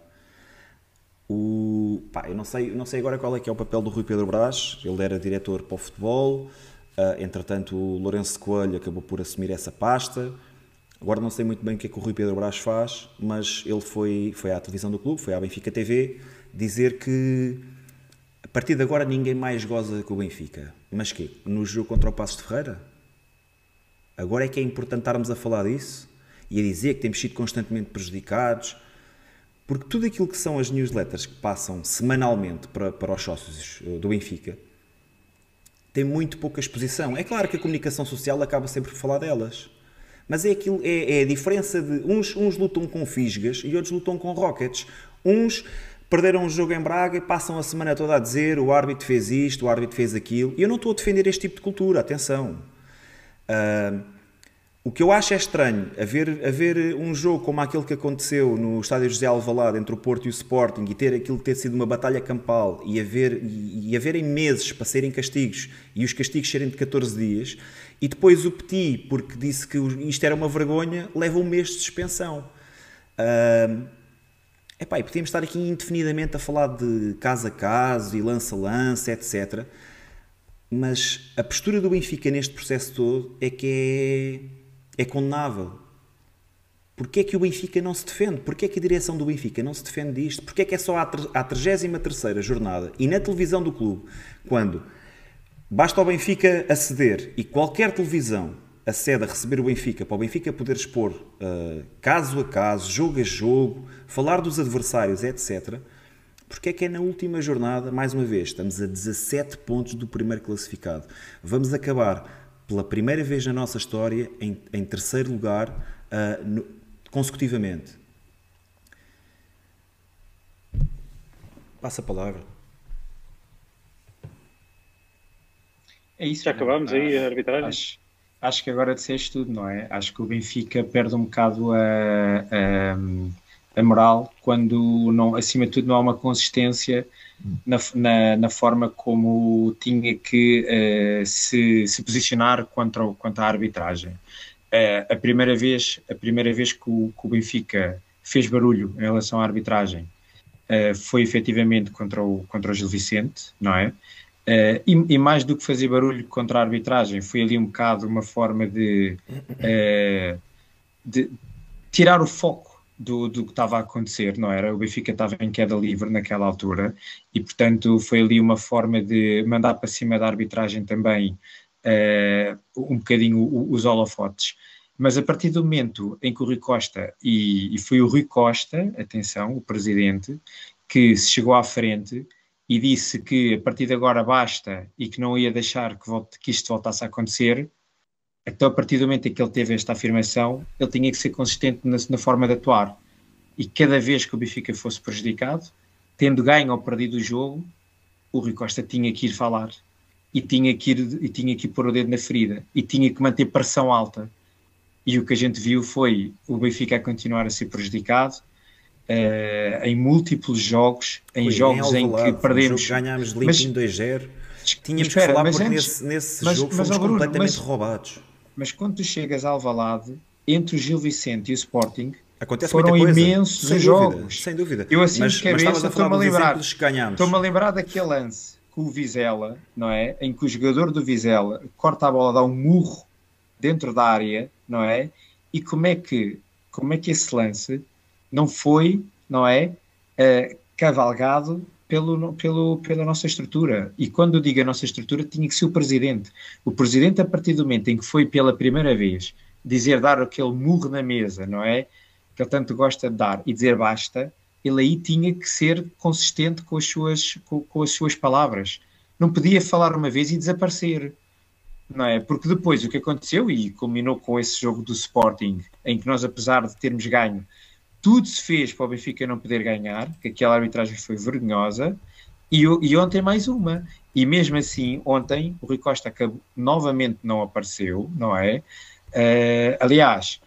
O, pá, eu não sei, não sei agora qual é que é o papel do Rui Pedro Brás, ele era diretor para o futebol, uh, entretanto o Lourenço Coelho acabou por assumir essa pasta. Agora não sei muito bem o que é que o Rui Pedro Brás faz, mas ele foi, foi à televisão do clube, foi à Benfica TV, dizer que a partir de agora ninguém mais goza com o Benfica. Mas que No jogo contra o Passos de Ferreira? Agora é que é importante estarmos a falar disso? e a dizer que temos sido constantemente prejudicados, porque tudo aquilo que são as newsletters que passam semanalmente para, para os sócios eh, do Benfica tem muito pouca exposição. É claro que a comunicação social acaba sempre por falar delas. Mas é, aquilo, é, é a diferença de uns, uns lutam com fisgas e outros lutam com rockets. Uns perderam um jogo em Braga e passam a semana toda a dizer o árbitro fez isto, o árbitro fez aquilo. E eu não estou a defender este tipo de cultura, atenção. Uh, o que eu acho é estranho, haver, haver um jogo como aquele que aconteceu no estádio José Alvalade entre o Porto e o Sporting e ter aquilo ter sido uma batalha campal e, haver, e, e haverem meses para serem castigos e os castigos serem de 14 dias e depois o Petit, porque disse que isto era uma vergonha, leva um mês de suspensão. Uh, epá, e podíamos estar aqui indefinidamente a falar de caso a caso e lança a lança, etc. Mas a postura do Benfica neste processo todo é que é é condenável. Porquê é que o Benfica não se defende? Porquê é que a direção do Benfica não se defende disto? Porquê é que é só à 33 jornada e na televisão do clube, quando basta o Benfica aceder e qualquer televisão acede a receber o Benfica, para o Benfica poder expor uh, caso a caso, jogo a jogo, falar dos adversários, etc. Porque é que é na última jornada, mais uma vez, estamos a 17 pontos do primeiro classificado. Vamos acabar pela primeira vez na nossa história, em, em terceiro lugar, uh, no, consecutivamente. Passa a palavra. É isso. Já acabámos aí a arbitragem? Acho, acho que agora disseste tudo, não é? Acho que o Benfica perde um bocado a, a, a moral quando, não, acima de tudo, não há uma consistência na, na, na, forma como tinha que uh, se, se, posicionar contra, contra a arbitragem. Uh, a, primeira vez, a primeira vez que o, que o, Benfica fez barulho em relação à arbitragem uh, foi efetivamente contra o, contra o Gil Vicente, não é? E, e, mais do que fazer barulho contra a arbitragem, foi ali um bocado uma forma de, de tirar o foco do, do que estava a acontecer, não era? O Benfica estava em queda livre naquela altura e, portanto, foi ali uma forma de mandar para cima da arbitragem também uh, um bocadinho os holofotes. Mas a partir do momento em que o Rui Costa, e, e foi o Rui Costa, atenção, o presidente, que se chegou à frente e disse que a partir de agora basta e que não ia deixar que, volte, que isto voltasse a acontecer, então, a partir do momento em que ele teve esta afirmação, ele tinha que ser consistente na, na forma de atuar. E cada vez que o Benfica fosse prejudicado, tendo ganho ou perdido o jogo, o Rui Costa tinha que ir falar e tinha que ir, e tinha que pôr o dedo na ferida e tinha que manter pressão alta. E o que a gente viu foi o Benfica a continuar a ser prejudicado uh, em múltiplos jogos, em jogos em, em que perdemos. Ganhámos limpinho 2-0. Tínhamos espera, que falar porque antes, nesse, nesse mas, jogo mas, fomos Bruno, completamente mas, roubados mas quando tu chegas a Alvalade, entre o Gil Vicente e o Sporting, Acontece foram imensos sem jogos. Dúvida, sem dúvida. Eu assim mas, de cabeça estou-me a lembrar. Estou-me a lembrar daquele lance com o Vizela, não é? Em que o jogador do Vizela corta a bola, dá um murro dentro da área, não é? E como é que, como é que esse lance não foi, não é? Uh, cavalgado pelo, pelo, pela nossa estrutura. E quando eu digo a nossa estrutura, tinha que ser o presidente. O presidente, a partir do momento em que foi pela primeira vez dizer, dar aquele murro na mesa, não é? Que ele tanto gosta de dar e dizer basta, ele aí tinha que ser consistente com as suas, com, com as suas palavras. Não podia falar uma vez e desaparecer. Não é? Porque depois o que aconteceu, e culminou com esse jogo do Sporting, em que nós, apesar de termos ganho, tudo se fez para o Benfica não poder ganhar, que aquela arbitragem foi vergonhosa, e, e ontem mais uma. E mesmo assim, ontem o Rui Costa acabou, novamente não apareceu, não é? Uh, aliás,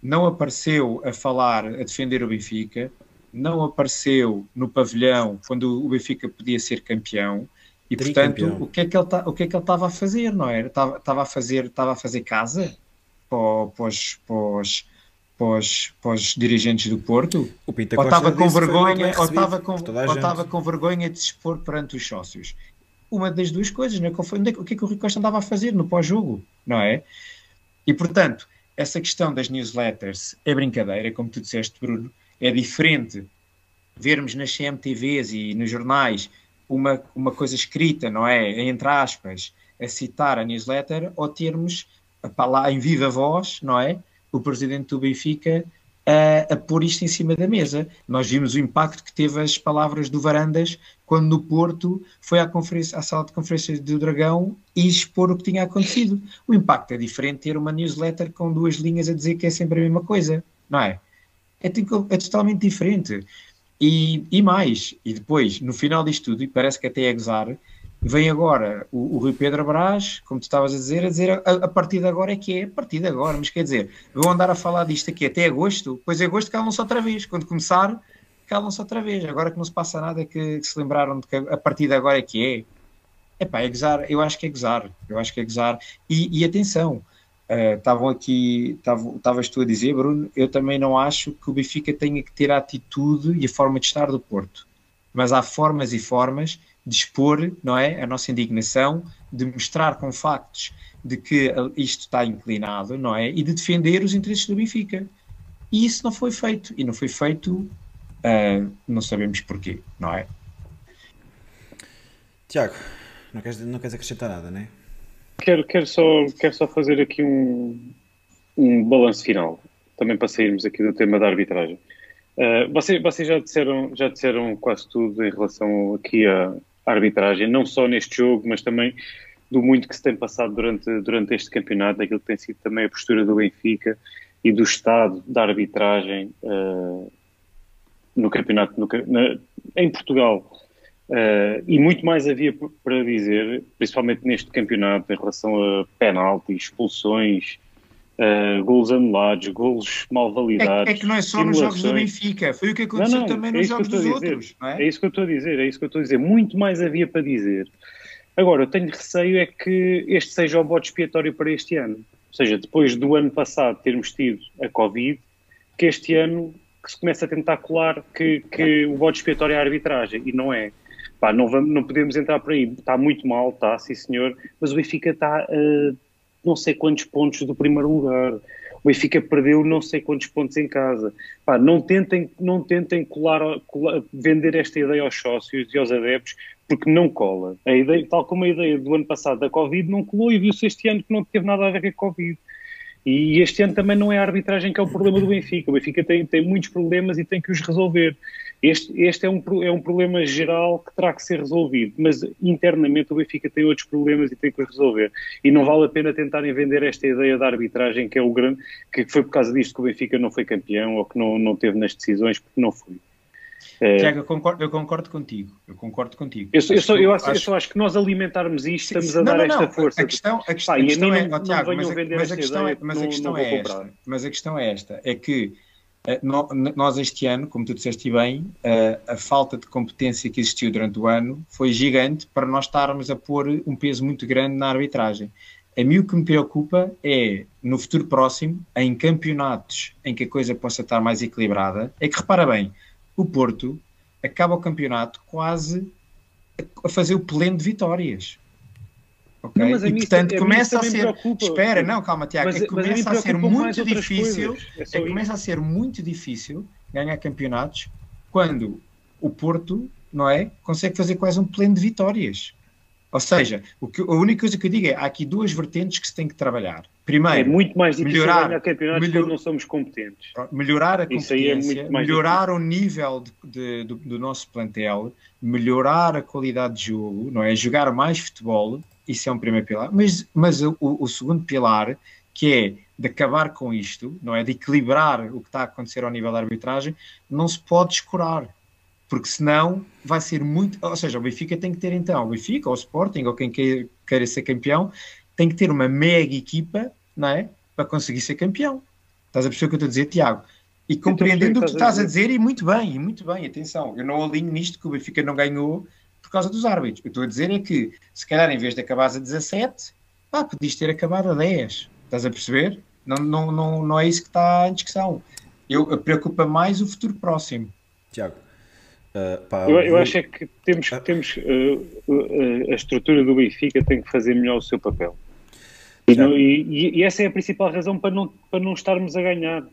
não apareceu a falar, a defender o Benfica, não apareceu no pavilhão quando o Benfica podia ser campeão. E portanto, o que é que ele tá, o que é que ele estava a fazer, não era? Estava, estava a fazer, estava a fazer casa para, para, os, para, os, para, os, para os dirigentes do Porto? Ou estava com vergonha, ou estava com, ou estava com vergonha de se expor perante os sócios. Uma das duas coisas, não é? é o que é que o Rui Costa andava a fazer no pós-jogo, não é? E portanto, essa questão das newsletters é brincadeira, como tu disseste, Bruno, é diferente vermos nas CMTVs e nos jornais uma, uma coisa escrita, não é? Entre aspas, a citar a newsletter, ou termos a palavra em viva voz, não é? O presidente do Benfica a, a pôr isto em cima da mesa. Nós vimos o impacto que teve as palavras do Varandas quando no Porto foi à, conferência, à sala de conferências do Dragão e expor o que tinha acontecido. O impacto é diferente ter uma newsletter com duas linhas a dizer que é sempre a mesma coisa, não é? É, é totalmente diferente. E, e mais, e depois, no final disto tudo, e parece que até é gozar, vem agora o, o Rui Pedro Brás, como tu estavas a dizer, a dizer a, a, partir de agora é que é, a partir de agora, mas quer dizer, vão andar a falar disto aqui até agosto, depois é agosto calam-se outra vez, quando começar, calam-se outra vez, agora que não se passa nada que, que, se lembraram de que a partir de agora é que é. Epá, é gozar, eu acho que é gozar, eu acho que é gozar, e, e atenção, estavam uh, aqui, estavas tu a dizer, Bruno, eu também não acho que o Benfica tenha que ter a atitude e a forma de estar do Porto. Mas há formas e formas de expor, não é, a nossa indignação, de mostrar com factos de que isto está inclinado, não é, e de defender os interesses do Benfica. E isso não foi feito. E não foi feito, uh, não sabemos porquê, não é? Tiago, não queres, não queres acrescentar nada, não é? Quero, quero, só, quero só fazer aqui um, um balanço final, também para sairmos aqui do tema da arbitragem. Uh, vocês, vocês já, disseram, já disseram quase tudo em relação aqui à, arbitragem, não só neste jogo, mas também do muito que se tem passado durante, durante este campeonato, daquilo que tem sido também a postura do Benfica e do estado da arbitragem uh, no campeonato no, na, em Portugal. Uh, e muito mais havia para dizer, principalmente neste campeonato, em relação a penaltis, expulsões, uh, golos anulados, golos mal validados. É, é, que não é só nos jogos do Benfica, foi o que aconteceu não, não, também é nos jogos dos outros. É? é? isso que eu estou a dizer, é isso que eu estou a dizer. Muito mais havia para dizer. Agora, eu tenho receio é que este seja o bote expiatório para este ano. Ou seja, depois do ano passado termos tido a Covid, que este ano que se começa a tentar colar que, que o bote expiatório é a arbitragem, e não é. Pá, não, vamos, não podemos entrar por aí. Está muito mal, está, sim senhor, mas o Benfica está uh, não sei quantos pontos do primeiro lugar. O Benfica perdeu não sei quantos pontos em casa. Pá, não tentem, não tentem colar, colar, vender esta ideia aos sócios e aos adeptos, porque não cola. A ideia, tal como a ideia do ano passado da Covid não colou e viu-se este ano que não teve nada a ver com a Covid. E este ano também não é a arbitragem que é o problema do Benfica. O Benfica tem, tem muitos problemas e tem que os resolver. Este, este é, um, é um problema geral que terá que ser resolvido, mas internamente o Benfica tem outros problemas e tem que resolver. E não vale a pena tentarem vender esta ideia da arbitragem, que é o grande, que foi por causa disto que o Benfica não foi campeão ou que não, não teve nas decisões, porque não foi. É... Tiago, eu concordo, eu concordo contigo. Eu concordo contigo. Eu, eu, só, eu, acho, eu só acho que nós alimentarmos isto, sim, estamos a dar não, não, esta força. A questão, a questão, a questão é, oh, Tiago, mas, mas, a questão é, mas a questão é esta. Mas a questão é esta, é que nós este ano, como tu disseste bem, eh, a falta de competência que existiu durante o ano foi gigante para nós estarmos a pôr um peso muito grande na arbitragem. A mim o que me preocupa é, no futuro próximo, em campeonatos em que a coisa possa estar mais equilibrada, é que, repara bem, o Porto acaba o campeonato quase a fazer o pleno de vitórias. Okay? Não, e portanto começa a ser. Espera, não, calma, Tiago. Mas, é começa a ser muito difícil. É, é começa a ser muito difícil ganhar campeonatos quando o Porto não é? Consegue fazer quase um pleno de vitórias. Ou seja, o que, a única coisa que eu digo é há aqui duas vertentes que se tem que trabalhar. Primeiro, é muito mais difícil melhorar, ganhar campeonatos melhor, quando não somos competentes. Melhorar a é competência, é melhorar difícil. o nível de, de, do, do, nosso plantel, melhorar a qualidade de jogo, não é? Jogar mais futebol, isso é um primeiro pilar. Mas, mas o, o segundo pilar, que é de acabar com isto, não é? De equilibrar o que está a acontecer ao nível da arbitragem, não se pode escurar porque senão vai ser muito. Ou seja, o Benfica tem que ter então, o Benfica, ou o Sporting, ou quem queira, ser campeão, tem que ter uma mega equipa, não é? Para conseguir ser campeão. Estás a perceber o que eu estou a dizer, Tiago? E compreendendo o que estás a dizer, e muito bem, e muito bem, atenção, eu não alinho nisto que o Benfica não ganhou por causa dos árbitros. Eu estou a dizer é que, se calhar, em vez de acabar a 17, pá, podias ter acabado a 10. Estás a perceber? Não, não, não, não é isso que está em discussão. Eu, preocupa mais o futuro próximo. Tiago, Uh, pá, eu, eu, acho é que temos, temos uh, uh, a estrutura do Benfica tem que fazer melhor o seu papel. E, não, e, e, essa é a principal razão para não, para não estarmos a ganhar.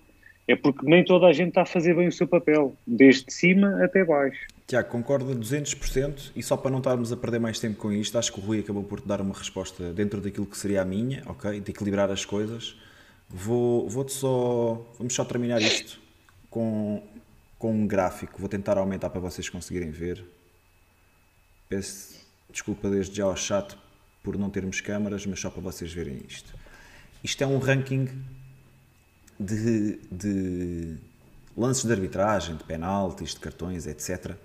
É porque nem toda a gente está a fazer bem o seu papel, desde cima até baixo. Tiago, concordo a 200% e só para não estarmos a perder mais tempo com isto, acho que o Rui acabou por te dar uma resposta dentro daquilo que seria a minha, ok? De equilibrar as coisas. Vou, vou-te só. Vamos só terminar isto com com um gráfico. Vou tentar aumentar para vocês conseguirem ver. Peço desculpa desde já ao chat por não termos câmaras, mas só para vocês verem isto. Isto é um ranking de, de lances de arbitragem, de penaltis, de cartões, etc.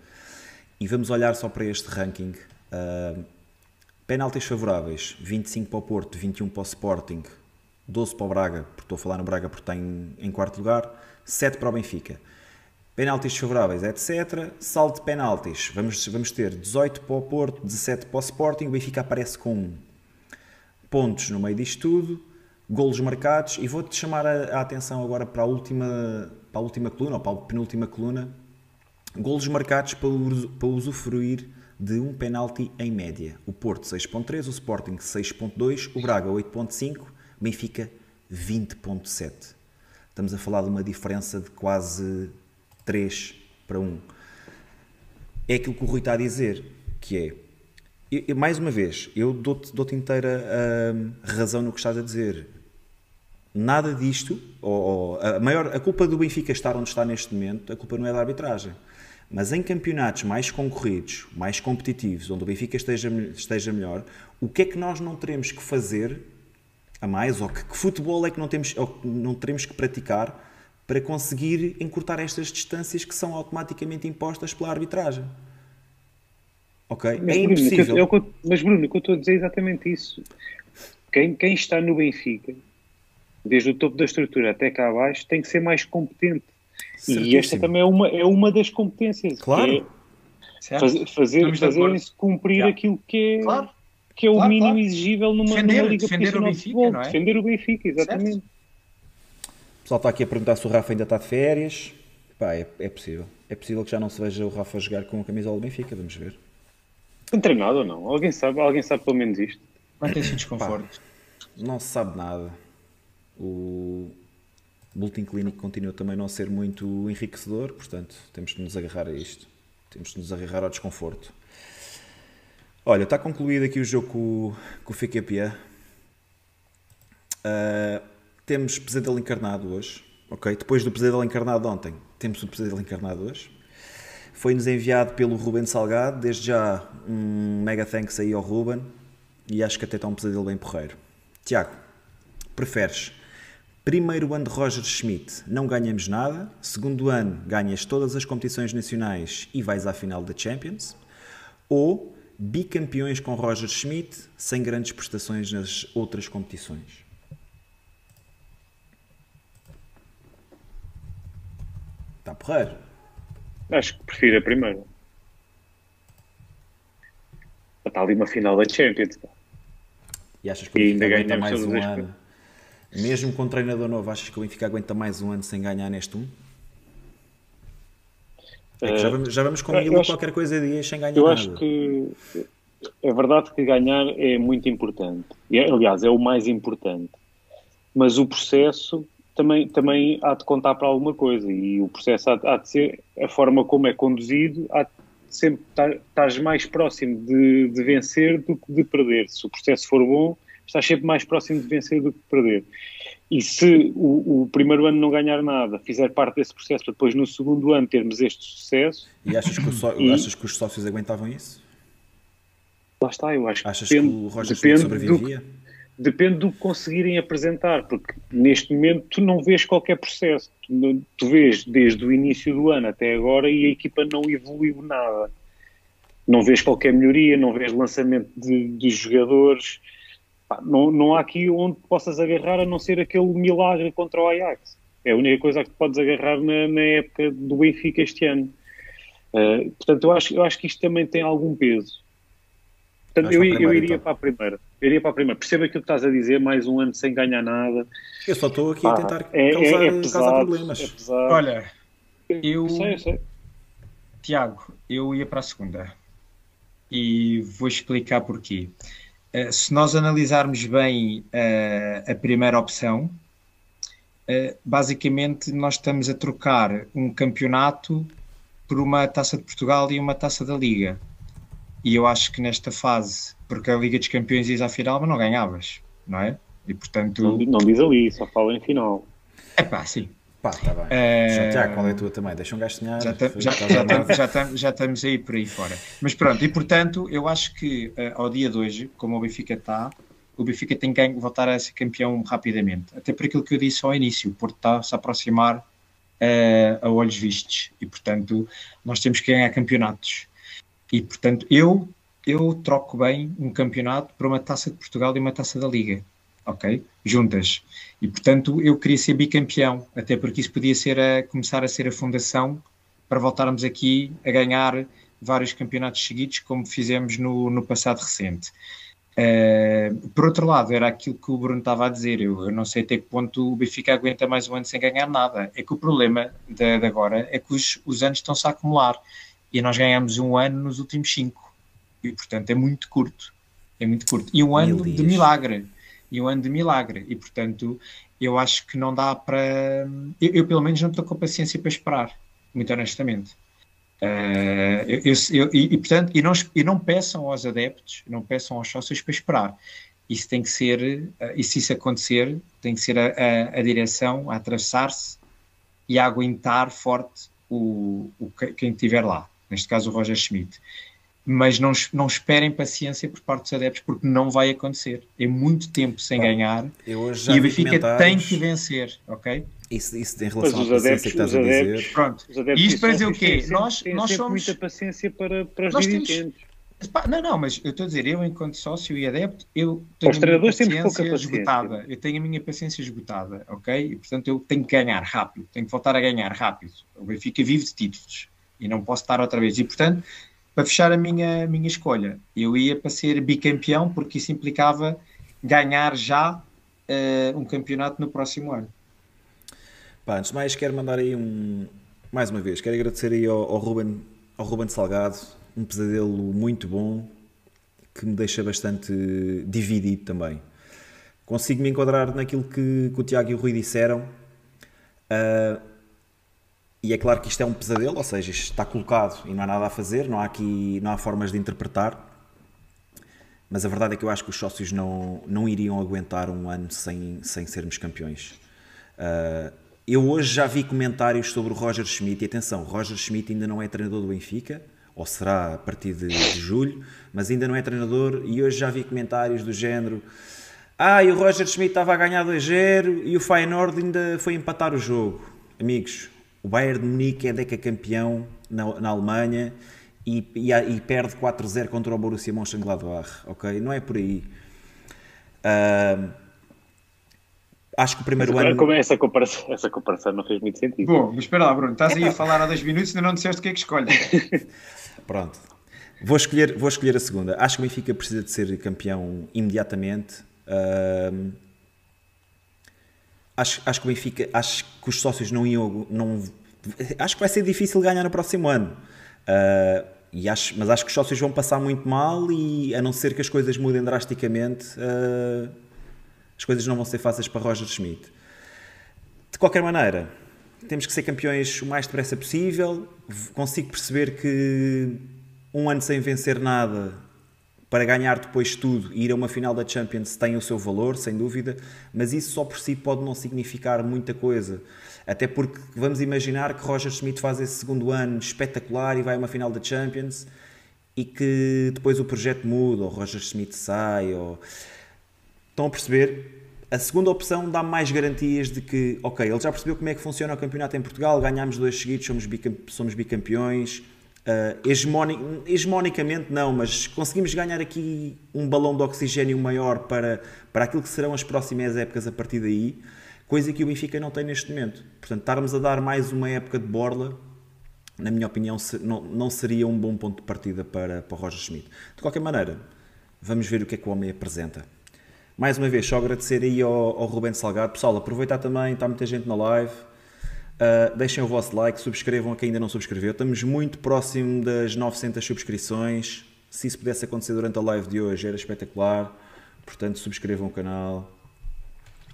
E vamos olhar só para este ranking. Uh, penaltis favoráveis: 25 para o Porto, 21 para o Sporting, 12 para o Braga, porque estou a falar no Braga porque está em, em quarto lugar, 7 para o Benfica penaltis favoráveis, etc. Salto de penaltis, vamos, vamos ter 18 para o Porto, 17 para o Sporting, o Benfica aparece com pontos no meio disto tudo, golos marcados, e vou-te chamar a, a, atenção agora para a última, para a última coluna, ou para a penúltima coluna, golos marcados para, para usufruir de um penalti em média. O Porto 6.3, o Sporting 6.2, o Braga 8.5, Benfica 20.7. Estamos a falar de uma diferença de quase 3 para 1. É aquilo que o Rui está a dizer, que é, eu, mais uma vez, eu dou-te dou inteira uh, razão no que estás a dizer. Nada disto, ou, ou, a, maior, a culpa do Benfica estar onde está neste momento, a culpa não é da arbitragem. Mas em campeonatos mais concorridos, mais competitivos, onde o Benfica esteja, esteja melhor, o que é que nós não teremos que fazer a mais, ou que, que futebol é que não, temos, ou não teremos que praticar para conseguir encurtar estas distâncias que são automaticamente impostas pela arbitragem. Ok? Mas, é Bruno, impossível. Eu, eu, mas Bruno, o que eu estou a dizer é exatamente isso. Quem, quem está no Benfica, desde o topo da estrutura até cá abaixo, tem que ser mais competente. Certíssimo. E esta também é uma, é uma das competências. Claro. É fazer fazer, fazerem-se cumprir yeah. aquilo que é, claro. que é o claro, mínimo claro. exigível numa, defender, numa liga defender profissional o Benfica, de futebol. É? Defender o Benfica, exatamente. Certo pessoal está aqui a perguntar se o Rafa ainda está de férias. Pá, é, é possível. É possível que já não se veja o Rafa jogar com a camisola do Benfica, vamos ver. Tem treinado ou não? Alguém sabe, alguém sabe pelo menos isto? Vai ter esse desconforto. não se sabe nada. O Bulletin Clínico continua também a não ser muito enriquecedor, portanto temos de nos agarrar a isto. Temos de nos agarrar ao desconforto. Olha, está concluído aqui o jogo com, com o FKPA. Uh, temos Pesadelo Encarnado hoje, ok? Depois do Pesadelo Encarnado ontem, temos o Pesadelo Encarnado hoje. Foi-nos enviado pelo Ruben Salgado, desde já um mega thanks aí ao Ruben, e acho que até está um pesadelo bem porreiro. Tiago, preferes primeiro ano de Roger Schmidt não ganhamos nada, segundo ano ganhas todas as competições nacionais e vais à final da Champions, ou bicampeões com Roger Schmidt sem grandes prestações nas outras competições? Está porreiro. Acho que prefiro a primeira. Está ali uma final da Champions. E achas que o Benfica aguenta mais um ano? Mesmo com um treinador novo, achas que o Benfica aguenta mais um ano sem ganhar neste um? É já, vamos, já vamos com mil e qualquer coisa de dias sem ganhar eu nada. acho que é verdade que ganhar é muito importante. E, aliás, é o mais importante. Mas o processo também, também há de contar para alguma coisa e o processo há, há, de ser, a forma como é conduzido há de sempre estás mais próximo de, de vencer do que de perder. Se o processo for bom, estás sempre mais próximo de vencer do que de perder. E se o, o, primeiro ano não ganhar nada, fizer parte desse processo, para depois no segundo ano termos este sucesso. E achas que, e, achas que os sócios aguentavam isso? Lá está, eu acho achas que, depende, que o Roger depende sobrevivia? Do, depende do que conseguirem apresentar, porque neste momento tu não vês qualquer processo. Tu, tu vês desde o início do ano até agora e a equipa não evoluiu nada. Não vês qualquer melhoria, não vês lançamento de, de jogadores não, não há aqui onde possas agarrar a não ser aquele milagre contra o Ajax. É a única coisa que podes agarrar na, na época do Benfica este ano. Uh, portanto, eu acho, eu acho que isto também tem algum peso. Portanto, eu, eu, iria então. para a primeira. Eu iria para a primeira. Perceba aquilo que estás a dizer, mais um ano sem ganhar nada. Eu só estou aqui a tentar é, é causar, é, é pesado, causar problemas. É. Olha, eu... eu sei, eu sei. Tiago, eu ia para a segunda. E vou explicar porquê. Eh, se nós analisarmos bem uh, a primeira opção, uh, basicamente nós estamos a trocar um campeonato por uma taça de Portugal e uma taça da Liga. E eu acho que nesta fase, porque a Liga dos Campeões ia à final, mas não ganhavas, não é? E portanto. Não, não diz ali, só fala em final. É pá, sim. Pá, tá bem. Uh, já, qual é a tua também? Deixa um gajo sonhar. Já, já, já, já, tam, já, estamos aí por aí fora. Mas pronto, e portanto, eu acho que uh, ao dia de hoje, como o Benfica está, o Benfica tem que voltar a ser campeão rapidamente. Até por aquilo que eu disse ao início, o Porto está a se aproximar uh, a olhos vistos. E portanto, nós temos que ganhar campeonatos. E portanto, eu, eu troco bem um campeonato por uma taça de Portugal e uma taça da Liga ok? Juntas. E, portanto, eu queria ser bicampeão, até porque isso podia ser a, começar a ser a fundação para voltarmos aqui a ganhar vários campeonatos seguidos, como fizemos no, no passado recente. Uh, por outro lado, era aquilo que o Bruno estava a dizer. Eu, eu, não sei até que ponto o Benfica aguenta mais um ano sem ganhar nada. É que o problema de, de agora é que os, os anos estão-se a acumular e nós ganhamos um ano nos últimos cinco, e portanto é muito curto. É muito curto. E um ano de milagre e um ano de milagre. E, portanto, eu acho que não dá para. Eu, eu pelo menos, não estou com paciência para esperar, muito honestamente. Uh, eu, eu, e, portanto, e não, e não peçam aos adeptos, não peçam aos sócios para esperar. Isso tem que ser, uh, e se isso acontecer, tem que ser a, a, a direção a atravessar-se e a aguentar forte o, o, quem estiver lá, neste caso o Roger Schmidt mas não, não esperem paciência por parte dos adeptos, porque não vai acontecer. É muito tempo sem ah, ganhar e o Benfica tem que vencer, ok? Isso, isso em relação à paciência adeptos, que estás a dizer. Adeptos, Pronto, e isto para dizer o quê? nós, nós somos. muita paciência para, para os dirigentes. Temos... Não, não, mas eu estou a dizer, eu enquanto sócio e adepto, eu tenho Os a minha paciência, paciência esgotada. Eu tenho a minha paciência esgotada, ok? E portanto eu tenho que ganhar rápido, tenho que voltar a ganhar rápido. O Benfica vive de títulos e não posso estar outra vez. E portanto, para fechar a minha, minha escolha. Eu ia para ser bicampeão, porque isso implicava ganhar já uh, um campeonato no próximo ano. Pá, antes de mais, quero mandar aí um. Mais uma vez, quero agradecer aí ao, ao, Ruben, ao Ruben Salgado, um pesadelo muito bom que me deixa bastante dividido também. Consigo me enquadrar naquilo que, que o Tiago e o Rui disseram. Uh, e é claro que isto é um pesadelo, ou seja, isto está colocado e não há nada a fazer, não há aqui não há formas de interpretar. Mas a verdade é que eu acho que os sócios não, não iriam aguentar um ano sem, sem sermos campeões. Uh, eu hoje já vi comentários sobre o Roger Schmidt, e atenção, Roger Schmidt ainda não é treinador do Benfica, ou será a partir de, de julho, mas ainda não é treinador, e hoje já vi comentários do género ah, e o Roger Schmidt estava a ganhar 2-0 e o Feyenoord ainda foi empatar o jogo. Amigos, o Bayern de Munique é decacampeão na, na Alemanha e, e, e perde 4-0 contra o Borussia Mönchengladbach, ok? Não é por aí. Uh, acho que o primeiro mas, ano... Como é essa, comparação, essa comparação não fez muito sentido. Bom, mas espera lá, Bruno, estás aí a falar há dois minutos e ainda não disseste o que é que escolhe. [LAUGHS] Pronto. Vou escolher, vou escolher a segunda. Acho que o Benfica precisa de ser campeão imediatamente. Uh, acho, acho que o Benfica, acho que os sócios não iam, não, acho que vai ser difícil ganhar no próximo ano. Uh, e acho, mas acho que os sócios vão passar muito mal e a não ser que as coisas mudem drasticamente, uh, as coisas não vão ser fáceis para Roger Schmidt. De qualquer maneira, temos que ser campeões o mais depressa possível. Consigo perceber que um ano sem vencer nada para ganhar depois tudo e ir a uma final da Champions tem o seu valor, sem dúvida, mas isso só por si pode não significar muita coisa. Até porque vamos imaginar que Roger Schmidt faz esse segundo ano espetacular e vai a uma final da Champions e que depois o projeto muda, ou Roger Schmidt sai, ou... Estão a perceber? A segunda opção dá mais garantias de que, ok, ele já percebeu como é que funciona o campeonato em Portugal, ganhámos dois seguidos, somos, somos bicampeões, Uh, hegemonic, hegemonicamente não, mas conseguimos ganhar aqui um balão de oxigênio maior para, para aquilo que serão as próximas épocas a partir daí, coisa que o Benfica não tem neste momento. Portanto, estarmos a dar mais uma época de borla, na minha opinião, não, não seria um bom ponto de partida para, para Roger Schmidt. De qualquer maneira, vamos ver o que é que o homem apresenta. Mais uma vez, só agradecer aí ao, ao Rubén Salgado. Pessoal, aproveitar também, está muita gente na live. Uh, deixem o vosso like, subscrevam a quem ainda não subscreveu. Estamos muito próximo das 900 subscrições. Se isso pudesse acontecer durante a live de hoje, era espetacular. Portanto, subscrevam o canal.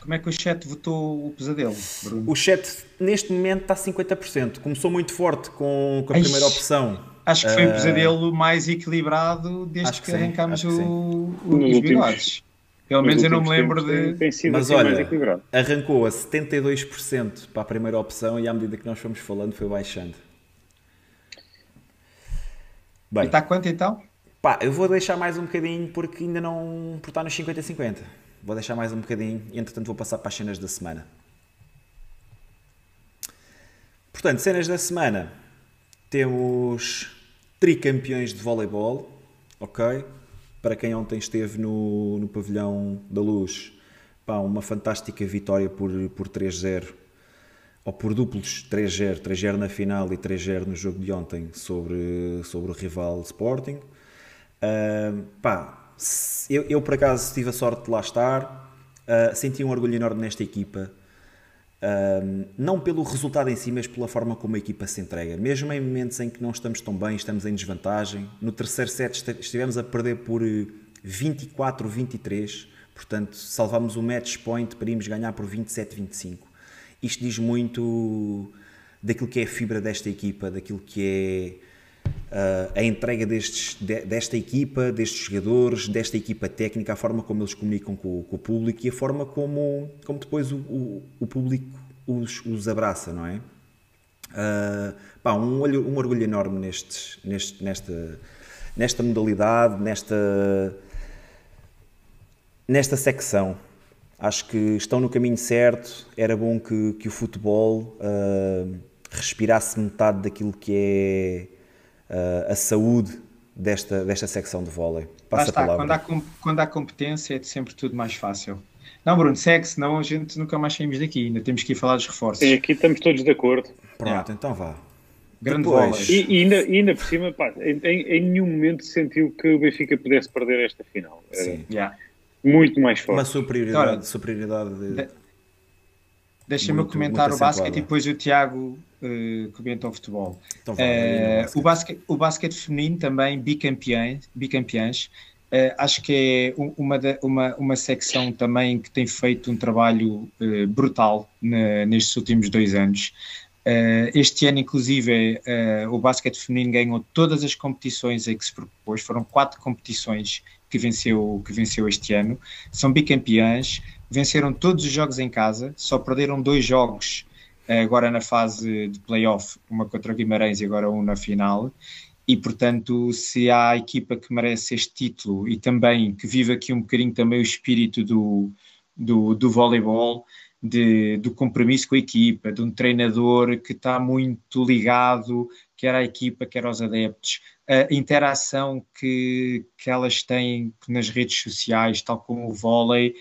Como é que o chat votou o pesadelo, Bruno? O chat, neste momento, está a 50%. Começou muito forte com, com a primeira opção. Acho que foi uh, o pesadelo mais equilibrado desde que, que arrancámos o, o, os bigodes. Pelo menos eu não me lembro de. Tem sido Mas assim olha, arrancou a 72% para a primeira opção e à medida que nós fomos falando foi baixando. Bem, e está quanto então? Pá, eu vou deixar mais um bocadinho porque ainda não. por estar nos 50-50. Vou deixar mais um bocadinho e entretanto vou passar para as cenas da semana. Portanto, cenas da semana. Temos tricampeões de voleibol, ok? Para quem ontem esteve no, no Pavilhão da Luz, pá, uma fantástica vitória por, por 3-0, ou por duplos 3-0, 3-0 na final e 3-0 no jogo de ontem sobre, sobre o rival Sporting. Uh, pá, eu, eu, por acaso tive a sorte de lá estar, uh, senti um orgulho enorme nesta equipa, um, não pelo resultado em si, mas pela forma como a equipa se entrega. Mesmo em momentos em que não estamos tão bem, estamos em desvantagem. No terceiro set estivemos a perder por 24-23, eh, portanto salvámos o match point para irmos ganhar por 27-25. Isto diz muito daquilo que é a fibra desta equipa, daquilo que é Uh, a entrega destes, de, desta equipa, destes jogadores, desta equipa técnica, a forma como eles comunicam com, com o público e a forma como, como depois o, o, o público os, os, abraça, não é? Uh, pá, um, um orgulho enorme nestes, neste, nesta, nesta modalidade, nesta, nesta secção. Acho que estão no caminho certo. Era bom que, que o futebol uh, respirasse metade daquilo que é a saúde desta, desta secção de vôlei. Passa está, quando há, quando há competência é sempre tudo mais fácil. Não, Bruno, segue, senão a gente nunca mais saímos daqui. Ainda temos que ir falar dos reforços. Sim, aqui estamos todos de acordo. Pronto, então vá. Grande Depois... E, e, ainda, e ainda por cima, pá, em, em, nenhum momento sentiu que o Benfica pudesse perder esta final. Sim. Yeah. Muito mais forte. Uma superioridade. Então, superioridade de... de... Deixa-me comentar o basquete e depois o Tiago uh, comentam futebol. Então, uh, o, basquete, o basquete feminino também bicampeões, bicampeões uh, acho que é uma, uma, uma secção também que tem feito um trabalho uh, brutal nestes últimos dois anos. Uh, este ano, inclusive, o basquete feminino ganhou todas as competições em que se propôs. Foram quatro competições que venceu, que venceu este ano. São bicampeãs, venceram todos os jogos em casa, só perderam dois jogos agora na fase de playoff, uma contra Guimarães e agora um na final. E, portanto, se há a equipa que merece este título e também que vive aqui um bocadinho também o espírito do, do, do voleibol, de, do compromisso com a equipa, de um treinador que está muito ligado, quer à equipa, quer aos adeptos, a interação que, que elas têm nas redes sociais, tal como o vôlei,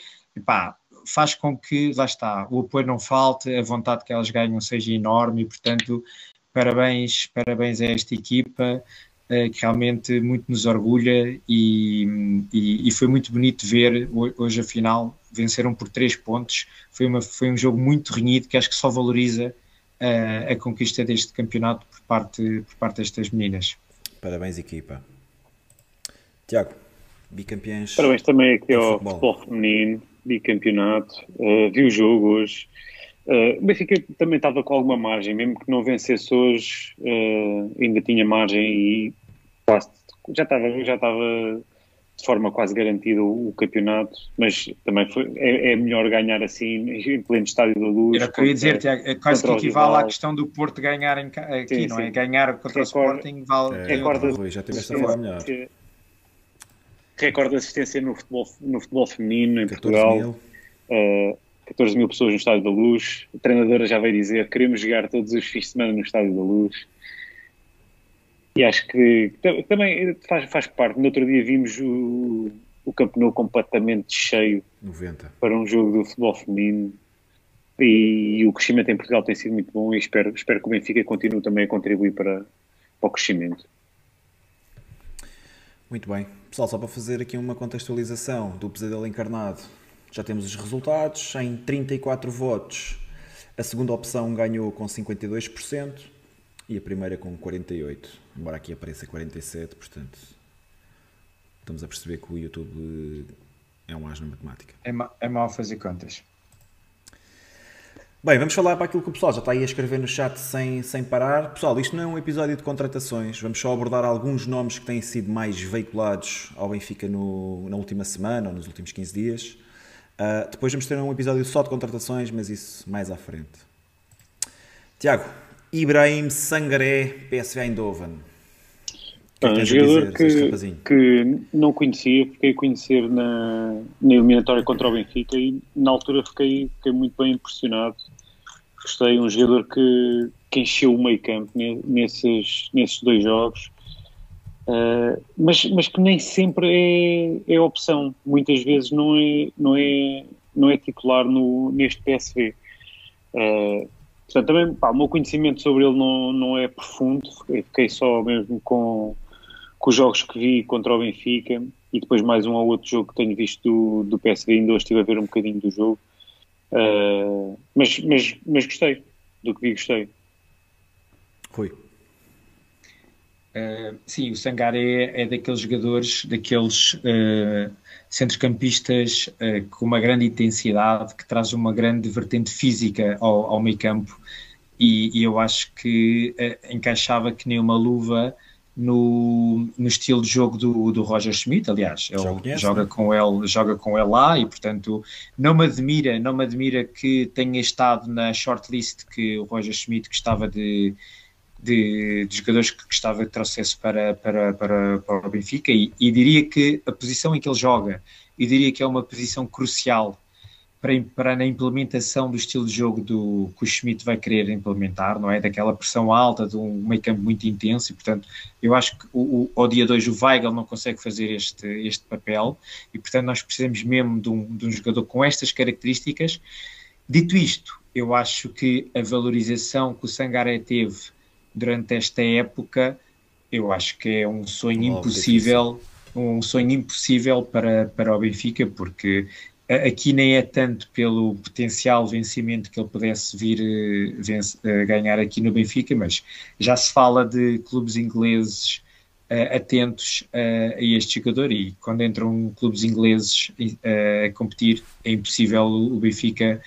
pá, faz com que, lá está, o apoio não falte, a vontade que elas ganham seja enorme e, portanto, parabéns, parabéns a esta equipa uh, que realmente muito nos orgulha e, e, e, foi muito bonito ver hoje a final venceram por três pontos, foi, uma, foi um jogo muito renhido que acho que só valoriza uh, a conquista deste campeonato por parte, por parte destas meninas. Parabéns equipa. Tiago, bicampeões. Parabéns também aqui ao futebol, futebol feminino bicampeonato, uh, vi o jogo hoje. Uh, o Benfica também estava com alguma margem, mesmo que não vencesse hoje, uh, ainda tinha margem e quase, já estava, já estava de forma quase garantida o, o campeonato, mas também foi, é, é, melhor ganhar assim em pleno estádio da luz. Era o que eu ia dizer, Tiago, é quase que equivale à questão do Porto ganhar em, aqui, sim, não é? Ganhar contra Record, o Sporting vale. É, recorde, Rui, já tiveste a falar melhor. Recorde de assistência no futebol, no futebol feminino em Portugal. Uh, 14 mil pessoas no Estádio da Luz. A treinadora já veio dizer queremos jogar todos os fins de semana no Estádio da Luz. E acho que também faz, faz parte. No outro dia vimos o, o Camp Nou completamente cheio 90. para um jogo do futebol feminino. E, e, o crescimento em Portugal tem sido muito bom e espero, espero que o Benfica continue também a contribuir para, para o crescimento. Muito bem. Pessoal, só para fazer aqui uma contextualização do pesadelo encarnado, já temos os resultados. Em 34 votos, a segunda opção ganhou com 52% e a primeira com 48%. Embora aqui apareça 47%, portanto, estamos a perceber que o YouTube é um as na matemática. É, ma é mal fazer contas. Bem, vamos falar para aquilo que o pessoal já está aí a escrever no chat sem, sem parar. Pessoal, isto não é um episódio de contratações, vamos só abordar alguns nomes que têm sido mais veiculados ao Benfica no, na última semana ou nos últimos 15 dias. Uh, depois vamos ter um episódio só de contratações, mas isso mais à frente. Tiago, Ibrahim Sangaré, PSV Eindhoven. Que é um jogador que, que, não conhecia, fiquei a conhecer na, na eliminatória contra o Benfica e na altura fiquei, fiquei muito bem impressionado. Gostei, um jogador que, que encheu o meio campo nesses, nesses dois jogos Uh, mas, mas que nem sempre é, é opção. Muitas vezes não é, não é, não é titular no, neste PSV. Uh, ah, portanto, também pá, o meu conhecimento sobre ele não, não é profundo. Fiquei só mesmo com, com os jogos que vi contra o Benfica e depois mais um ou outro jogo que tenho visto do, do PSV. Ainda hoje estive a ver um bocadinho do jogo. Uh, mas, mas, mas gostei do que vi, gostei. Rui. Uh, sim, o Sangaré é daqueles jogadores, daqueles uh, centrocampistas uh, com uma grande intensidade, que traz uma grande vertente física ao, ao meio campo e, e, eu acho que encaixava que nem uma luva no, no estilo de jogo do, do Roger Schmidt, aliás, ele conhece, joga, né? com ele, joga com ele lá e portanto não me admira, não me admira que tenha estado na shortlist que o Roger Schmidt gostava de de, de jogadores que gostava que trouxesse para, para, para, para o Benfica e, e, diria que a posição em que ele joga, eu diria que é uma posição crucial para na implementação do estilo de jogo do, que o Schmidt vai querer implementar, não é? Daquela pressão alta, de um meio campo muito intenso e, portanto, eu acho que o, o, ao dia 2 o Weigl não consegue fazer este, este papel e, portanto, nós precisamos mesmo de um, de um jogador com estas características. Dito isto, eu acho que a valorização que o Sangaré teve durante esta época, eu acho que é um sonho impossível, um sonho impossível para, para o Benfica, porque aqui nem é tanto pelo potencial vencimento que ele pudesse vir eh, vence, eh, ganhar aqui no Benfica, mas já se fala de clubes ingleses uh, atentos uh, a este jogador e quando entram clubes ingleses uh, a competir é impossível o Benfica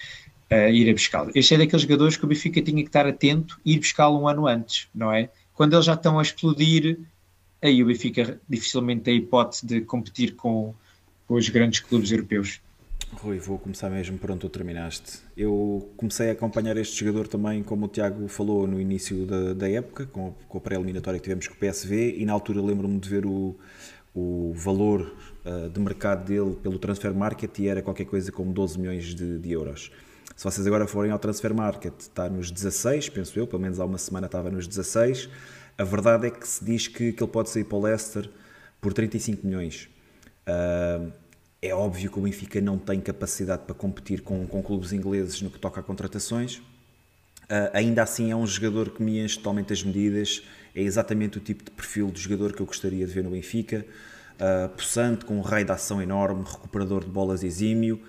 ir a buscá-lo. Este é daqueles jogadores que o Benfica tinha que estar atento e ir buscá-lo um ano antes, não é? Quando eles já estão a explodir, aí o Benfica dificilmente tem a hipótese de competir com, com os grandes clubes europeus. Rui, vou começar mesmo por onde tu terminaste. Eu comecei a acompanhar este jogador também, como o Tiago falou, no início da, da época, com, com a pré-eliminatória que tivemos com o PSV, e na altura lembro-me de ver o, o valor uh, de mercado dele pelo transfer market e era qualquer coisa como 12 milhões de, de euros. Se vocês agora forem ao Transfer Market, está nos 16, penso eu, pelo menos há uma semana estava nos 16. A verdade é que se diz que, que ele pode sair para o Leicester por 35 milhões. Uh, é óbvio que o Benfica não tem capacidade para competir com, com clubes ingleses no que toca a contratações. Uh, ainda assim, é um jogador que me enche totalmente as medidas. É exatamente o tipo de perfil de jogador que eu gostaria de ver no Benfica. Uh, possante, com um raio de ação enorme, recuperador de bolas exímio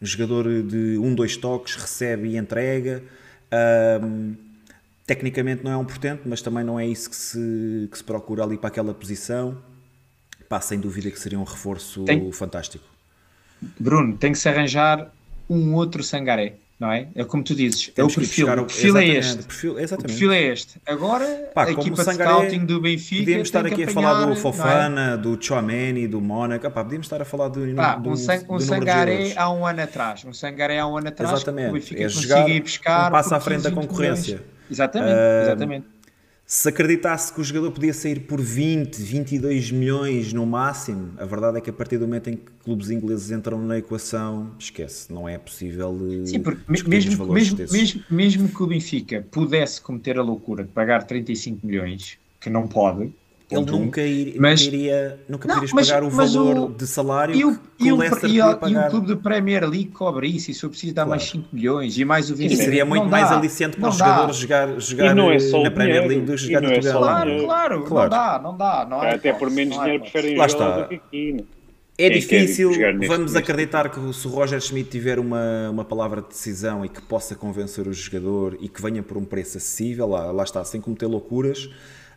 um jogador de um, dois toques, recebe e entrega. Um, tecnicamente não é um portento, mas também não é isso que se, que se procura ali para aquela posição. Pá, sem dúvida que seria um reforço tem, fantástico. Bruno, tem que se arranjar um outro Sangaré. não é? É como tu dizes, é o perfil, o perfil é este. O perfil, o perfil é este. Agora, Pá, a equipa de scouting do Benfica. Podíamos estar aqui a falar do é? Fofana, é? do Chouameni, do Mónaco. Pá, podíamos estar a falar do. Pá, do um, sang, um Sangaré há um ano atrás. Um Sangaré há um ano atrás. Exatamente. O Benfica é jogar, ir buscar. Um passo à frente da concorrência. Exatamente, exatamente se acreditasse que o jogador podia sair por 20, 22 milhões no máximo, a verdade é que a partir do momento em que clubes ingleses entram na equação, esquece, não é possível. Eh, Sim, porque mesmo, mesmo, mesmo, mesmo que o Benfica pudesse cometer a loucura de pagar 35 milhões, que não pode, ele nunca, ir, mas, nunca iria nunca não, mas, pagar o valor o, de salário e o, que o Leicester e, o, e o clube de Premier League cobra isso e se eu preciso dar claro. mais 5 milhões e mais o Vincent. seria muito mais dá, aliciente para os jogadores jogar, jogar é na Premier League do que jogar no é Portugal. Claro, claro, claro, não dá, não dá. Não é Até por menos dinheiro preferem jogar do que aqui. É difícil, vamos acreditar que se o Roger Schmidt tiver uma, uma palavra de decisão e que possa convencer o jogador e que venha por um preço acessível, lá, lá está, sem cometer loucuras.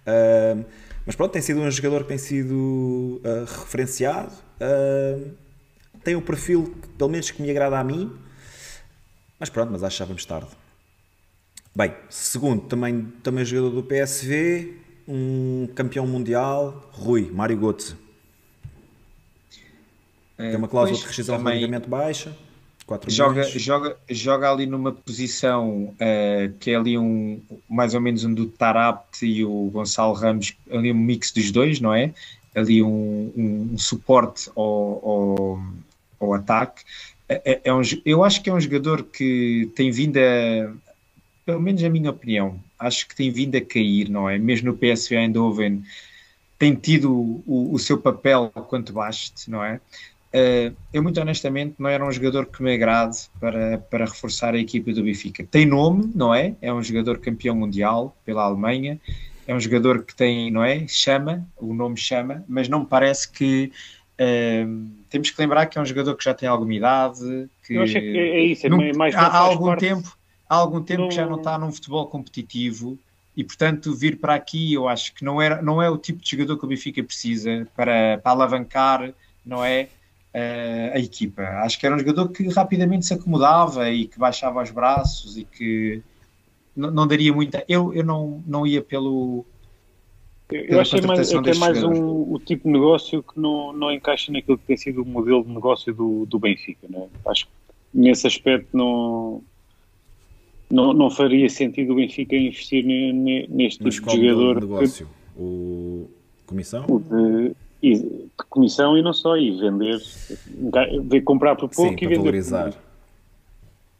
Uh, mas pronto, tem sido um jogador que tem sido uh, referenciado. Uh, tem um perfil, que, pelo menos, que me agrada a mim. Mas pronto, mas acho que já vamos tarde. Bem, segundo, também, também jogador do PSV, um campeão mundial, Rui, Mário Götze. É, tem uma cláusula de rescisão também... relativamente baixa. Joga, joga, joga ali numa posição uh, que é ali um mais ou menos um do Tarapt e o Gonçalo Ramos, ali um mix dos dois, não é? Ali um, um, um suporte ao, ao, ao ataque. É, é, é, um, eu acho que é um jogador que tem vindo a, pelo menos a minha opinião, acho que tem vindo a cair, não é? Mesmo no PSV Eindhoven tem tido o, o seu papel quanto baste, não é? Uh, eu, muito honestamente, não era um jogador que me agrade para, para reforçar a equipa do Benfica. Tem nome, não é? É um jogador campeão mundial pela Alemanha, é um jogador que tem, não é? Chama, o nome chama, mas não me parece que. Uh, temos que lembrar que é um jogador que já tem alguma idade. Que eu acho que é isso, é não, mais. Há, há algum parte... tempo, há algum tempo não... que já não está num futebol competitivo e portanto vir para aqui eu acho que não, era, não é o tipo de jogador que o Benfica precisa para, para alavancar, não é? Uh, a equipa. Acho que era um jogador que rapidamente se acomodava e que baixava os braços e que não, não daria muita. Eu, eu não, não ia pelo. Eu achei mais, até mais um, o tipo de negócio que não, não encaixa naquilo que tem sido o modelo de negócio do, do Benfica. Né? Acho que nesse aspecto não, não, não faria sentido o Benfica investir neste Mas tipo de jogador. negócio? Que, o comissão? O de, e de comissão e não só, e vender, ver comprar por pouco Sim, e vender valorizar.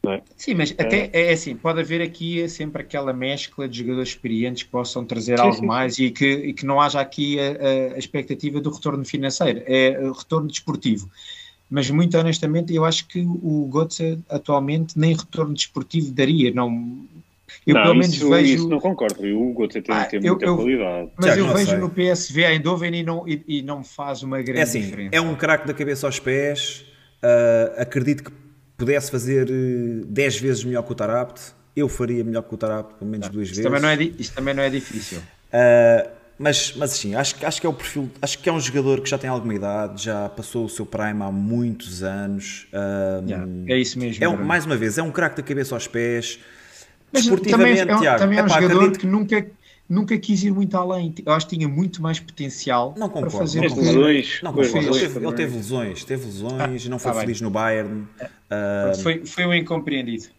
É? Sim, mas é. até é assim, pode haver aqui sempre aquela mescla de jogadores experientes que possam trazer sim, algo sim, mais. E, que, e que não haja aqui a, a, expectativa do retorno financeiro, é o retorno desportivo. Mas muito honestamente, eu acho que o Götze atualmente nem retorno desportivo daria, não, eu não, pelo menos isso, vejo. Isso não concordo. O Hugo tem, ah, tem muita eu, qualidade. Mas Tiago, eu vejo sei. no PSV Eindhoven e não, e, e não faz uma grande é assim, diferença. É um craque da cabeça aos pés. Uh, acredito que pudesse fazer 10 uh, vezes melhor que o Tarapt. Eu faria melhor que o Tarapt, pelo menos duas isto vezes. Também não é, isto também não é difícil. Uh, mas, mas sim, acho, acho que é o perfil, acho que é um jogador que já tem alguma idade, já passou o seu prime há muitos anos. Yeah, é isso mesmo. É um, mais uma vez, é um craque da cabeça aos pés Desportivamente, também é, Tiago, também é um jogador acredito... que nunca, nunca quis ir muito além. Eu acho que tinha muito mais potencial não concordo, para fazer não lesões. Não concordo. Ele, teve, ele teve lesões, teve lesões, ah, não foi tá feliz bem. no Bayern. Uh... Foi, foi um incompreendido.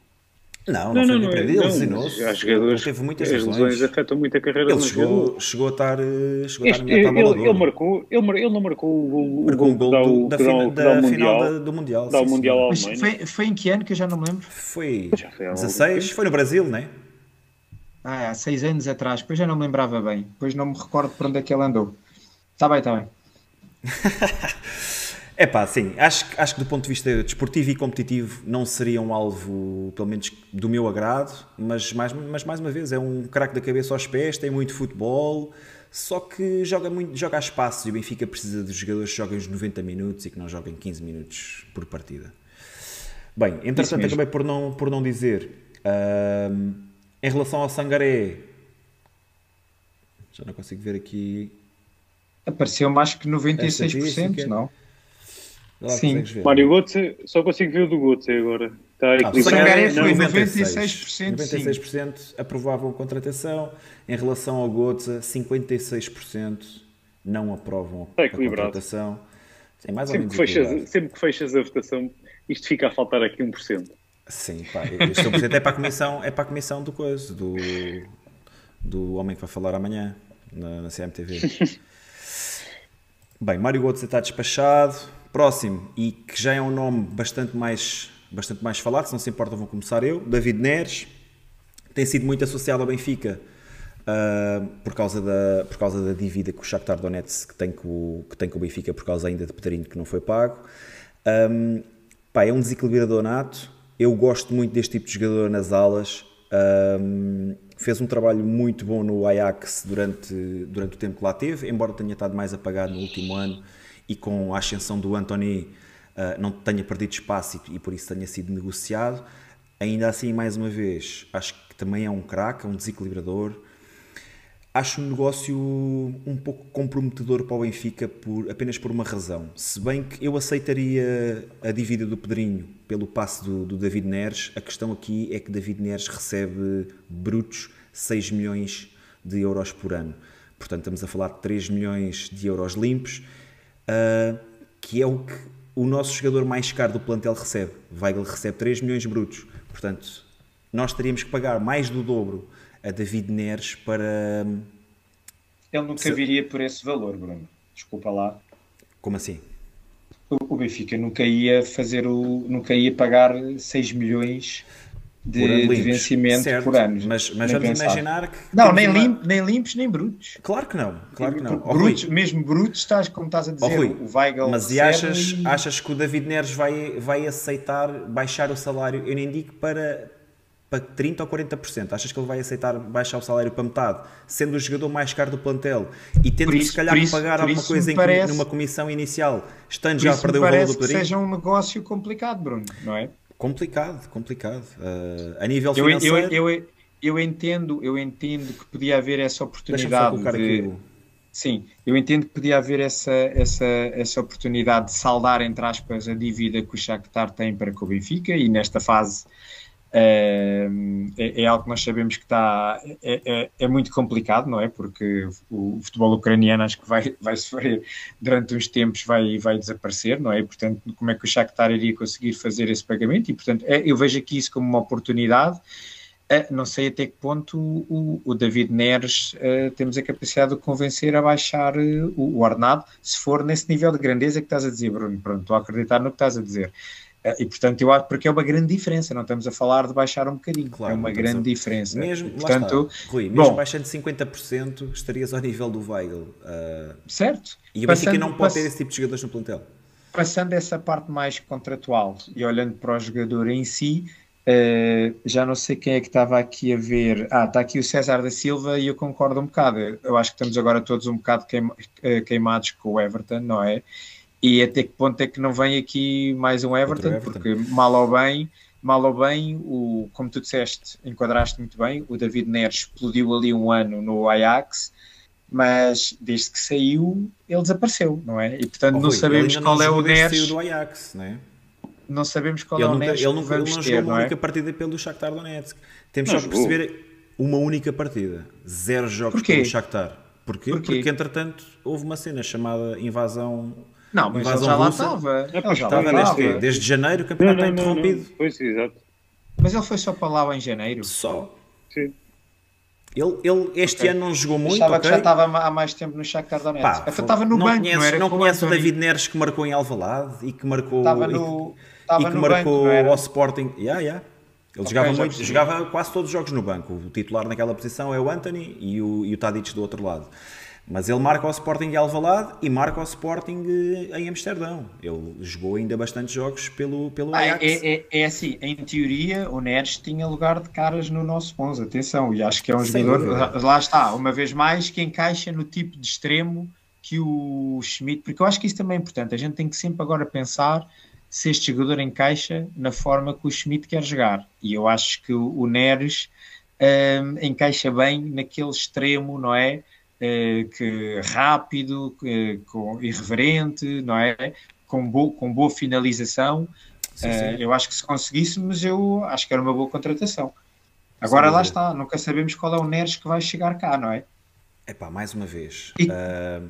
Não, não, não foi não, incompreendido, ele lesionou-se. Ele teve muitas lesões. As lesões afetam muito a carreira ele chegou, chegou a estar, eh, chegou este, a estar ele, ele, marcou, ele, ele não marcou o gol, marcou o gol, do, da, da, da, da final do Mundial. Da mundial foi, foi em que ano que eu já não me lembro? Foi 16, foi no Brasil, não é? Ah, há seis anos atrás, depois já não me lembrava bem, depois não me recordo por onde é que ele andou. Está bem, está bem. [LAUGHS] É pá, sim, acho, acho que do ponto de vista desportivo e competitivo não seria um alvo, pelo menos do meu agrado, mas mais, mas mais uma vez é um craque da cabeça aos pés, tem muito futebol, só que joga, muito, joga a espaços e o Benfica precisa de jogadores que joguem os 90 minutos e que não joguem 15 minutos por partida. Bem, entretanto acabei por não, por não dizer. Uh, em relação ao Sangaré, já não consigo ver aqui. Apareceu mais que 96%, não? Sim, Mário Götze, só consigo ver o do Götze agora. Está ah, o Sangaré foi 96%. 96% sim. aprovavam a contratação. Em relação ao Götze, 56% não aprovam a contratação. Sim, mais sempre, ou menos que fechas, sempre que fechas a votação, isto fica a faltar aqui 1%. Sim, pá, este 1% é para a comissão, é para a comissão do coisa, do, do homem que vai falar amanhã na, na CMTV. [LAUGHS] Bem, Mário Götze está despachado. Próximo, e que já é um nome bastante mais, bastante mais falado, se não se importa vou começar eu, David Neres. Tem sido muito associado ao Benfica uh, por, causa da, por causa da dívida que o Shakhtar Donetsk tem com, que tem com o Benfica por causa ainda de Pedrinho que não foi pago. Um, pá, é um desequilibrador nato. Eu gosto muito deste tipo de jogador nas alas. Um, fez um trabalho muito bom no Ajax durante, durante o tempo que lá teve, embora tenha estado mais apagado no último ano e com a ascensão do Anthony uh, não tenha perdido espaço e, e, por isso tenha sido negociado. Ainda assim, mais uma vez, acho que também é um craque, é um desequilibrador. Acho um negócio um pouco comprometedor para o Benfica por, apenas por uma razão. Se bem que eu aceitaria a dívida do Pedrinho pelo passe do, do David Neres, a questão aqui é que David Neres recebe brutos 6 milhões de euros por ano. Portanto, estamos a falar de 3 milhões de euros limpos uh, que é o que o nosso jogador mais caro do plantel recebe. Weigl recebe 3 milhões brutos. Portanto, nós teríamos que pagar mais do dobro a David Neres para. Ele nunca viria por esse valor, Bruno. Desculpa lá. Como assim? O Benfica nunca ia fazer o. nunca ia pagar 6 milhões de, de vencimento certo, por ano. Mas, mas vamos pensar. imaginar que. Não, nem, uma... nem limpos nem brutos. Claro que não. Claro que não. brutos, mesmo brutos, estás, como estás a dizer, oh, o Weigl. Mas e achas, e... achas que o David Neres vai, vai aceitar baixar o salário? Eu nem digo para, para 30% ou 40%. Achas que ele vai aceitar baixar o salário para metade, sendo o jogador mais caro do plantel e tendo isso, que se calhar isso, pagar alguma coisa parece, numa comissão inicial, estando já a perder o valor do Parece que seja um negócio complicado, Bruno, não é? Complicado, complicado. Uh, a nível financeiro... Eu, eu, eu, eu, entendo, eu entendo que podia haver essa oportunidade de... Aqui. Sim, eu entendo que podia haver essa, essa, essa oportunidade de saldar, entre aspas, a dívida que o Shakhtar tem para com o Benfica e nesta fase é, é, algo que nós sabemos que está é, é, é, muito complicado, não é? Porque o, o, futebol ucraniano acho que vai, vai sofrer durante uns tempos, vai, vai desaparecer, não é? E, portanto, como é que o Shakhtar iria conseguir fazer esse pagamento? E, portanto, é, eu vejo aqui isso como uma oportunidade. É, não sei até que ponto o, o David Neres uh, temos a capacidade de convencer a baixar uh, o, o ordenado, se for nesse nível de grandeza que estás a dizer, Bruno. Pronto, estou a acreditar no que estás a dizer. Eh, e portanto, eu acho porque é uma grande diferença, não estamos a falar de baixar um bocadinho, claro, é uma grande a... diferença. Mesmo, portanto, está, Rui, mesmo bom, baixando 50%, estarias ao nível do Weigl. Uh... Certo. E o Benfica não pode pass... ter esse tipo de jogadores no plantel. Passando essa parte mais contratual e olhando para o jogador em si, uh, já não sei quem é que estava aqui a ver. Ah, está aqui o César da Silva e eu concordo um bocado. Eu acho que estamos agora todos um bocado queimados com o Everton, não é? E até que ponto é que não vem aqui mais um Everton, Everton. porque mal ou bem, mal ou bem, o, como tu disseste, enquadraste muito bem, o David Neres explodiu ali um ano no Ajax, mas desde que saiu, ele desapareceu, não é? E portanto oh, não Rui, sabemos qual é o Neres. do Ajax, não é? Não sabemos qual ele é o Neres. Ele nunca, ele não jogou uma é? única partida pelo Shakhtar Donetsk. Temos não só que perceber uma única partida, zero jogos Porquê? pelo Shakhtar. Porquê? Porquê? Porque entretanto houve uma cena chamada invasão não, mas ele já lá estava. Ele já estava desde, desde janeiro, o campeonato está interrompido. Não, Pois, exato. Mas ele foi só para lá em janeiro? Só. Sim. Ele, ele este okay. ano não jogou muito. Estava okay? que já estava há mais tempo no Shakhtar Donetsk. Pá, estava no não banco, conhece, não era? Não conhece o David Neres que marcou em Alvalade e que marcou estava no, e, que, e que marcou banco, ao Sporting. Yeah, yeah. Ele okay, jogava muito, jogava quase todos os jogos no banco. O titular naquela posição é o Anthony e o, e o Tadic do outro lado. Mas ele marca o Sporting em Alvalade e marca o Sporting eh, em Amsterdão. Ele jogou ainda bastante jogos pelo, pelo ah, Ajax. É, é, é, assim, em teoria o Neres tinha lugar de caras no nosso 11, atenção, e acho que é um Sem jogador, dúvida. lá está, uma vez mais, que encaixa no tipo de extremo que o Schmidt, porque eu acho que isso também é importante, a gente tem que sempre agora pensar se este jogador encaixa na forma que o Schmidt quer jogar, e eu acho que o, o Neres um, encaixa bem naquele extremo, não é? Eh, que rápido, com, irreverente, não é? com, bo, com boa finalização. Sim, sim. eu acho que se conseguíssemos, eu acho que era uma boa contratação. Agora lá está, nunca sabemos qual é o Neres que vai chegar cá, não é? É pá, mais uma vez. E... Uh,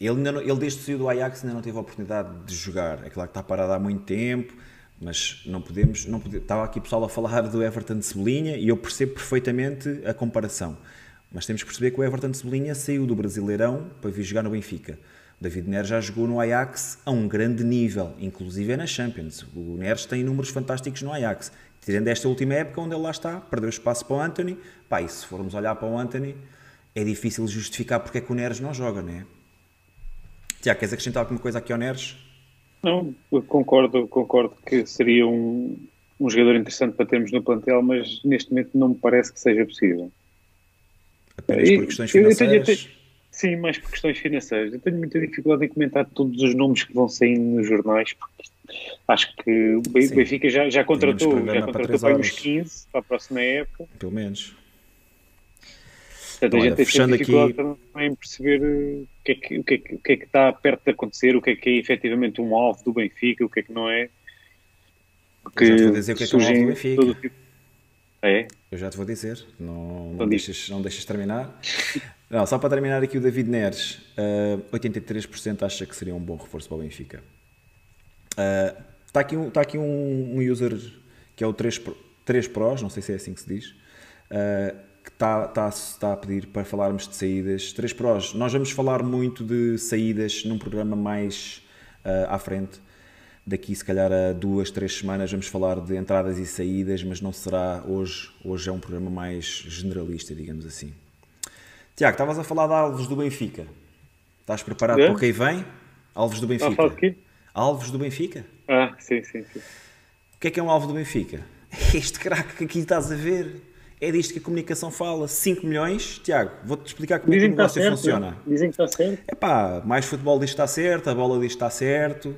ele, ainda não, ele desde que saiu do Ajax ainda não teve a oportunidade de jogar. É claro que está parado há muito tempo, mas não podemos, não podemos. Estava aqui pessoal a falar do Everton de Cebolinha e eu percebo perfeitamente a comparação. Mas temos que perceber que o Everton de Cebolinha saiu do Brasileirão para vir jogar no Benfica. O David Neres já jogou no Ajax a um grande nível, inclusive é na Champions. O Neres tem números fantásticos no Ajax. Tirando esta última época onde ele lá está, perdeu espaço para o Anthony. Pá, e se formos olhar para o Anthony, é difícil justificar porque é que o Neres não joga, não é? Tiago, queres acrescentar alguma coisa aqui ao Neres? Não, concordo, concordo que seria um, um jogador interessante para termos no plantel, mas neste momento não me parece que seja possível. Apenas por questões financeiras? Eu tenho, eu tenho, sim, mais por questões financeiras. Eu tenho muita dificuldade em comentar todos os nomes que vão saindo nos jornais, porque acho que o Benfica já, já contratou, já contratou para, uns 15 para a próxima época. Pelo menos. Portanto, a gente tem fechando dificuldade aqui... também em perceber o que, é que, o, que é que, o que é que está perto de acontecer, o que é que é efetivamente um alvo do Benfica, o que é que não é. Porque dizer o que é que é um alvo do Benfica. Tipo... É? Eu já te vou dizer, não, não, deixas, não deixas terminar. [LAUGHS] Não, só para terminar aqui o David Neres, uh, eh, 83% acha que seria um bom reforço para o Benfica. Uh, está aqui, um, está aqui um, um user que é o 3, 3 Pros, não sei se é assim que se diz, uh, que está, está, está a pedir para falarmos de saídas. 3 Pros, nós vamos falar muito de saídas num programa mais à frente. Daqui, se calhar, a duas, três semanas, vamos falar de entradas e saídas, mas não será hoje. Hoje é um programa mais generalista, digamos assim. Tiago, estavas a falar de alvos do Benfica. Estás preparado é? para o que vem? Alvos do Benfica. Ah, alvos do Benfica? Ah, sim, sim, sim. O que é que é um alvo do Benfica? [LAUGHS] Este craque que aqui estás a ver é disto que a comunicação fala. 5 milhões, Tiago, vou-te explicar como Dizem é que o negócio certo, funciona. Dizem que está certo. É pá, mais futebol diz que está certo, a bola diz que está certo,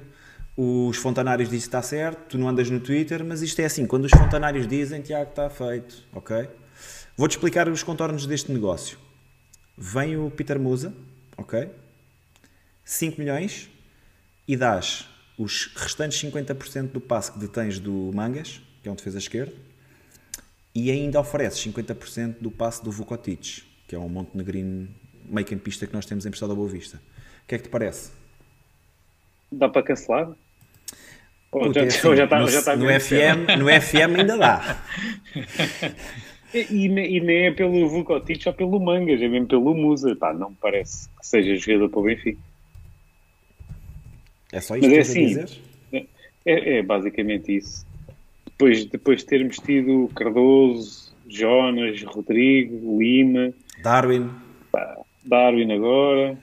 os fontanários dizem que está certo, tu não andas no Twitter, mas isto é assim, quando os fontanários dizem, Tiago, está feito, ok? Vou-te explicar os contornos deste negócio. Vem o Peter Musa, ok? 5 milhões e dás os restantes 50% do passe que detens do Mangas, que é um defesa esquerdo, e ainda ofereces 50% do passe do Vukotic, que é um montenegrino meio campista que nós temos emprestado ao Boa Vista. O que é que te parece? Dá para cancelar? Ou [LAUGHS] já, assim, já está, no, já está no, FM, no FM ainda dá. [LAUGHS] E, e, nem é pelo Vukotic ou pelo Mangas, é mesmo pelo Musa. Pá, não parece que seja jogador para o Benfica. É só isto Mas que é assim, dizer? É, é basicamente isso depois, depois de termos tido Cardoso, Jonas, Rodrigo, Lima, Darwin, Darwin agora,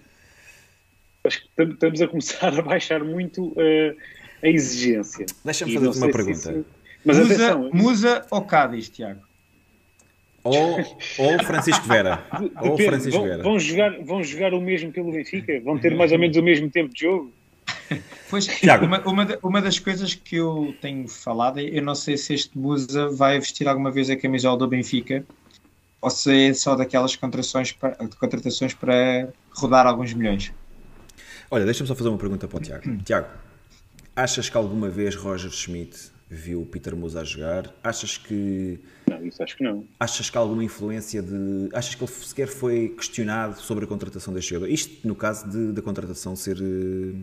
acho que estamos a começar [LAUGHS] a baixar muito uh, a exigência. Deixa-me fazer uma pergunta. Isso... Mas Musa, atenção, Musa ou Cádiz, Tiago? Ou, ou Francisco Vera. [LAUGHS] ou Francisco vão, Vera. Vão jogar, vão jogar o mesmo pelo Benfica? Vão ter mais ou menos o mesmo tempo de jogo? [LAUGHS] Pois, uma, uma, uma, das coisas que eu tenho falado, eu não sei se este Musa vai vestir alguma vez a camisola do Benfica ou se é só daquelas contratações para, contratações para rodar alguns milhões. Olha, deixa-me só fazer uma pergunta para o Tiago. [CLEARS THROAT] Tiago, achas que alguma vez Roger Schmidt viu o Peter Musa a jogar? Achas que. Não, isso acho que não. Achas que há alguma influência de. Achas que ele sequer foi questionado sobre a contratação deste jogador? Isto no caso da contratação ser eh,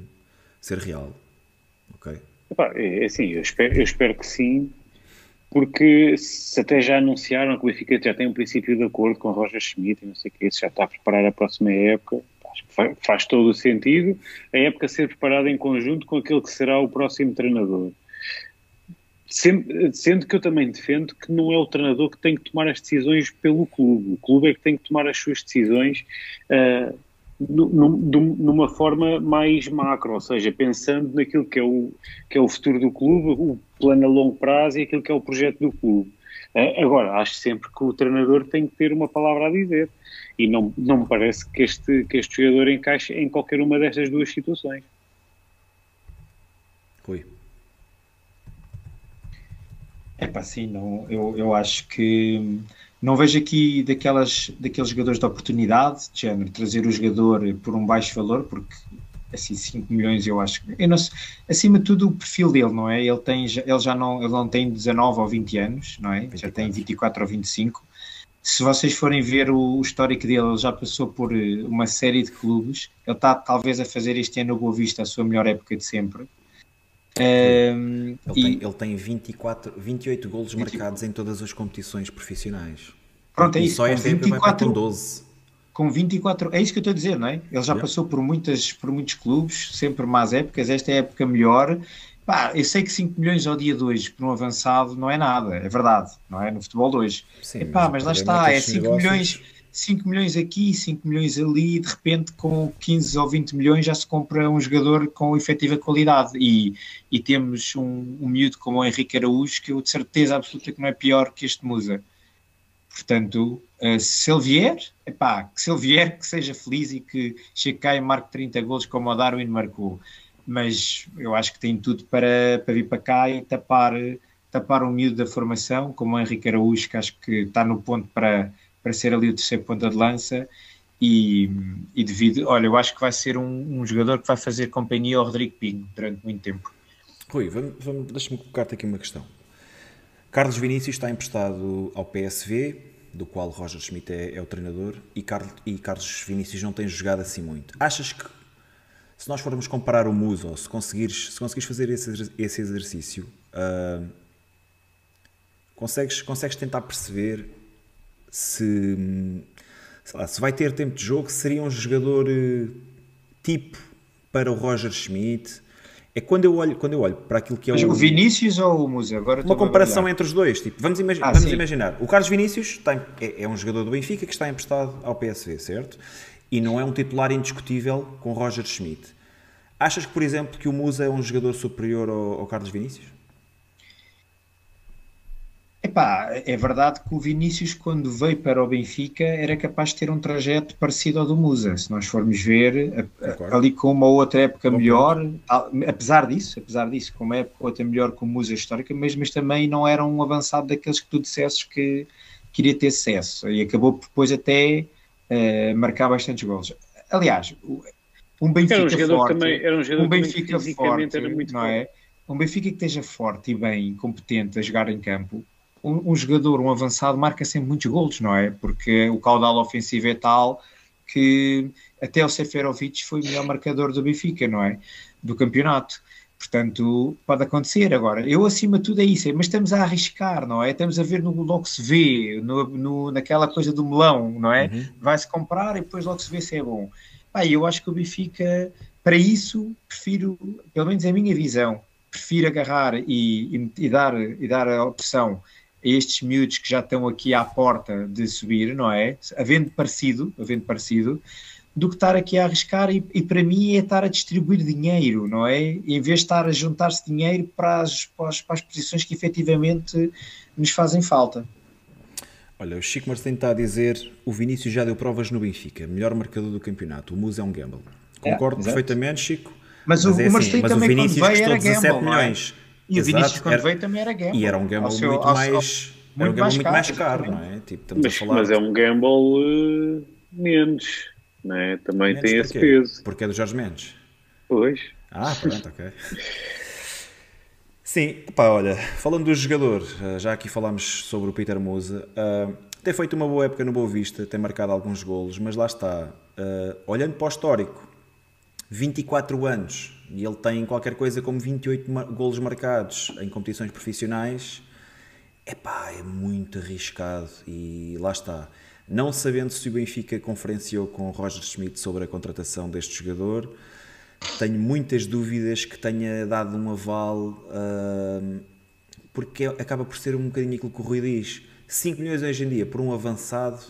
ser real. Ok? Epá, é, é assim, eu espero, eu espero que sim, porque se até já anunciaram que o Benfica já tem um princípio de acordo com Roger Schmidt e não sei o que, isso já está a preparar a próxima época, faz, todo o sentido a época ser preparada em conjunto com aquele que será o próximo treinador. Sendo, sendo que eu também defendo que não é o treinador que tem que tomar as decisões pelo clube, o clube é que tem que tomar as suas decisões uh, numa forma mais macro, ou seja, pensando naquilo que é, o, que é o futuro do clube, o plano a longo prazo e aquilo que é o projeto do clube. Agora, acho sempre que o treinador tem que ter uma palavra a dizer e não, não me parece que este, que este jogador encaixe em qualquer uma destas duas situações. Rui. É pá, sim, não, eu, eu acho que não vejo aqui daquelas, daqueles jogadores de oportunidade, de género, trazer o jogador por um baixo valor, porque assim 5 milhões eu acho eu não sei, acima de tudo o perfil dele não é? Ele tem ele já não ele não tem 19 ou 20 anos não é? 24. já tem 24 ou 25 se vocês forem ver o, o, histórico dele ele já passou por eh, uma série de clubes. Ele está talvez a fazer este ano o Boa Vista a sua melhor época de sempre. Um, ele, e, tem, ele tem 24 28 golos 20... marcados em todas as competições profissionais. Pronto é isso e só esta 24... época vai para com 12 com 24, é isso que eu estou a dizer, não é? Ele já yeah. passou por, muitas, por muitos clubes, sempre más épocas, esta é a época melhor. Pá, eu sei que 5 milhões ao dia de hoje por um avançado não é nada, é verdade, não é? No futebol de hoje. Sim, Epá, mas, lá está, é 5 milhões, 5 milhões aqui, 5 milhões ali, de repente com 15 ou 20 milhões já se compra um jogador com efetiva qualidade. E, e temos um, um miúdo como o Henrique Araújo, que eu de certeza absoluta que não é pior que este Musa. Portanto, uh, se ele vier, epá, que se ele vier, que seja feliz e que chegue cá e marque 30 gols como o Darwin marcou. Mas eu acho que tem tudo para, para vir para cá e tapar, tapar um miúdo da formação, como o Henrique Araújo, que acho que está no ponto para, para ser ali o terceiro ponta de lança. E, e devido, olha, eu acho que vai ser um, um jogador que vai fazer companhia ao Rodrigo Pinho durante muito tempo. Rui, vamos, deixa-me colocar-te aqui uma questão. Carlos Vinícius está emprestado ao PSV, do qual Roger Schmidt é, é o treinador, e, Carlos, e Carlos Vinícius não tem jogado assim muito. Achas que, se nós formos comparar o Muso, se conseguires, se conseguires fazer esse, esse exercício, uh, consegues, consegues tentar perceber se, lá, se vai ter tempo de jogo, seria um jogador uh, tipo para o Roger Schmidt, é quando eu olho, quando eu olho para aquilo que é Mas o... o Vinícius ou o Musa? Agora uma comparação entre os dois. Tipo, vamos, imagi ah, vamos imaginar, o Carlos Vinícius está, é, é, um jogador do Benfica que está emprestado ao PSV, certo? E não é um titular indiscutível com Roger Schmidt. Achas que, por exemplo, que o Musa é um jogador superior ao, ao Carlos Vinícius? Epá, é verdade que o Vinícius, quando veio para o Benfica, era capaz de ter um trajeto parecido ao do Musa. Se nós formos ver, a, ali com uma outra época Bom melhor, apesar disso, apesar disso, com uma época outra melhor com o Musa histórica, mas, mas também não era um avançado daqueles que tu dissesses que queria ter sucesso. E acabou depois até uh, marcar bastantes gols. Aliás, um Benfica era um jogador forte, também, era um, jogador um Benfica forte, era muito não é? Um Benfica que esteja forte e bem, competente a jogar em campo, um, um, jogador, um avançado, marca sempre muitos golos, não é? Porque o caudal ofensivo é tal que até o Seferovic foi o melhor marcador do Benfica, não é? Do campeonato. Portanto, pode acontecer. Agora, eu acima de tudo é isso, mas estamos a arriscar, não é? Estamos a ver no logo se vê, no, no, naquela coisa do melão, não é? Uhum. Vai-se comprar e depois logo se vê se é bom. Pá, eu acho que o Benfica, para isso, prefiro, pelo menos é a minha visão, prefiro agarrar e, e, e dar, e dar a opção estes miúdos que já estão aqui à porta de subir, não é? Havendo parecido, havendo parecido, do que estar aqui a arriscar e, e, para mim é estar a distribuir dinheiro, não é? Em vez de estar a juntar-se dinheiro para as, para as, para as posições que efetivamente nos fazem falta. Olha, o Chico Martins está a dizer o Vinícius já deu provas no Benfica, melhor marcador do campeonato, o Musa é um gamble. É, Concordo é, perfeitamente, Chico. Mas, mas o, é assim, mas o Vinícius custou 17 gamble, é? E Exato, o Vinícius quando era, veio também era gamble. E era um gamble seu, muito, ao, mais, ao, era um mais, muito mais caro, não é? Tipo, mas, mas, é um gamble uh, menos, não é? Também menos tem esse peso. Porque é do Jorge Mendes. Pois. Ah, pronto, ok. [LAUGHS] Sim, pá, olha, falando do jogador, eh, já aqui falámos sobre o Peter Musa, uh, tem feito uma boa época no Boa Vista, tem marcado alguns golos, mas lá está, uh, olhando para o histórico, 24 anos, e ele tem qualquer coisa como 28 golos marcados em competições profissionais, epá, é muito arriscado e lá está. Não sabendo se o Benfica conferenciou com o Roger Schmidt sobre a contratação deste jogador, tenho muitas dúvidas que tenha dado um aval, uh, porque acaba por ser um bocadinho aquilo que o Rui diz. 5 milhões hoje em dia por um avançado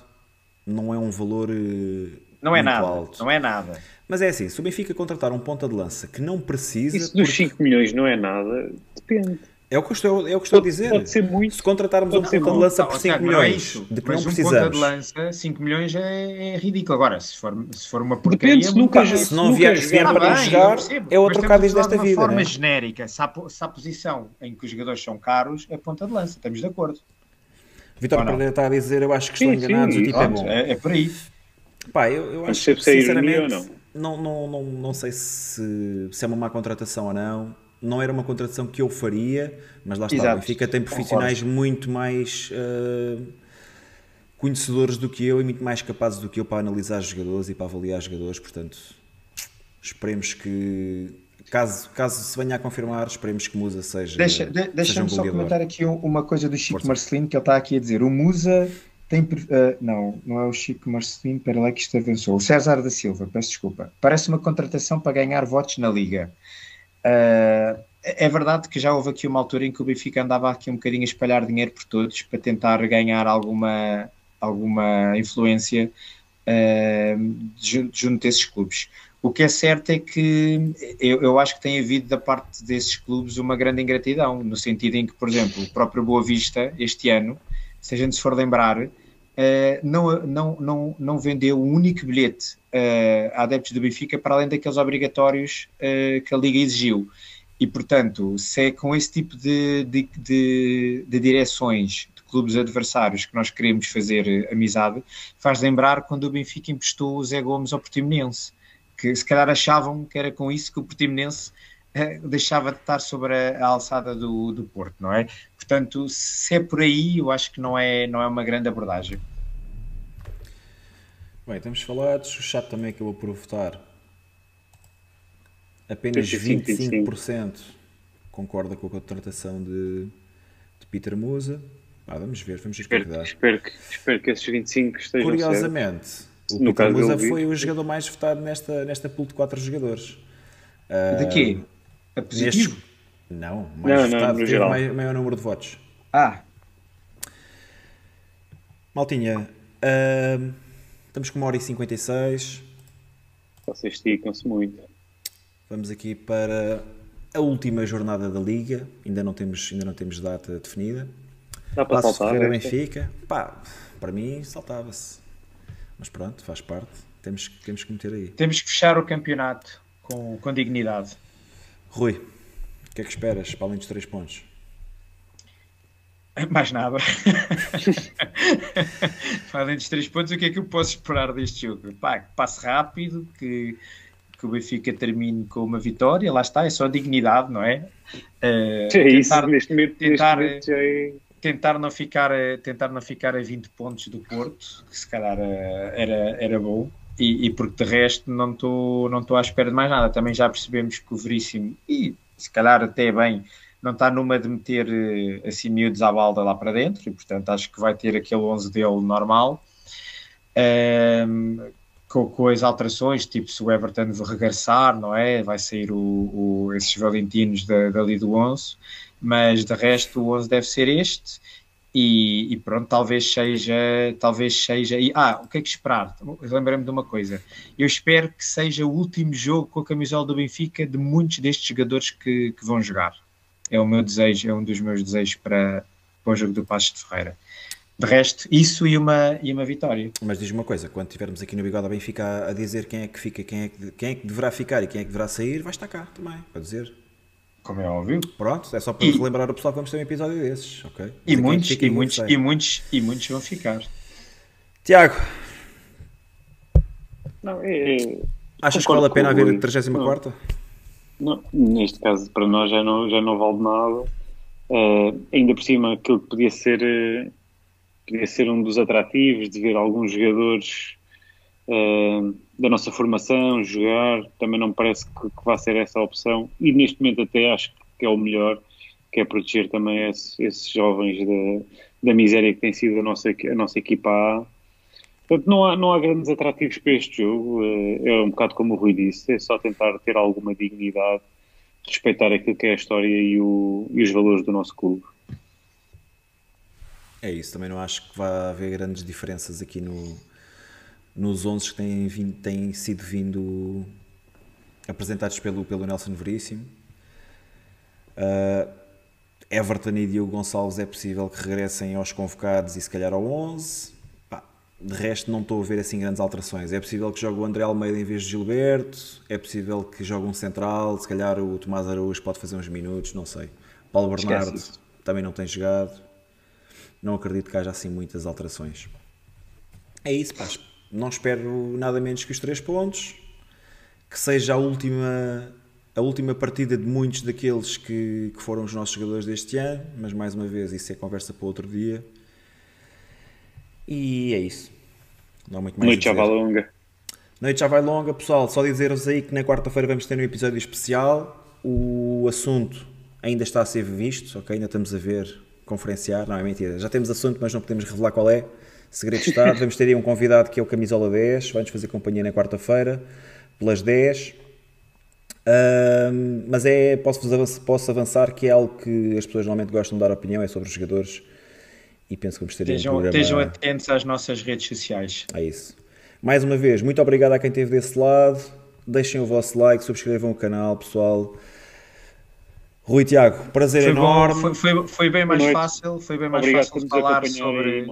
não é um valor uh, não é nada, alto. Não é nada. Mas é assim, se o Benfica contratar um ponta de lança que não precisa. Isso dos 5 milhões não é nada, depende. É o que eu estou, é o que estou pode, a dizer. Pode ser muito. Se contratarmos um ponta de lança por 5 milhões, é de que não precisamos. Um ponta de lança, 5 milhões é, é, ridículo. Agora, se for, se for uma porcaria. Depende, se, nunca, se não vier, se vier para não jogar, é outro cádiz desta vida. De forma né? genérica, se há, se há posição em que os jogadores são caros, é ponta de lança. Estamos de acordo. Vitor Pereira está a dizer, eu acho que estão sim, enganados, sim, o tipo é bom. É, é por aí. Pá, eu, eu acho que, sinceramente, não, não, não, não sei se, se é uma má contratação ou não. Não era uma contratação que eu faria, mas lá está. Exato. O Benfica tem profissionais Concordo. muito mais uh, conhecedores do que eu e muito mais capazes do que eu para analisar jogadores e para avaliar jogadores. Portanto, esperemos que caso, caso se venha a confirmar, esperemos que Musa seja. Deixa, de, Deixa-me um só comentar aqui uma coisa do Chico. Marcelino que ele está aqui a dizer. O Musa tem. Uh, não, não é o Chico Marcelino, para lá que isto avançou. O César da Silva, peço desculpa. Parece uma contratação para ganhar votos na Liga. Uh, é verdade que já houve aqui uma altura em que o Benfica andava aqui um bocadinho a espalhar dinheiro por todos para tentar ganhar alguma, alguma influência uh, junto desses clubes. O que é certo é que eu, eu, acho que tem havido da parte desses clubes uma grande ingratidão, no sentido em que, por exemplo, o próprio Boa Vista, este ano, se a gente se for lembrar, uh, não, não, não, não vendeu um único bilhete uh, a adeptos do Benfica para além daqueles obrigatórios uh, que a Liga exigiu. E, portanto, se é com esse tipo de, de, de, de direções de clubes adversários que nós queremos fazer amizade, faz lembrar quando o Benfica emprestou o Zé Gomes ao Portimonense que se calhar achavam que era com isso que o Portimonense eh, deixava de estar sobre a, a, alçada do, do Porto, não é? Portanto, se é por aí, eu acho que não é, não é uma grande abordagem. Bem, temos falados, o chat também acabou por votar. Apenas 25% concorda com a contratação de, de Peter Musa. Ah, vamos ver, vamos ver espero, que, espero, que, espero que esses 25 estejam Curiosamente, certo o no Peter Musa foi o jogador mais votado nesta, nesta pool de 4 jogadores. De quê? A positivo? Não, mais não, votado, não, no maior, maior número de votos. Ah. Maltinha, uh, estamos com uma hora e 56. Vocês esticam-se muito. Vamos aqui para a última jornada da Liga. Ainda não temos, ainda não temos data definida. Dá para Passo saltar. Ferreira Benfica. Pá, para mim saltava-se. Mas pronto, faz parte. Temos, temos que meter aí. Temos que fechar o campeonato com, com dignidade. Rui, o que é que esperas para além dos três pontos? [LAUGHS] Mais nada. [LAUGHS] para além dos três pontos, o que é que eu posso esperar deste jogo? Pá, que passe rápido, que, que o Benfica termine com uma vitória, lá está, é só dignidade, não é? Uh, é tentar, isso, neste momento, tentar, neste momento é tentar não ficar a, tentar não ficar a 20 pontos do Porto, que se calhar eh, era, era bom, e, e porque de resto não estou não à espera de mais nada. Também já percebemos que o Veríssimo, e se calhar até bem, não está numa de meter eh, assim miúdos à balda lá para dentro, e portanto acho que vai ter aquele 11 dele normal. Um, com, com, as alterações, tipo se o Everton regressar, não é? Vai sair o, o esses Valentinos da, dali do 11 mas de resto o 11 deve ser este. E, e, pronto, talvez seja, talvez seja. E, ah, o que é que esperar? Lembrei-me de uma coisa. Eu espero que seja o último jogo com a camisola do Benfica de muitos destes jogadores que, que vão jogar. É o meu desejo, é um dos meus desejos para, para o jogo do Passos de Ferreira. De resto, isso e uma, e uma vitória. Mas diz uma coisa: quando estivermos aqui no Bigode a Benfica a dizer quem é que fica, quem é que, quem é que deverá ficar e quem é que deverá sair, vai estar cá também, para dizer como é óbvio. Pronto, é só para e, relembrar o pessoal que vamos ter um episódio desses, ok? E muitos, e muitos, e muitos, e muitos vão ficar. Tiago. Não, é, Achas que vale a pena haver a 34 não, neste caso, para nós já não, já não vale nada. Uh, ainda por cima, aquilo que podia ser, uh, podia ser um dos atrativos de ver alguns jogadores uh, da nossa formação, jogar, também não me parece que, que vá ser essa a opção e neste momento até acho que é o melhor, que é proteger também esse, esses jovens da, da miséria que tem sido a nossa, a nossa equipa A. Portanto, não há, não há grandes atrativos para este jogo, é, é um bocado como o Rui disse, é só tentar ter alguma dignidade, respeitar aquilo que é a história e, o, e os valores do nosso clube. É isso, também não acho que vá haver grandes diferenças aqui no, nos 11 que têm, vindo, têm sido vindo apresentados pelo, pelo Nelson Veríssimo. Uh, Everton e Diogo Gonçalves é possível que regressem aos convocados e se calhar ao 11. Pá, de resto não estou a ver assim grandes alterações. É possível que jogue o André Almeida em vez de Gilberto, é possível que jogue um central, se calhar o Tomás Araújo pode fazer uns minutos, não sei. Paulo Bernardo também não tem jogado. Não acredito que haja assim muitas alterações. É isso, pá não espero nada menos que os três pontos. que seja a última, a última partida de muitos daqueles que, que foram os nossos jogadores deste ano, mas mais uma vez isso é conversa para outro dia. E é isso. Não há muito mais Noite já vai longa. Noite já vai longa, pessoal. Só dizer-vos aí que na quarta-feira vamos ter um episódio especial. O assunto ainda está a ser visto, ok? Ainda estamos a ver, conferenciar. Não, é mentira. Já temos assunto, mas não podemos revelar qual é. Segredo de Estado. vamos ter aí um convidado que é o Camisola 10. Vai-nos fazer companhia na quarta-feira, pelas 10. Um, mas é, posso, avançar, posso avançar que é algo que as pessoas normalmente gostam de dar opinião, é sobre os jogadores e penso que vamos ter estejam, um programa... Estejam atentos às nossas redes sociais. É isso. Mais uma vez, muito obrigado a quem esteve desse lado. Deixem o vosso like, subscrevam o canal, pessoal. Rui Tiago, prazer foi enorme. Bom, foi, foi, foi, bem mais fácil, foi bem mais obrigado fácil falar sobre aí,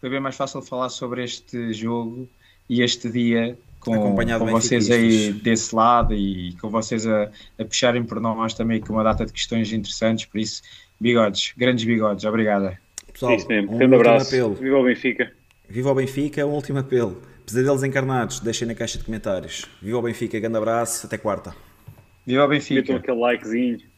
foi bem mais fácil falar sobre este jogo e este dia com, com vocês aí desse lado e com vocês a, a puxarem por nós também com uma data de questões interessantes, por isso, bigodes, grandes bigodes, obrigada. Pessoal, Isso mesmo. Um abraço. Apelo. Viva o Benfica. Viva o Benfica, um último apelo. Pesadelos encarnados, deixem na caixa de comentários. Viva o Benfica, grande abraço, até quarta. Viva o Benfica. Metam aquele likezinho.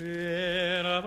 Sera